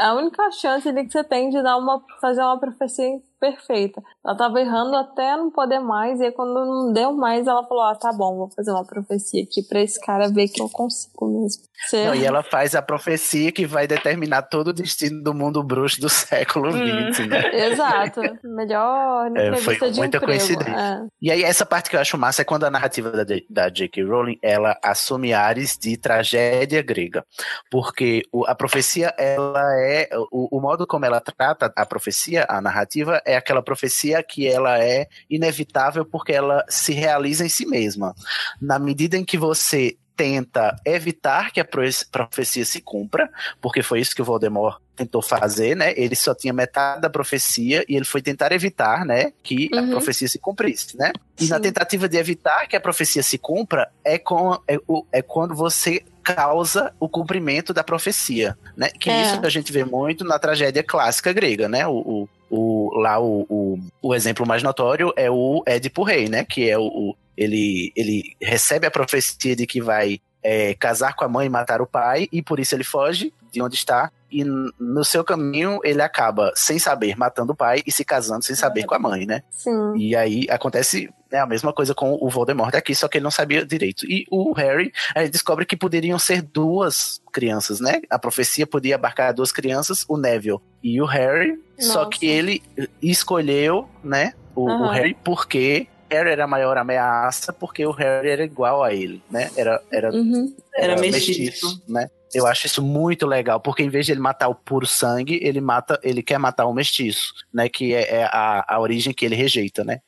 a única chance que você tem de dar uma, fazer uma profecia perfeita. Ela tava errando até não poder mais, e aí quando não deu mais, ela falou: Ah, tá bom, vou fazer uma profecia aqui pra esse cara ver que eu consigo mesmo. Não, e ela faz a profecia que vai determinar todo o destino do mundo bruxo do <laughs> século Hum. XX, né? Exato. Melhor É, foi de muita emprego. coincidência. É. E aí, essa parte que eu acho massa é quando a narrativa da, da J.K. Rowling, ela assume ares de tragédia grega. Porque o- a profecia, ela é... O, o modo como ela trata a profecia, a narrativa, é aquela profecia que ela é inevitável porque ela se realiza em si mesma. Na medida em que você tenta evitar que a pro- profecia se cumpra, porque foi isso que o Voldemort tentou fazer, né? Ele só tinha metade da profecia e ele foi tentar evitar, né, que a Uhum. profecia se cumprisse, né? E na Sim. tentativa de evitar que a profecia se cumpra é, com, é, é quando você causa o cumprimento da profecia, né? Que É. isso que a gente vê muito na tragédia clássica grega, né? O, o, o- lá o, o, o exemplo mais notório é o Édipo Rei, né? Que é o, o- ele ele recebe a profecia de que vai é, casar com a mãe e matar o pai e por isso ele foge de onde está e no seu caminho ele acaba sem saber matando o pai e se casando sem saber com a mãe, né? Sim. E aí acontece né, a mesma coisa com o Voldemort aqui, só que ele não sabia direito. E o Harry, a gente descobre que poderiam ser duas crianças, né? A profecia podia abarcar duas crianças, o Neville e o Harry, só Nossa. que ele escolheu, né, o, o Aham. Harry porque Harry era a maior ameaça, porque o Harry era igual a ele, né? Era, era, Uhum. Era mestiço. né? Eu acho isso muito legal, porque em vez de ele matar o puro sangue, ele mata, ele quer matar o mestiço, né? Que é, é a, a origem que ele rejeita, né?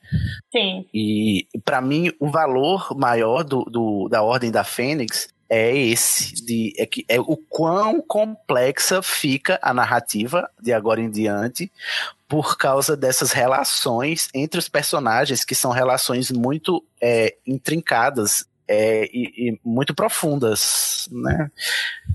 Sim. E para mim o valor maior do, do- da Ordem da Fênix é esse, de, é, que, é o quão complexa fica a narrativa de agora em diante por causa dessas relações entre os personagens, que são relações muito é, intrincadas é, e, e muito profundas, né?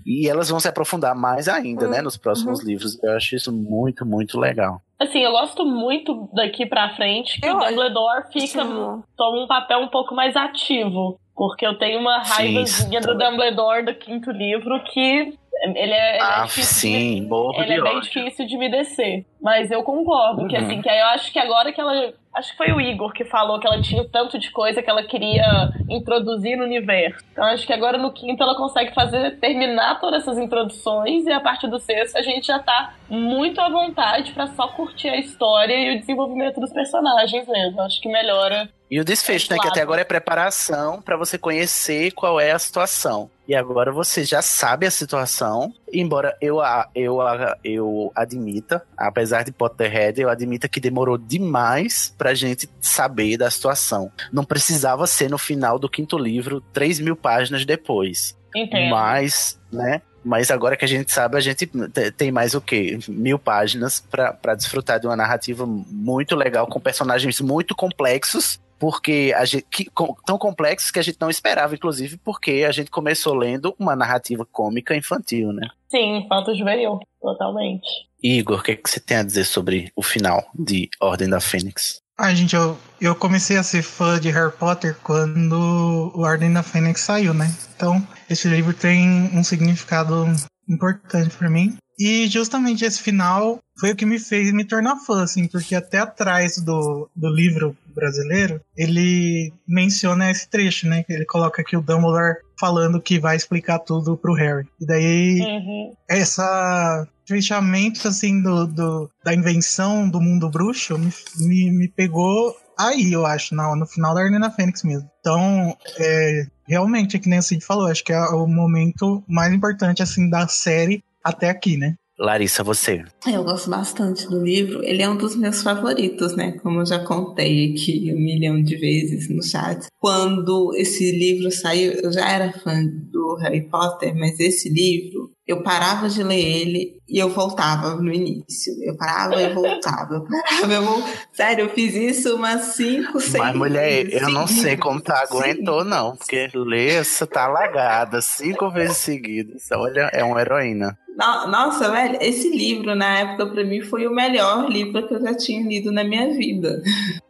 E elas vão se aprofundar mais ainda, né, nos próximos livros. Eu acho isso muito, muito legal. Assim, eu gosto muito daqui pra frente que Eu o acho- Dumbledore fica, Sim. toma um papel um pouco mais ativo. Porque eu tenho uma Sim, raivazinha do também. Dumbledore do quinto livro que ele é, ele é ah, difícil de sim, morro Ele de é bem difícil de me descer. Mas eu concordo que Uhum. assim, que aí eu acho que agora que ela. Acho que foi o Igor que falou que ela tinha tanto de coisa que ela queria introduzir no universo. Então acho que agora no quinto ela consegue fazer, terminar todas essas introduções e a partir do sexto a gente já tá muito à vontade pra só curtir a história e o desenvolvimento dos personagens mesmo. Acho que melhora. E o desfecho, né? Que até agora é preparação pra você conhecer qual é a situação. E agora você já sabe a situação. Embora eu, eu, eu admita, apesar de Potterhead, eu admita que demorou demais pra gente saber da situação. Não precisava ser no final do quinto livro, 3 mil páginas depois. Entendo. Mas, né? Mas agora que a gente sabe, a gente te- tem mais o quê? Mil páginas pra desfrutar de uma narrativa muito legal, com personagens muito complexos, porque a gente. que- com- tão complexos que a gente não esperava, inclusive, porque a gente começou lendo uma narrativa cômica infantil, né? Sim, infanto juvenil, totalmente. Igor, o que, que você tem a dizer sobre o final de Ordem da Fênix? Ah, gente, eu, eu comecei a ser fã de Harry Potter quando o Ordem da Fênix saiu, né? Então, esse livro tem um significado importante pra mim. E justamente esse final foi o que me fez me tornar fã, assim, porque até atrás do, do livro brasileiro, ele menciona esse trecho, né? Ele coloca que o Dumbledore falando que vai explicar tudo pro Harry. E daí Uhum. essa fechamento assim do, do- da invenção do mundo bruxo me, me, me pegou aí, eu acho, no, no final da Arena Fênix mesmo. Então, é, realmente, é que nem o Cid falou, acho que é o momento mais importante assim da série até aqui, né? Larissa, você. Eu gosto bastante do livro. Ele é um dos meus favoritos, né? Como eu já contei aqui um milhão de vezes no chat. Quando esse livro saiu, eu já era fã do Harry Potter, mas esse livro, eu parava de ler ele e eu voltava no início. Eu parava e voltava. Eu parava, eu vol- Sério, eu fiz isso umas cinco, seis Mas, mulher, eu não sei como tá aguentou, não. Porque Lessa tá alagada cinco vezes seguidas. Olha, é uma heroína. No- Nossa, velho, esse livro na época pra mim foi o melhor livro que eu já tinha lido na minha vida.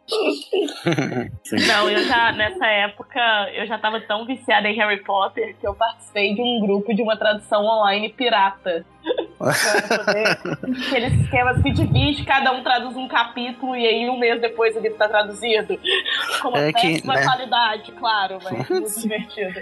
<laughs> Não, eu já, nessa época, eu já tava tão viciada em Harry Potter que eu participei de um grupo de uma tradução online pirata. <laughs> Aqueles esquemas que divide, cada um traduz um capítulo e aí um mês depois o livro tá traduzido. Com uma É que, péssima né? qualidade, claro, mas <laughs> muito divertido.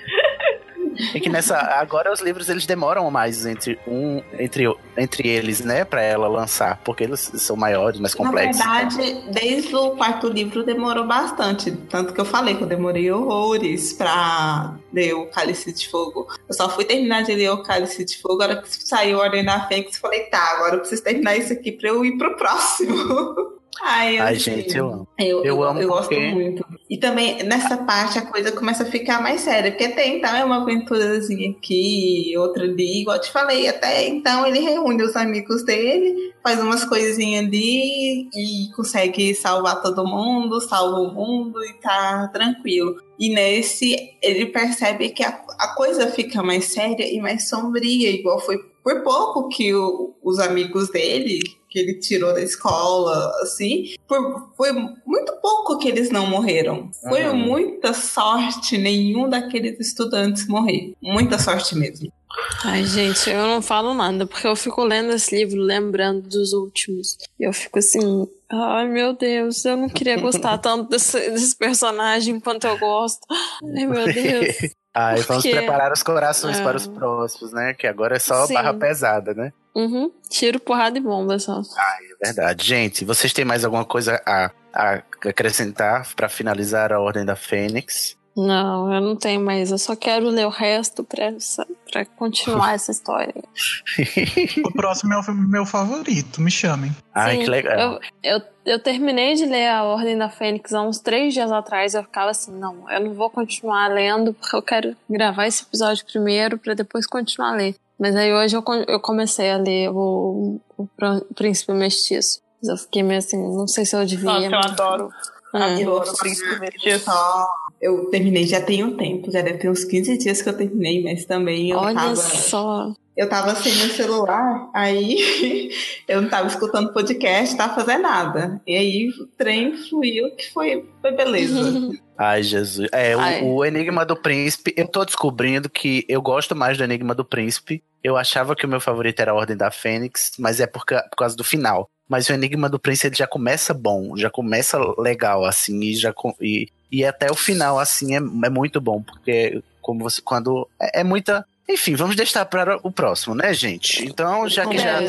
É que nessa. Agora os livros eles demoram mais entre um. Entre, entre eles, né? Pra ela lançar. Porque eles são maiores, mais complexos. Na verdade, desde o quarto livro demorou bastante. Tanto que eu falei que eu demorei horrores pra ler o Cálice de Fogo. Eu só fui terminar de ler o Cálice de Fogo, agora que saiu a Ordem da Fênix, falei, tá, agora eu preciso terminar isso aqui pra eu ir pro próximo. <laughs> Ai, Ai, assim, gente, eu amo. Eu, Eu eu, amo eu gosto porque- muito. E também, nessa parte, a coisa começa a ficar mais séria. Porque até então é uma aventurazinha aqui, outra ali. Igual eu te falei, até então ele reúne os amigos dele, faz umas coisinhas ali e consegue salvar todo mundo, salva o mundo e tá tranquilo. E nesse, ele percebe que a, a coisa fica mais séria e mais sombria, igual foi por pouco que o- os amigos dele, que ele tirou da escola, assim, por, foi muito pouco que eles não morreram. Foi Uhum. muita sorte nenhum daqueles estudantes morrer. Muita sorte mesmo. Ai, gente, eu não falo nada, porque eu fico lendo esse livro, lembrando dos últimos. E eu fico assim, ai meu Deus, eu não queria gostar tanto desse, desse personagem quanto eu gosto. Ai meu <laughs> Deus. Vamos Porque- preparar os corações Ah. para os próximos, né? Que agora é só Sim. barra pesada, né? Uhum. Tiro, porrada e bomba só. É verdade. Gente, vocês têm mais alguma coisa a, a acrescentar para finalizar a Ordem da Fênix? Não, eu não tenho mais. Eu só quero ler o resto pra, pra continuar <laughs> essa história. O próximo é o meu favorito, me chamem. Ai, Sim, que legal. Eu, eu, eu terminei de ler A Ordem da Fênix há uns três dias atrás. Eu ficava assim: não, eu não vou continuar lendo porque eu quero gravar esse episódio primeiro pra depois continuar a ler. Mas aí hoje eu, eu comecei a ler o, o Pr- Príncipe Mestiço. Mas eu fiquei meio assim: não sei se eu devia. Nossa, eu mas- adoro. Ah, Adoro o Príncipe Mestiço. Eu terminei já tem um tempo, já deve ter uns 15 dias que eu terminei, mas também eu Olha tava. só. Eu tava sem meu celular, aí <laughs> eu não tava escutando podcast, tava fazendo nada. E aí o trem fluiu, que foi, foi beleza. <laughs> Ai, Jesus. É, Ai. o, o Enigma do Príncipe, eu tô descobrindo que eu gosto mais do Enigma do Príncipe. Eu achava que o meu favorito era a Ordem da Fênix, mas é por, por causa do final. Mas o Enigma do Príncipe ele já começa bom, já começa legal, assim, e já e, e até o final, assim, é, é muito bom, porque como você, quando é, é muita. Enfim, vamos deixar para o próximo, né, gente? Então, já que já É,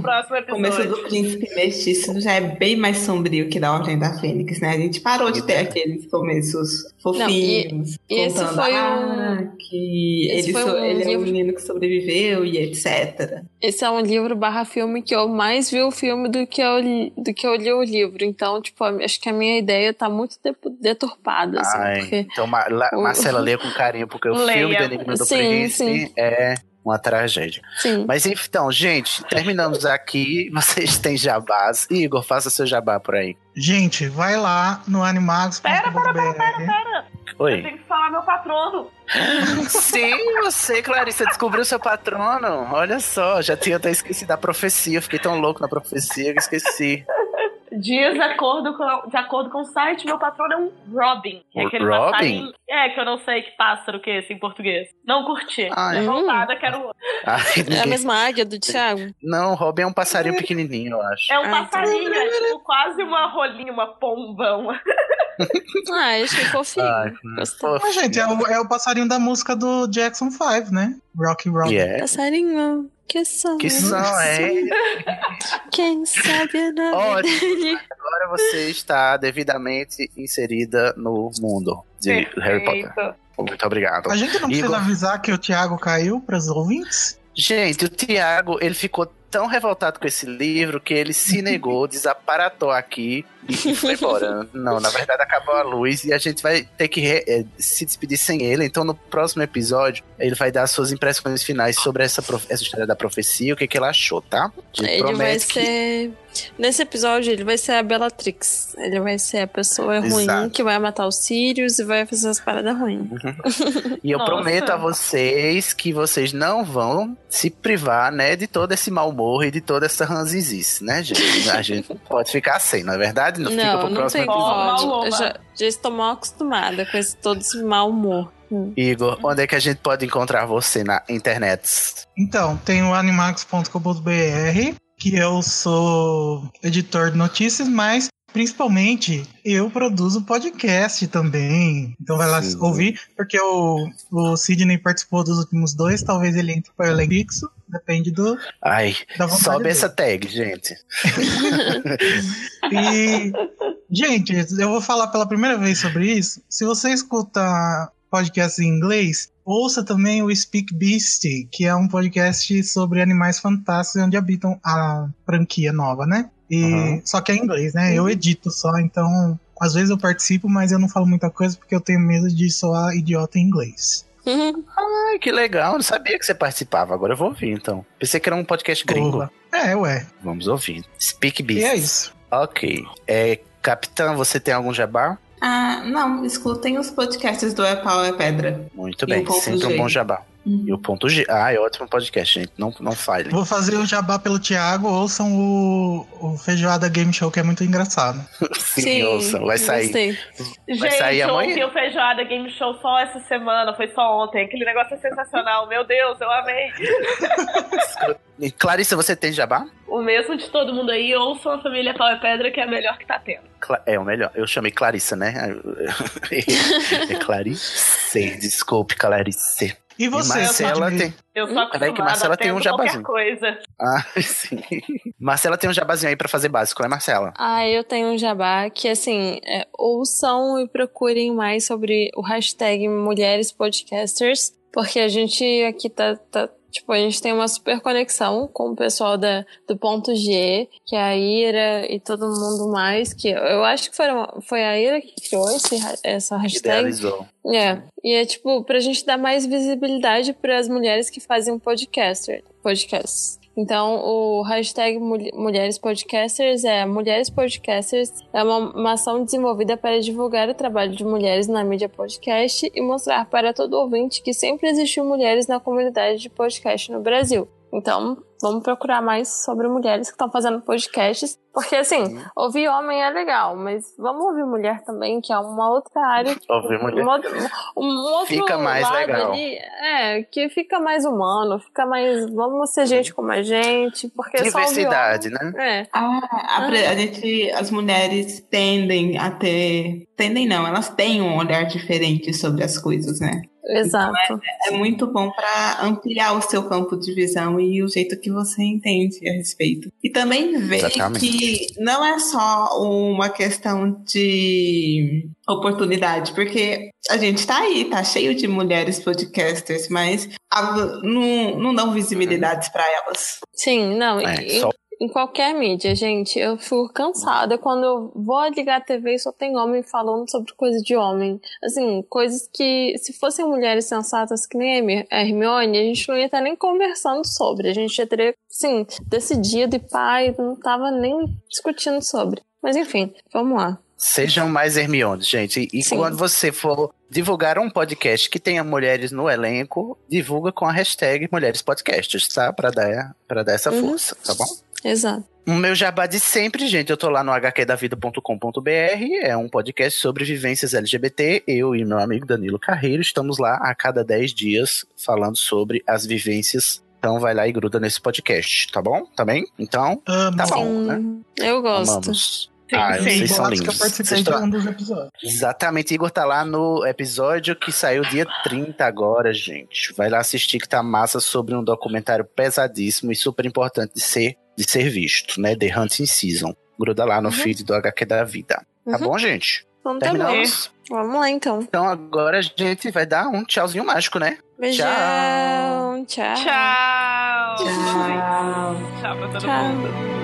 próximo O começo do Príncipe Mestiço já é bem mais sombrio que da Ordem da Fênix, né? A gente parou de ter aqueles começos fofinhos, e esse contando foi ah, que esse ele, foi um ele é um livro- menino que sobreviveu e etc. Esse é um livro barra filme que eu mais vi o filme do que eu, li- do que eu li o livro. Então, tipo, acho que a minha ideia tá muito de- deturpada, assim. Ai, porque então, Ma- La- o- Marcela, <laughs> lê com carinho, porque o Leia. filme do Enigma do Sim, Príncipe sim. é uma tragédia. Sim. Mas então, gente, terminamos aqui. <laughs> Vocês têm jabás. Igor, faça seu jabá por aí. Gente, vai lá no animagos.br. Eu Oi. tenho que falar meu patrono. <laughs> Sim, você, Clarissa, descobriu seu patrono. Olha só, já tinha até esquecido da profecia. Fiquei tão louco na profecia que esqueci. Dias de acordo, com, de acordo com o site, meu patrono é um Robin. Que é aquele Robin? passarinho. É, que eu não sei que pássaro que é esse em português. Não curti. Ai. Voltada, quero. Ai, <laughs> É a mesma águia do Thiago? Não, Robin é um passarinho pequenininho, eu acho. É um Ah, passarinho, é tipo quase uma rolinha, uma pomba. <laughs> Uma... Ah, achei fofinho. Ai, Gostei. Mas, gente, é o, é o passarinho da música do Jackson 5, né? Rock. Yeah. Passarinho, que som. Que som é? <laughs> Quem sabe o nome Ótimo. dele? Agora você está devidamente inserida no mundo de Harry Potter. Perfeito. Muito obrigado. A gente não precisa Igor. avisar que o Thiago caiu para os ouvintes? Gente, o Tiago, ele ficou tão revoltado com esse livro que ele se negou, <laughs> desaparatou aqui e <laughs> foi embora. Não, na verdade acabou a luz e a gente vai ter que re- eh, se despedir sem ele. Então no próximo episódio ele vai dar suas impressões finais sobre essa, essa história da profecia, o que, que ele achou, tá? Gente Ele vai promete que- ser. Nesse episódio, ele vai ser a Bellatrix. Ele vai ser a pessoa ruim Exato. que vai matar os Sirius e vai fazer as paradas ruins. E eu Nossa. prometo a vocês que vocês não vão se privar, né, de todo esse mau humor e de toda essa ranzizice, né, gente? A gente não pode ficar sem, não é verdade? Não, fica Não, pro não próximo tem episódio. Mau como. humor. Eu já, já estou mal acostumada com esse todo esse mau humor. Hum. Igor, onde é que a gente pode encontrar você na internet? Então, tem o animax.com.br, que eu sou editor de notícias, mas principalmente eu produzo podcast também. Então vai lá Sim. ouvir, porque o, o Sidney participou dos últimos dois, talvez ele entre para o elenco fixo, depende do, Ai, sobe dele. essa tag, gente. <laughs> E, gente, eu vou falar pela primeira vez sobre isso. Se você escuta podcasts em inglês, ouça também o Speak Beast, que é um podcast sobre animais fantásticos onde habitam a franquia nova, né? E, Uhum. Só que é em inglês, né? Eu edito só, então às vezes eu participo, mas eu não falo muita coisa porque eu tenho medo de soar idiota em inglês. Ai, <laughs> que legal, não sabia que você participava. Agora eu vou ouvir, então. Pensei que era um podcast gringo. Porra. É, ué. Vamos ouvir. Speak E Beast. é isso. Ok. É, Capitã, você tem algum jabá? Ah, não, escutem os podcasts do É Pau é Pedra. Muito E bem, o ponto sempre um bom jabá. E o ponto G. Ah, é ótimo podcast, gente. Não, não falhe. Vou fazer o jabá pelo Thiago, ouçam o, o Feijoada Game Show, que é muito engraçado. <laughs> Sim, ouçam, vai sair. Gostei. Vai sair Gente, eu amanhã? ouvi o Feijoada Game Show só essa semana, foi só ontem. Aquele negócio é sensacional. Meu Deus, eu amei. <laughs> Clarissa, você tem jabá? O mesmo de todo mundo aí, ouçam a família Pau e Pedra, que é a melhor que tá tendo. É o melhor. Eu chamei Clarissa, né? <laughs> é Clarice. Desculpe, Clarice. E E você, Marcela tem. Eu sou Peraí que acostumada Marcela a tem um jabazinho. coisa. Ah, <laughs> sim. Marcela tem um jabazinho aí pra fazer básico, né, Marcela? Ah, eu tenho um jabá que, assim, é, ouçam e procurem mais sobre o hashtag Mulheres Podcasters, porque a gente aqui tá, tá- tipo, a gente tem uma super conexão com o pessoal da, do ponto G, que é a Ira e todo mundo mais, que eu, acho que foram, foi a Ira que criou esse, essa hashtag. Idealizou. É, e é tipo, pra gente dar mais visibilidade para as mulheres que fazem um podcaster, podcasts. Então, o hashtag Mul- Mulheres Podcasters é Mulheres Podcasters é uma, uma ação desenvolvida para divulgar o trabalho de mulheres na mídia podcast e mostrar para todo ouvinte que sempre existiu mulheres na comunidade de podcast no Brasil. Então, vamos procurar mais sobre mulheres que estão fazendo podcasts, porque assim, ouvir homem é legal, mas vamos ouvir mulher também, que é uma outra área Ouvir mulher. um outro, um outro Fica mais lado legal. ali, é, que fica mais humano, fica mais, vamos ser gente como a gente, porque só ouvir Diversidade, homem- né? É, Ah, a, pre- a gente, as mulheres tendem a ter. Tendem não, elas têm um olhar diferente sobre as coisas, né? Exato. É muito bom para ampliar o seu campo de visão e o jeito que você entende a respeito. E também ver Exatamente. que não é só uma questão de oportunidade, porque a gente tá aí, tá cheio de mulheres podcasters, mas a- não, não dão visibilidades para elas. Sim, não, É, em, só- em qualquer mídia, gente, eu fico cansada quando eu vou ligar a TV e só tem homem falando sobre coisa de homem. Assim, coisas que, se fossem mulheres sensatas que nem a Hermi- a Hermione, a gente não ia estar nem conversando sobre. A gente já teria, assim, decidido e pai, não tava nem discutindo sobre. Mas enfim, vamos lá. Sejam mais Hermiones, gente. E Sim. quando você for divulgar um podcast que tenha mulheres no elenco, divulga com a hashtag Mulheres Podcasters, tá? Pra dar, pra dar essa Uhum. força, tá bom? Exato. O meu jabá de sempre, gente, eu tô lá no hqdavida.com.br, é um podcast sobre vivências LGBT. Eu e meu amigo Danilo Carreiro estamos lá a cada 10 dias falando sobre as vivências. Então vai lá e gruda nesse podcast, tá bom? Também? Então, Amo. tá bom, Sim, né? eu gosto. Amamos. Ah, sim. vocês são Boatos que eu lindos. Vocês de estão- um dos episódios. Exatamente, Igor tá lá no episódio que saiu dia 30 agora, gente. Vai lá assistir que tá massa sobre um documentário pesadíssimo e super importante de ser, de ser visto, né? The Hunting Season. Gruda lá no Uhum. feed do HQ da vida. Tá Uhum. bom, gente? Então tá bom. Terminamos? Vamos lá então. Então agora a gente vai dar um tchauzinho mágico, né? Beijão. Tchau. Tchau. Tchau. Tchau pra todo Tchau. mundo.